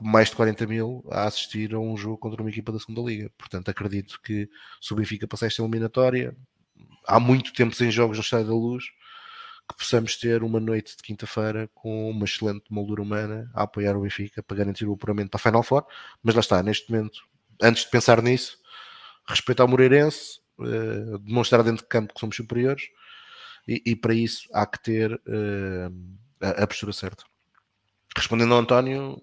mais de 40 mil a assistir a um jogo contra uma equipa da segunda Liga. Portanto, acredito que se o Benfica passar esta eliminatória, há muito tempo sem jogos no Estádio da Luz, que possamos ter uma noite de quinta-feira com uma excelente moldura humana a apoiar o Benfica para garantir o apuramento para a Final Four. Mas lá está, neste momento, antes de pensar nisso, respeitar o Moreirense, uh, demonstrar dentro de campo que somos superiores e, e para isso há que ter uh, a, a, postura certa. Respondendo ao António,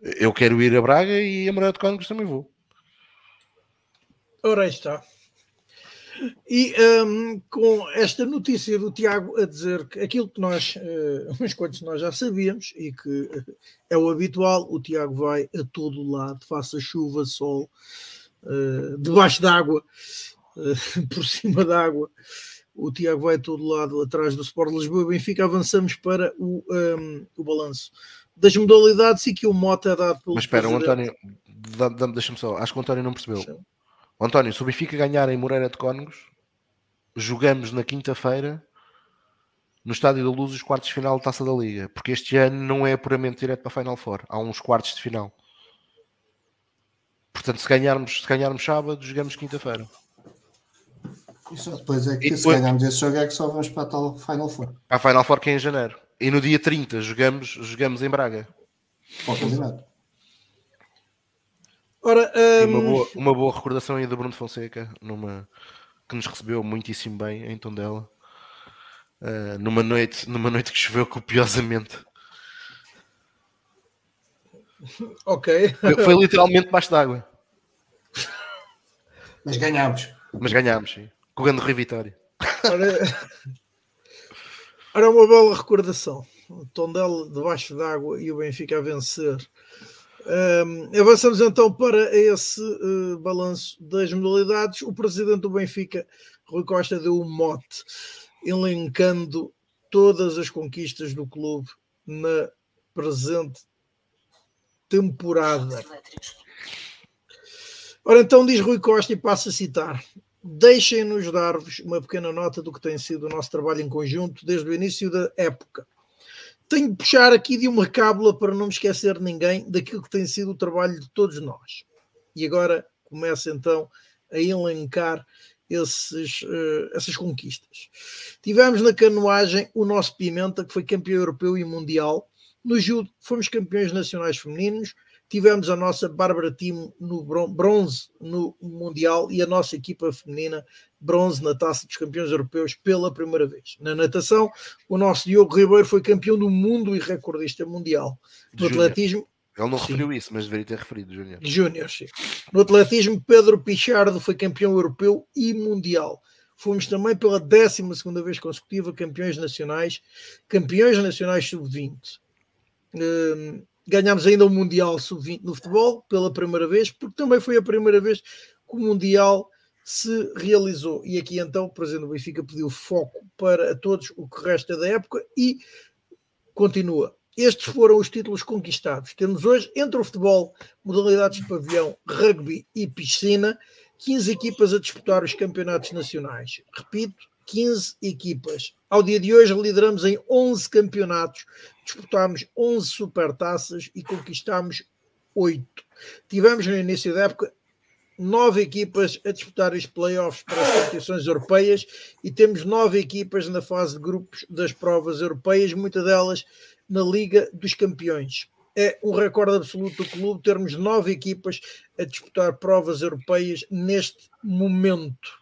eu quero ir a Braga e a Moreira de Cónigos também vou. Ora aí está. E um, com esta notícia do Tiago a dizer que aquilo que nós, uh, uns quantos nós já sabíamos e que é o habitual, o Tiago vai a todo lado, faça chuva, sol, uh, debaixo d'água, uh, por cima d'água. O Tiago vai a todo lado atrás do Sport Lisboa e Benfica. Avançamos para o, um, o balanço das modalidades e que o moto é dado pelo. Mas espera, o António, deixa-me só, acho que o António não percebeu. Sim. O António, se o Benfica ganhar em Moreira de Cónegos, jogamos na quinta-feira no Estádio da Luz os quartos de final da Taça da Liga, porque este ano não é puramente direto para a Final Four, há uns quartos de final. Portanto, se ganharmos, se ganharmos sábado, jogamos quinta-feira. E só depois é que e se depois... ganharmos esse jogo é que só vamos para a tal Final Four. A Final Four que é em janeiro. E no dia 30 jogamos, jogamos em Braga. Ora, um... uma, boa, uma boa recordação aí do Bruno Fonseca, numa, que nos recebeu muitíssimo bem em Tondela. Uh, numa, noite, numa noite que choveu copiosamente. Ok. Foi literalmente debaixo d'água. Mas ganhámos. Mas ganhámos, sim. Com o grande Rui Vitória. Ora, ora, uma bela recordação. O Tondela debaixo d'água e o Benfica a vencer. Um, avançamos então para esse uh, balanço das modalidades. O presidente do Benfica, Rui Costa, deu um mote elencando todas as conquistas do clube na presente temporada. Ora, então diz Rui Costa e passa a citar: Deixem-nos dar-vos uma pequena nota do que tem sido o nosso trabalho em conjunto desde o início da época. Tenho de puxar aqui de uma cábula para não me esquecer ninguém daquilo que tem sido o trabalho de todos nós. E agora começa então a elencar esses, uh, essas conquistas. Tivemos na canoagem o nosso Pimenta, que foi campeão europeu e mundial, no judo, fomos campeões nacionais femininos, tivemos a nossa Bárbara Timo no bronze no Mundial e a nossa equipa feminina bronze na Taça dos Campeões Europeus pela primeira vez. Na natação, o nosso Diogo Ribeiro foi campeão do mundo e recordista mundial. No atletismo, ele não sim. referiu isso, mas deveria ter referido, Júnior. Júnior, sim. No atletismo, Pedro Pichardo foi campeão europeu e mundial. fomos também pela 12 vez consecutiva campeões nacionais, campeões nacionais sub-20. Uh, ganhámos ainda o Mundial sub-20 no futebol pela primeira vez, porque também foi a primeira vez que o Mundial se realizou. E aqui então o Presidente do Benfica pediu foco para todos o que resta da época e continua. Estes foram os títulos conquistados. Temos hoje, entre o futebol, modalidades de pavilhão, rugby e piscina, 15 equipas a disputar os campeonatos nacionais. Repito, 15 equipas. Ao dia de hoje lideramos em 11 campeonatos, disputámos 11 supertaças e conquistámos 8. Tivemos no início da época nove equipas a disputar os playoffs para as competições europeias e temos nove equipas na fase de grupos das provas europeias, muitas delas na Liga dos Campeões. É um recorde absoluto do clube termos nove equipas a disputar provas europeias neste momento.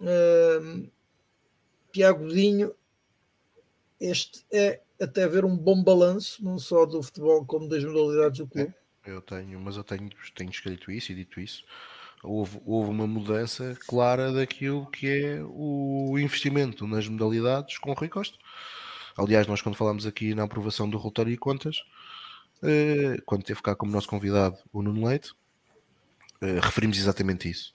Uh, Tiago Dinho, este é até ver um bom balanço, não só do futebol como das modalidades do clube. É, eu tenho, mas eu tenho, tenho escrito isso e dito isso. Houve, houve uma mudança clara daquilo que é o investimento nas modalidades com o Rui Costa. Aliás, nós quando falámos aqui na aprovação do relatório e contas, eh, quando teve cá como nosso convidado o Nuno Leite, eh, referimos exatamente isso.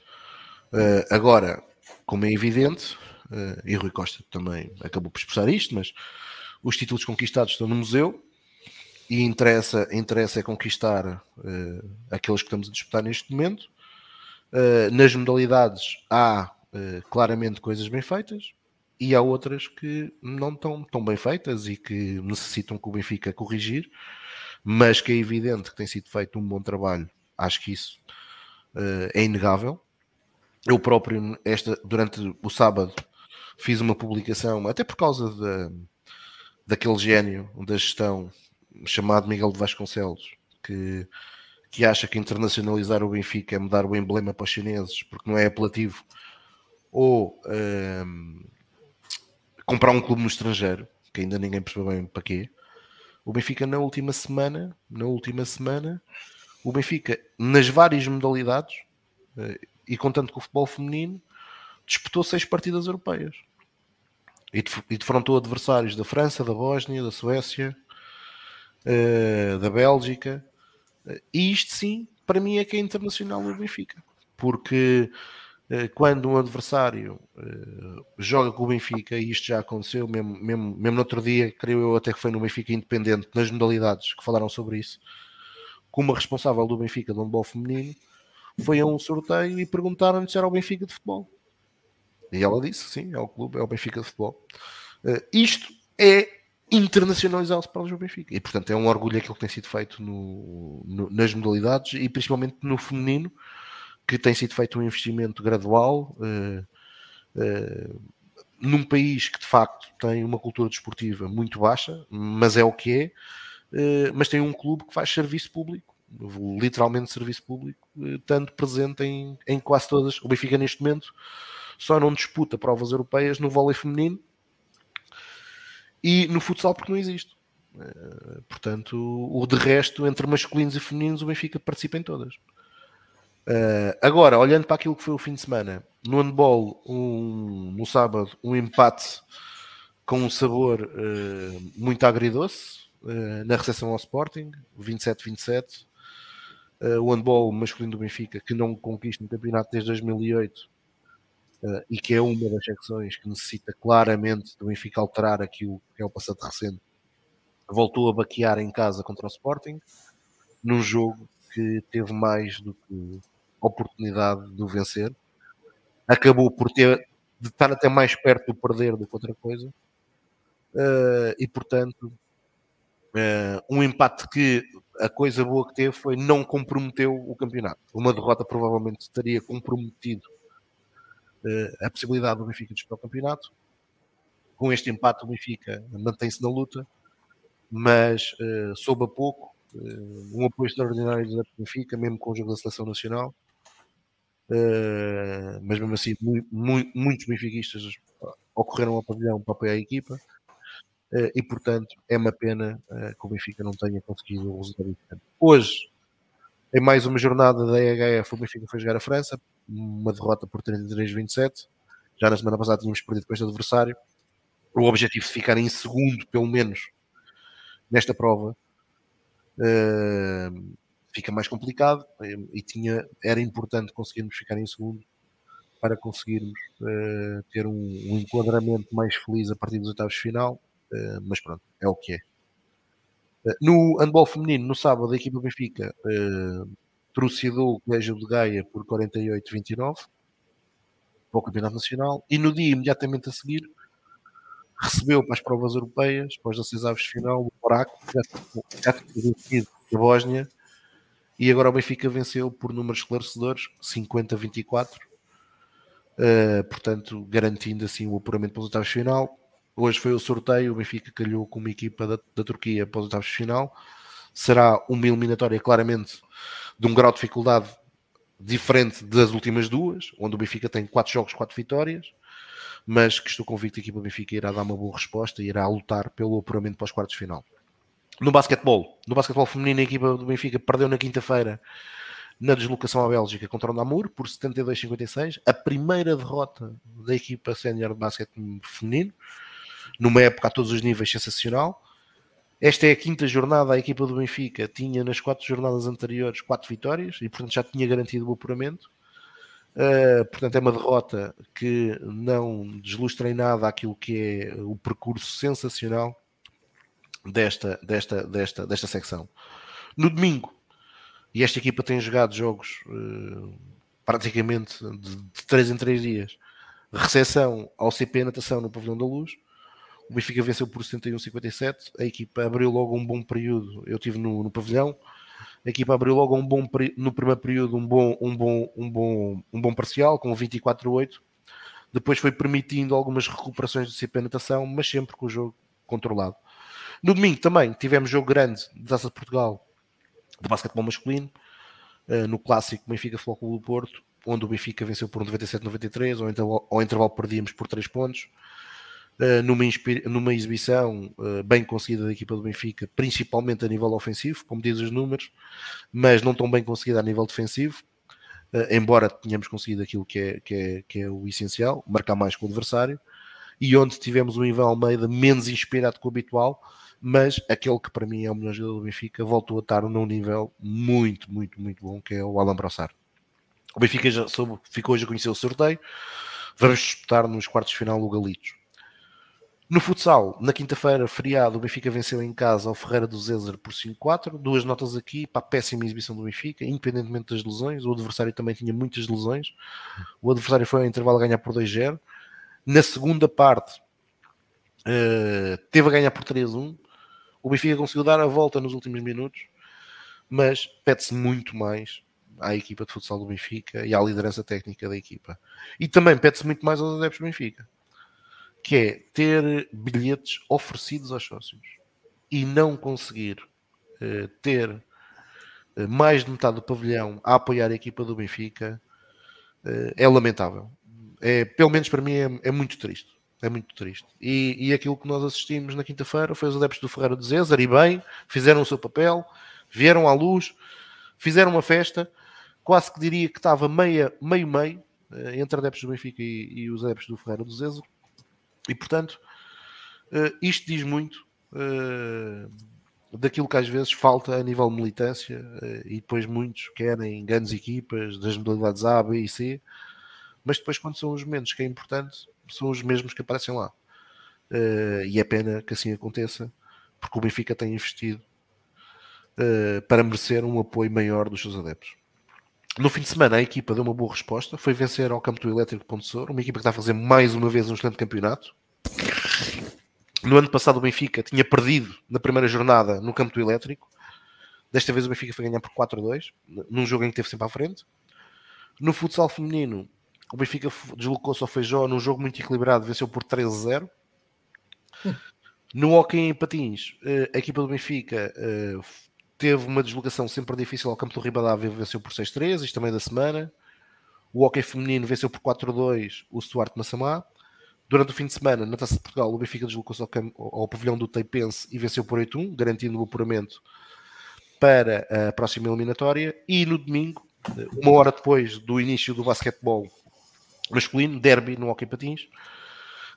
Eh, agora, como é evidente, e Rui Costa também acabou por expressar isto, mas os títulos conquistados estão no museu e interessa, interessa é conquistar aqueles que estamos a disputar neste momento. nas modalidades há claramente coisas bem feitas, e há outras que não estão tão bem feitas e que necessitam que o Benfica corrigir, mas que é evidente que tem sido feito um bom trabalho. Acho que isso uh, é inegável. Eu próprio, esta, durante o sábado, fiz uma publicação, até por causa de, daquele gênio da gestão chamado Miguel de Vasconcelos, que, que acha que internacionalizar o Benfica é mudar o emblema para os chineses, porque não é apelativo, ou. Uh, comprar um clube no estrangeiro, que ainda ninguém percebeu bem para quê. O Benfica na última semana, na última semana, o Benfica nas várias modalidades eh, e contando com o futebol feminino, disputou seis partidas europeias e defrontou adversários da França, da Bósnia, da Suécia, eh, da Bélgica. E isto sim, para mim é que é internacional o Benfica, porque eh, quando um adversário joga com o Benfica, e isto já aconteceu, mesmo, mesmo, mesmo no outro dia, creio eu até que foi no Benfica Independente, nas modalidades que falaram sobre isso, como responsável do Benfica do handball feminino, foi a um sorteio e perguntaram-lhe se era o Benfica de futebol. E ela disse, sim, é o clube, é o Benfica de futebol. Uh, isto é internacionalizar-se para o Benfica. E, portanto, é um orgulho aquilo que tem sido feito no, no, nas modalidades e principalmente no feminino, que tem sido feito um investimento gradual uh, uh, num país que de facto tem uma cultura desportiva muito baixa, mas é o que é, uh, mas tem um clube que faz serviço público, literalmente serviço público, tanto presente em, em quase todas. O Benfica neste momento só não disputa provas europeias no vôlei feminino e no futsal porque não existe. portanto, o de resto, entre masculinos e femininos, o Benfica participa em todas. Uh, agora, olhando para aquilo que foi o fim de semana, no handball, um, no sábado, um empate com um sabor uh, muito agridoce uh, na recepção ao Sporting, 27-27. o handball masculino do Benfica, que não conquista um campeonato desde 2008 e que é uma das secções que necessita claramente do Benfica alterar aquilo que é o passado recente, voltou a baquear em casa contra o Sporting, num jogo que teve mais do que oportunidade de o vencer. Acabou por ter de estar até mais perto do perder do que outra coisa. Uh, e portanto, uh, um empate que a coisa boa que teve foi não comprometeu o campeonato. Uma derrota provavelmente teria comprometido uh, a possibilidade do Benfica disputar o campeonato. Com este empate, o Benfica mantém-se na luta, mas uh, soube a pouco. um apoio extraordinário do Benfica, mesmo com o jogo da seleção nacional. Uh, mas mesmo assim, mu mu muitos benfiquistas ocorreram ao pavilhão para apoiar a equipa uh, e, portanto, é uma pena uh, que o Benfica não tenha conseguido o resultado. Hoje, em mais uma jornada da EHF, o Benfica foi jogar a França, uma derrota por 33-27 Já na semana passada tínhamos perdido com este adversário. O objetivo de ficar em segundo, pelo menos, nesta prova, uh, fica mais complicado e tinha, era importante conseguirmos ficar em segundo para conseguirmos uh, ter um, um, enquadramento mais feliz a partir dos oitavos de final, uh, mas pronto, é o que é. No handball feminino, no sábado, a equipa Benfica trucidou o Colégio de Gaia por 48-29 para o Campeonato Nacional e no dia imediatamente a seguir recebeu para as provas europeias, para os 16 aves de final, o Oraco, já tinha vencido a Bósnia e agora o Benfica venceu por números esclarecedores, 50-24 uh, portanto, garantindo assim o apuramento para os oitavos de final. Hoje foi o sorteio, o Benfica calhou com uma equipa da, da Turquia para os oitavos de final. Será uma eliminatória claramente de um grau de dificuldade diferente das últimas duas, onde o Benfica tem 4 jogos, 4 vitórias, mas que estou convicto que a equipa Benfica irá dar uma boa resposta e irá lutar pelo apuramento para os quartos de final. No basquetebol, no basquetebol feminino, a equipa do Benfica perdeu na quinta-feira na deslocação à Bélgica contra o Namur por 72-56, a primeira derrota da equipa sénior de basquete feminino, numa época a todos os níveis sensacional. Esta é a quinta jornada, a equipa do Benfica tinha nas quatro jornadas anteriores quatro vitórias e portanto já tinha garantido o apuramento. Uh, portanto, é uma derrota que não deslustra em nada aquilo que é o percurso sensacional desta, desta, desta, desta secção. No domingo, e esta equipa tem jogado jogos uh, praticamente de, de 3 em 3 dias. Recepção ao CP Natação no Pavilhão da Luz. O Benfica venceu por 71-57. A equipa abriu logo um bom período. Eu estive no, no pavilhão. A equipa abriu logo um bom no primeiro período um bom, um bom, um bom, um bom parcial com 24-8. Depois foi permitindo algumas recuperações do CP Natação, mas sempre com o jogo controlado. No domingo também tivemos jogo grande de Taça de Portugal de basquetebol masculino, uh, no clássico Benfica Futebol do Porto, onde o Benfica venceu por 97-93, ou então ao intervalo perdíamos por 3 pontos. Uh, numa, numa, exibição uh, bem conseguida da equipa do Benfica, principalmente a nível ofensivo, como diz os números, mas não tão bem conseguida a nível defensivo, uh, embora tenhamos conseguido aquilo que é, que, é, que é o essencial, marcar mais com o adversário, e onde tivemos o Ivan Almeida menos inspirado que o habitual, mas aquele que para mim é o melhor jogador do Benfica voltou a estar num nível muito, muito, muito bom, que é o Alan Brossard. O Benfica já soube, ficou hoje a conhecer o sorteio. Vamos disputar nos quartos de final o Galitos. No futsal, na quinta-feira, feriado, o Benfica venceu em casa ao Ferreira do Zézer por 5-4. Duas notas aqui para a péssima exibição do Benfica, independentemente das lesões. O adversário também tinha muitas lesões. O adversário foi ao intervalo a ganhar por 2-0. Na segunda parte, uh, teve a ganhar por 3-1. O Benfica conseguiu dar a volta nos últimos minutos, mas pede-se muito mais à equipa de futsal do Benfica e à liderança técnica da equipa. E também pede-se muito mais aos adeptos do Benfica, que é ter bilhetes oferecidos aos sócios e não conseguir uh, ter uh, mais de metade do pavilhão a apoiar a equipa do Benfica uh, é lamentável. É, pelo menos para mim é, é muito triste. É muito triste. E, e aquilo que nós assistimos na quinta-feira foi os adeptos do Ferreira de Zézar e bem, fizeram o seu papel, vieram à luz, fizeram uma festa, quase que diria que estava meia, meio-meio eh, entre adeptos do Benfica e, e, os adeptos do Ferreira do Zézar. E portanto, uh, isto diz muito uh, daquilo que às vezes falta a nível de militância uh, e depois muitos querem grandes equipas das modalidades A, B e C, mas depois quando são os momentos que é importante são os mesmos que aparecem lá. E é pena que assim aconteça, porque o Benfica tem investido para merecer um apoio maior dos seus adeptos. No fim de semana, a equipa deu uma boa resposta, foi vencer ao campo do Elétrico Ponte Souro, uma equipa que está a fazer mais uma vez um excelente campeonato. No ano passado, o Benfica tinha perdido na primeira jornada no campo do Elétrico. Desta vez, o Benfica foi ganhar por 4-2, num jogo em que teve sempre à frente. No futsal feminino, o Benfica deslocou-se ao Feijó num jogo muito equilibrado, venceu por 13-0. No Hockey em Patins, eh, a equipa do Benfica eh, teve uma deslocação sempre difícil ao campo do Ribadavia, venceu por 6-3, isto também da semana. O Hockey Feminino venceu por 4-2 o Stuart Massamá. Durante o fim de semana, na Taça de Portugal, o Benfica deslocou-se ao, ao, pavilhão do Teipense e venceu por 8-1, garantindo o apuramento para a próxima eliminatória. E no domingo, eh, uma hora depois do início do basquetebol masculino, derby no Hockey Patins.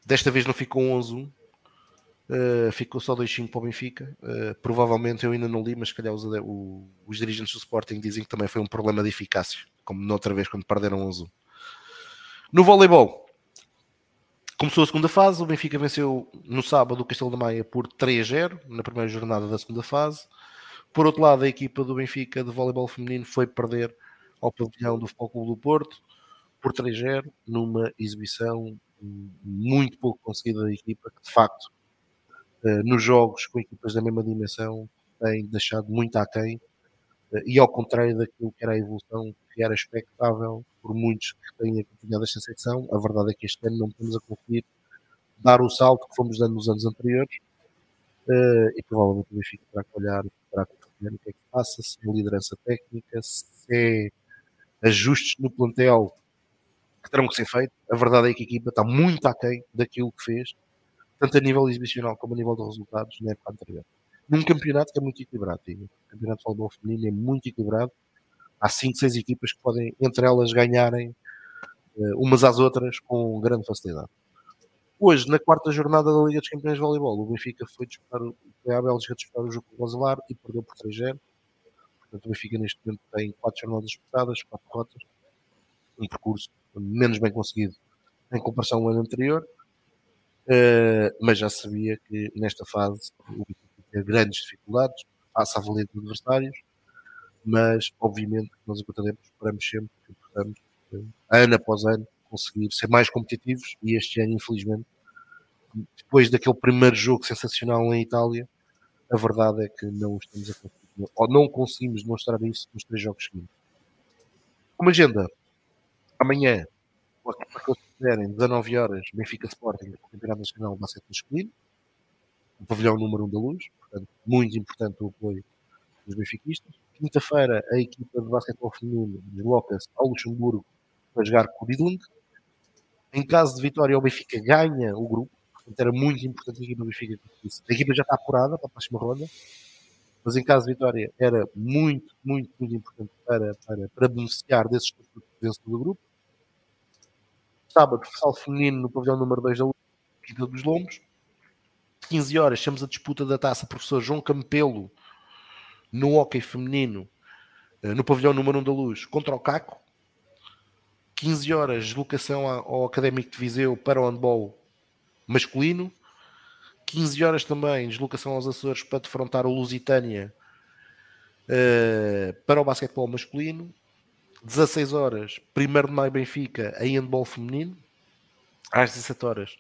Desta vez não ficou 11-1, uh, ficou só 2-5 para o Benfica. Uh, provavelmente eu ainda não li, mas se calhar os, o, os, dirigentes do Sporting dizem que também foi um problema de eficácia, como noutra vez quando perderam 11-1. No voleibol, começou a segunda fase. O Benfica venceu no sábado o Castelo da Maia por 3-0 na primeira jornada da segunda fase. Por outro lado, a equipa do Benfica de voleibol feminino foi perder ao pavilhão do Futebol Clube do Porto por 3-0 numa exibição muito pouco conseguida da equipa, que de facto eh, nos jogos com equipas da mesma dimensão tem deixado muito aquém e ao contrário daquilo que era a evolução que era expectável por muitos que têm acompanhado esta secção, a verdade é que este ano não estamos a conseguir dar o salto que fomos dando nos anos anteriores uh, e provavelmente o Benfica terá que olhar para o que é que passa, se é liderança técnica, se é ajustes no plantel que terão que ser feitos. A verdade é que a equipa está muito aquém daquilo que fez, tanto a nível exibicional como a nível de resultados na época anterior. Num campeonato que é muito equilibrado, o campeonato de futebol feminino é muito equilibrado. Há 5, 6 equipas que podem, entre elas, ganharem uh, umas às outras com grande facilidade. Hoje, na quarta jornada da Liga dos Campeões de Voleibol, o Benfica foi, disputar, foi à Bélgica disputar o jogo com o Roselar e perdeu por 3-0. Portanto, o Benfica neste momento tem 4 jornadas disputadas, 4 derrotas, um percurso menos bem conseguido em comparação ao ano anterior, uh, mas já sabia que nesta fase o Benfica tinha grandes dificuldades, passa a valer de adversários, mas obviamente nós enquanto esperamos sempre que possamos, uh, ano após ano, conseguir ser mais competitivos e este ano, infelizmente, depois daquele primeiro jogo sensacional em Itália, a verdade é que não estamos a conseguir, ou não conseguimos demonstrar isso nos três jogos seguintes. Como agenda, amanhã, para que quiserem, 19 horas, Benfica Sporting, Campeonato Nacional Basquete Masculino, o pavilhão número 1 um da luz, portanto, muito importante o apoio dos benfiquistas. Quinta-feira, a equipa de basquetebol feminino desloca-se ao Luxemburgo para jogar com o Bidling. Em caso de vitória, o Benfica ganha o grupo, portanto, era muito importante a equipa do Benfica. A equipa já está apurada para a próxima ronda, mas em caso de vitória, era muito, muito, muito importante para, para, para beneficiar desses vencedor do grupo sábado, futsal feminino no pavilhão número 2 da Quinta dos Lombos. 15 horas, temos a disputa da taça professor João Campelo no hockey feminino eh, no pavilhão número 1 da Luz contra o Caco. 15 horas, deslocação ao Académico de Viseu para o handball masculino. 15 horas também, deslocação aos Açores para defrontar o Lusitânia uh, para o basquetebol masculino. 16 horas, 1 de maio Benfica, em handball feminino. Às 17 horas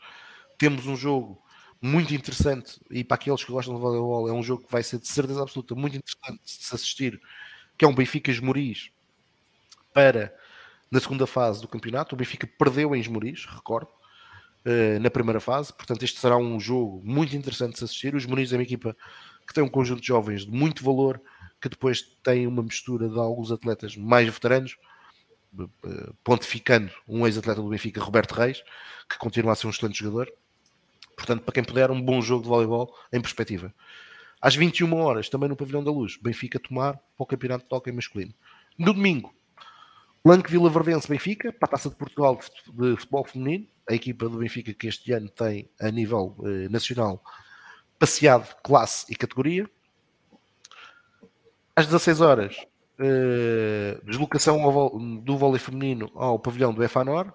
temos um jogo muito interessante e para aqueles que gostam de voleibol é um jogo que vai ser de certeza absoluta muito interessante de se assistir, que é um Benfica Esmoriz para na segunda fase do campeonato. O Benfica perdeu em Esmoriz, recordo, eh, na primeira fase, portanto este será um jogo muito interessante de se assistir. Os Esmoriz é uma equipa que tem um conjunto de jovens de muito valor, que depois tem uma mistura de alguns atletas mais veteranos, eh, pontificando um ex-atleta do Benfica, Roberto Reis, que continua a ser um excelente jogador. Portanto, para quem puder, um bom jogo de voleibol em perspectiva. Às 21 horas, também no Pavilhão da Luz, Benfica tomar para o Campeonato de Hockey Masculino. No domingo, Lanque Vila Verdense Benfica, para a Taça de Portugal de Futebol Feminino, a equipa do Benfica que este ano tem a nível eh, nacional passeado classe e categoria às 16 horas, uh, deslocação ao, do vôlei feminino ao pavilhão do EFANOR.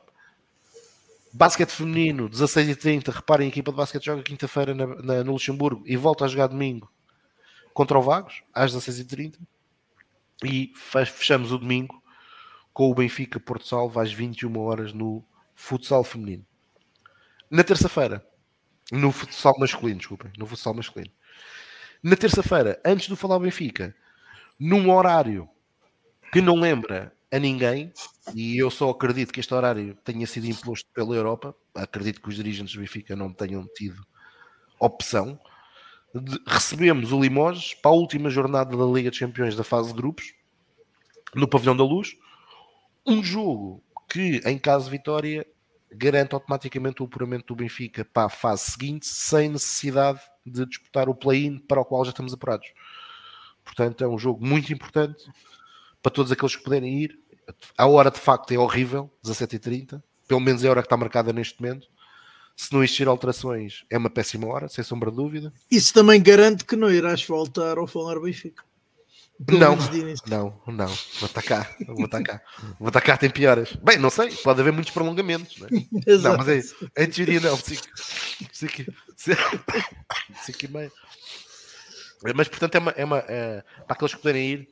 Basquete feminino, 16h30. Reparem, a equipa de basquete joga quinta-feira no Luxemburgo e volta a jogar domingo contra o Vagos, às 16h30. E fechamos o domingo com o Benfica Porto Salvo às 21 horas no futsal feminino. Na terça-feira, no futsal masculino, desculpem, no futsal masculino. Na terça-feira, antes do falar Benfica, num horário que não lembra a ninguém, e eu só acredito que este horário tenha sido imposto pela Europa, acredito que os dirigentes do Benfica não tenham tido opção. De, recebemos o Limoges para a última jornada da Liga dos Campeões da fase de grupos, no Pavilhão da Luz. Um jogo que, em caso de vitória, garante automaticamente o apuramento do Benfica para a fase seguinte, sem necessidade de disputar o play-in para o qual já estamos apurados. Portanto, é um jogo muito importante para todos aqueles que puderem ir. A hora de facto é horrível, 17h30, pelo menos é a hora que está marcada neste momento. Se não existir alterações, é uma péssima hora, sem sombra de dúvida. Isso também garante que não irás voltar ao falar Benfica. não, não, não, vou atacar, vou atacar, vou atacar, tem piores. Bem, não sei, pode haver muitos prolongamentos, não, é? não mas é, em teoria não, 5 e meio. Mas portanto é uma, é uma é, para aqueles que puderem ir,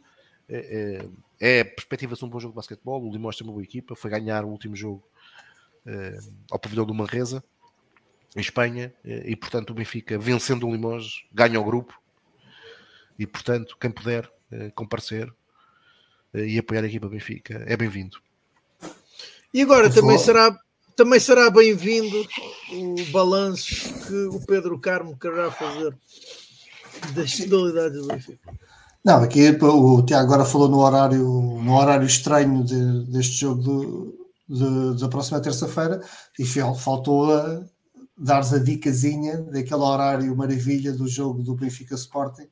é, é, perspectiva de um bom jogo de basquetebol. O Limões tem uma boa equipa, foi ganhar o último jogo é, ao pavilhão do Manresa em Espanha é, e portanto o Benfica vencendo o Limoges ganha o grupo e portanto quem puder é, comparecer e apoiar a equipa Benfica é bem-vindo. E agora também será também será bem-vindo o balanço que o Pedro Carmo quererá fazer das modalidades do Benfica. Não, aqui o Tiago agora falou no horário, no horário estranho de, deste jogo de, de, da próxima terça-feira e faltou a dar-nos a dicasinha daquele horário maravilha do jogo do Benfica Sporting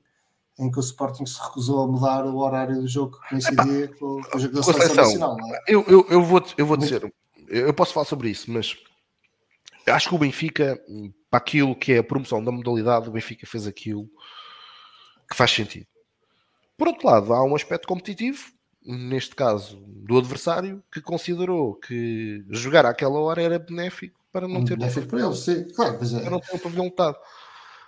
em que o Sporting se recusou a mudar o horário do jogo que coincidia com, com o jogo da Seleção Nacional. É? Eu, eu, eu, vou, eu vou dizer, eu posso falar sobre isso, mas acho que o Benfica, para aquilo que é a promoção da modalidade, o Benfica fez aquilo que faz sentido. Por outro lado, há um aspecto competitivo, neste caso do adversário, que considerou que jogar àquela hora era benéfico para não ter. Benéfico para ele, sim, claro, mas é. Para não ter um pavilhão lotado.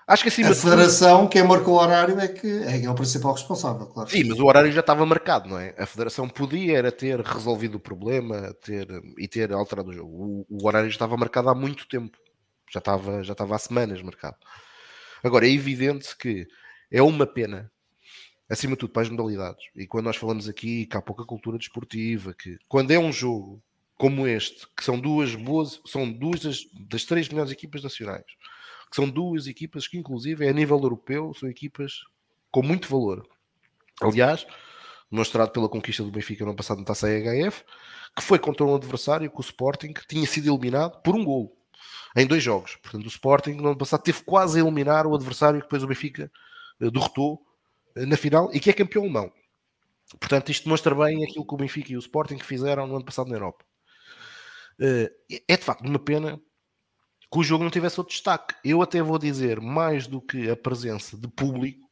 Acho que acima a federação, tudo... quem marcou o horário é que é, o principal responsável, claro. Sim, mas o horário já estava marcado, não é? A federação podia era ter resolvido o problema ter, e ter alterado o jogo. O, o horário já estava marcado há muito tempo. Já estava, já estava há semanas marcado. Agora, é evidente que é uma pena, acima de tudo, para as modalidades. E quando nós falamos aqui que há pouca cultura desportiva, que quando é um jogo como este, que são duas boas, são duas das, das três melhores equipas nacionais que são duas equipas que, inclusive, é a nível europeu, são equipas com muito valor. Aliás, mostrado pela conquista do Benfica no passado na Taça EHF, que foi contra um adversário que o Sporting tinha sido eliminado por um gol em dois jogos. Portanto, o Sporting no ano passado teve quase a eliminar o adversário que depois o Benfica uh, derrotou na final e que é campeão alemão. Portanto, isto mostra bem aquilo que o Benfica e o Sporting fizeram no ano passado na Europa. Uh, é de facto uma pena que o jogo não tivesse outro destaque. Eu até vou dizer, mais do que a presença de público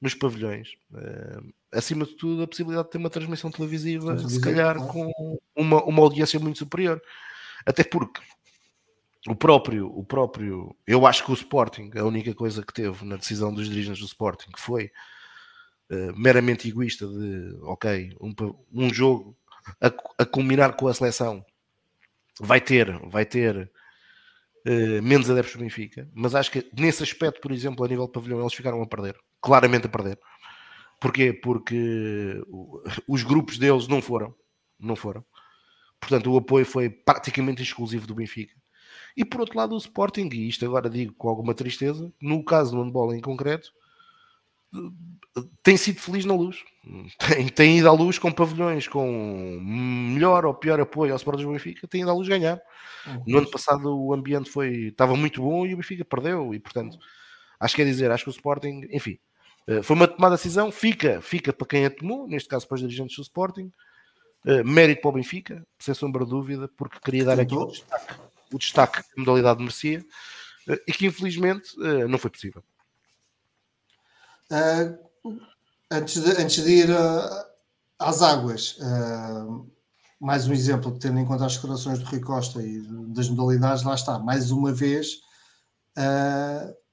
nos pavilhões, uh, acima de tudo, a possibilidade de ter uma transmissão televisiva, se calhar com uma, uma audiência muito superior. Até porque o próprio, o próprio, eu acho que o Sporting, a única coisa que teve na decisão dos dirigentes do Sporting foi uh, meramente egoísta de, ok, um, um jogo a, a culminar com a seleção vai ter, vai ter uh, menos adeptos do Benfica, mas acho que nesse aspecto, por exemplo, a nível de pavilhão, eles ficaram a perder, claramente a perder. Porquê? Porque os grupos deles não foram, não foram. Portanto, o apoio foi praticamente exclusivo do Benfica. E por outro lado, o Sporting, e isto agora digo com alguma tristeza, no caso do handball em concreto, tem sido feliz na luz. Tem, tem ido à luz com pavilhões com melhor ou pior apoio ao Sporting do Benfica, tem ido à luz ganhar. No ano passado o ambiente foi, estava muito bom e o Benfica perdeu, e portanto, acho que é dizer, acho que o Sporting, enfim, eh, foi uma tomada de decisão, fica, fica para quem a tomou, neste caso para os dirigentes do Sporting, eh, mérito para o Benfica, sem sombra de dúvida, porque queria dar aqui o destaque, o destaque que a modalidade merecia, eh, e que infelizmente não foi possível. Uh, antes, de, antes de ir uh, às águas, uh, mais um exemplo, tendo em conta as declarações do Rui Costa e das modalidades, lá está, mais uma vez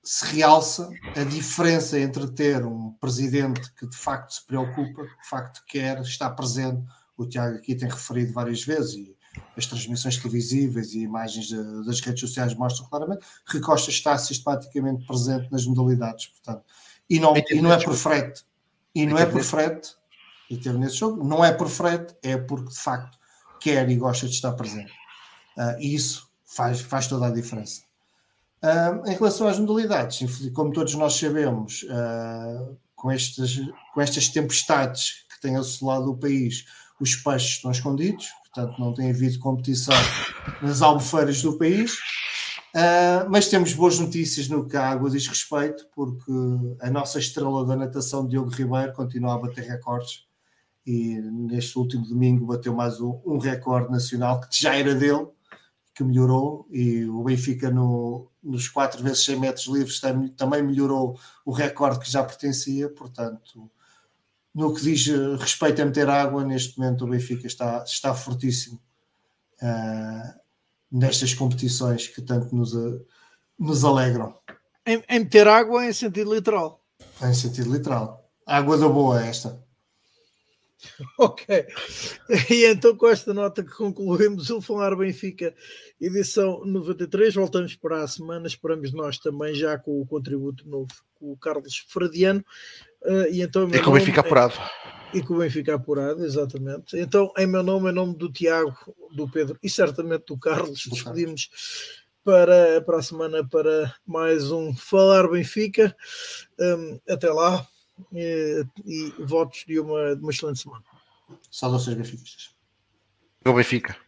se realça a diferença entre ter um presidente que de facto se preocupa, que de facto quer estar presente. O Tiago aqui tem referido várias vezes e as transmissões televisivas e imagens de, das redes sociais mostram claramente. Rui Costa está sistematicamente presente nas modalidades, portanto e não, e não é por frete. E não é por frete, e teve nesse jogo, não é por frete, é porque de facto quer e gosta de estar presente. Uh, e isso faz, faz toda a diferença. Uh, em relação às modalidades, como todos nós sabemos, uh, com, estas, com estas tempestades que têm assolado o país, os peixes estão escondidos, portanto não tem havido competição nas albufeiras do país. Uh, mas temos boas notícias no que a água diz respeito, porque a nossa estrela da natação, Diogo Ribeiro, continua a bater recordes. E neste último domingo bateu mais um, um recorde nacional que já era dele, que melhorou. E o Benfica no, nos 4 vezes 100 metros livres também melhorou o recorde que já pertencia, portanto no que diz respeito a meter água, neste momento o Benfica está, está fortíssimo. Uh, nestas competições que tanto nos, nos alegram. Em, em meter água em sentido literal. Em sentido literal. Água da boa esta. Ok. E então, com esta nota que concluímos o Falar Benfica, edição 93. Voltamos para a semana. Esperamos nós também já com o contributo novo com o Carlos Fradiano. Uh, e então, e com o Benfica apurado. E com o Benfica apurado, exatamente. Então, em meu nome, em nome do Tiago, do Pedro e certamente do Carlos, despedimos para, para a semana para mais um Falar Benfica. Um, até lá e, e votos de uma, de uma excelente semana. Saudações benfiquistas. Benfica.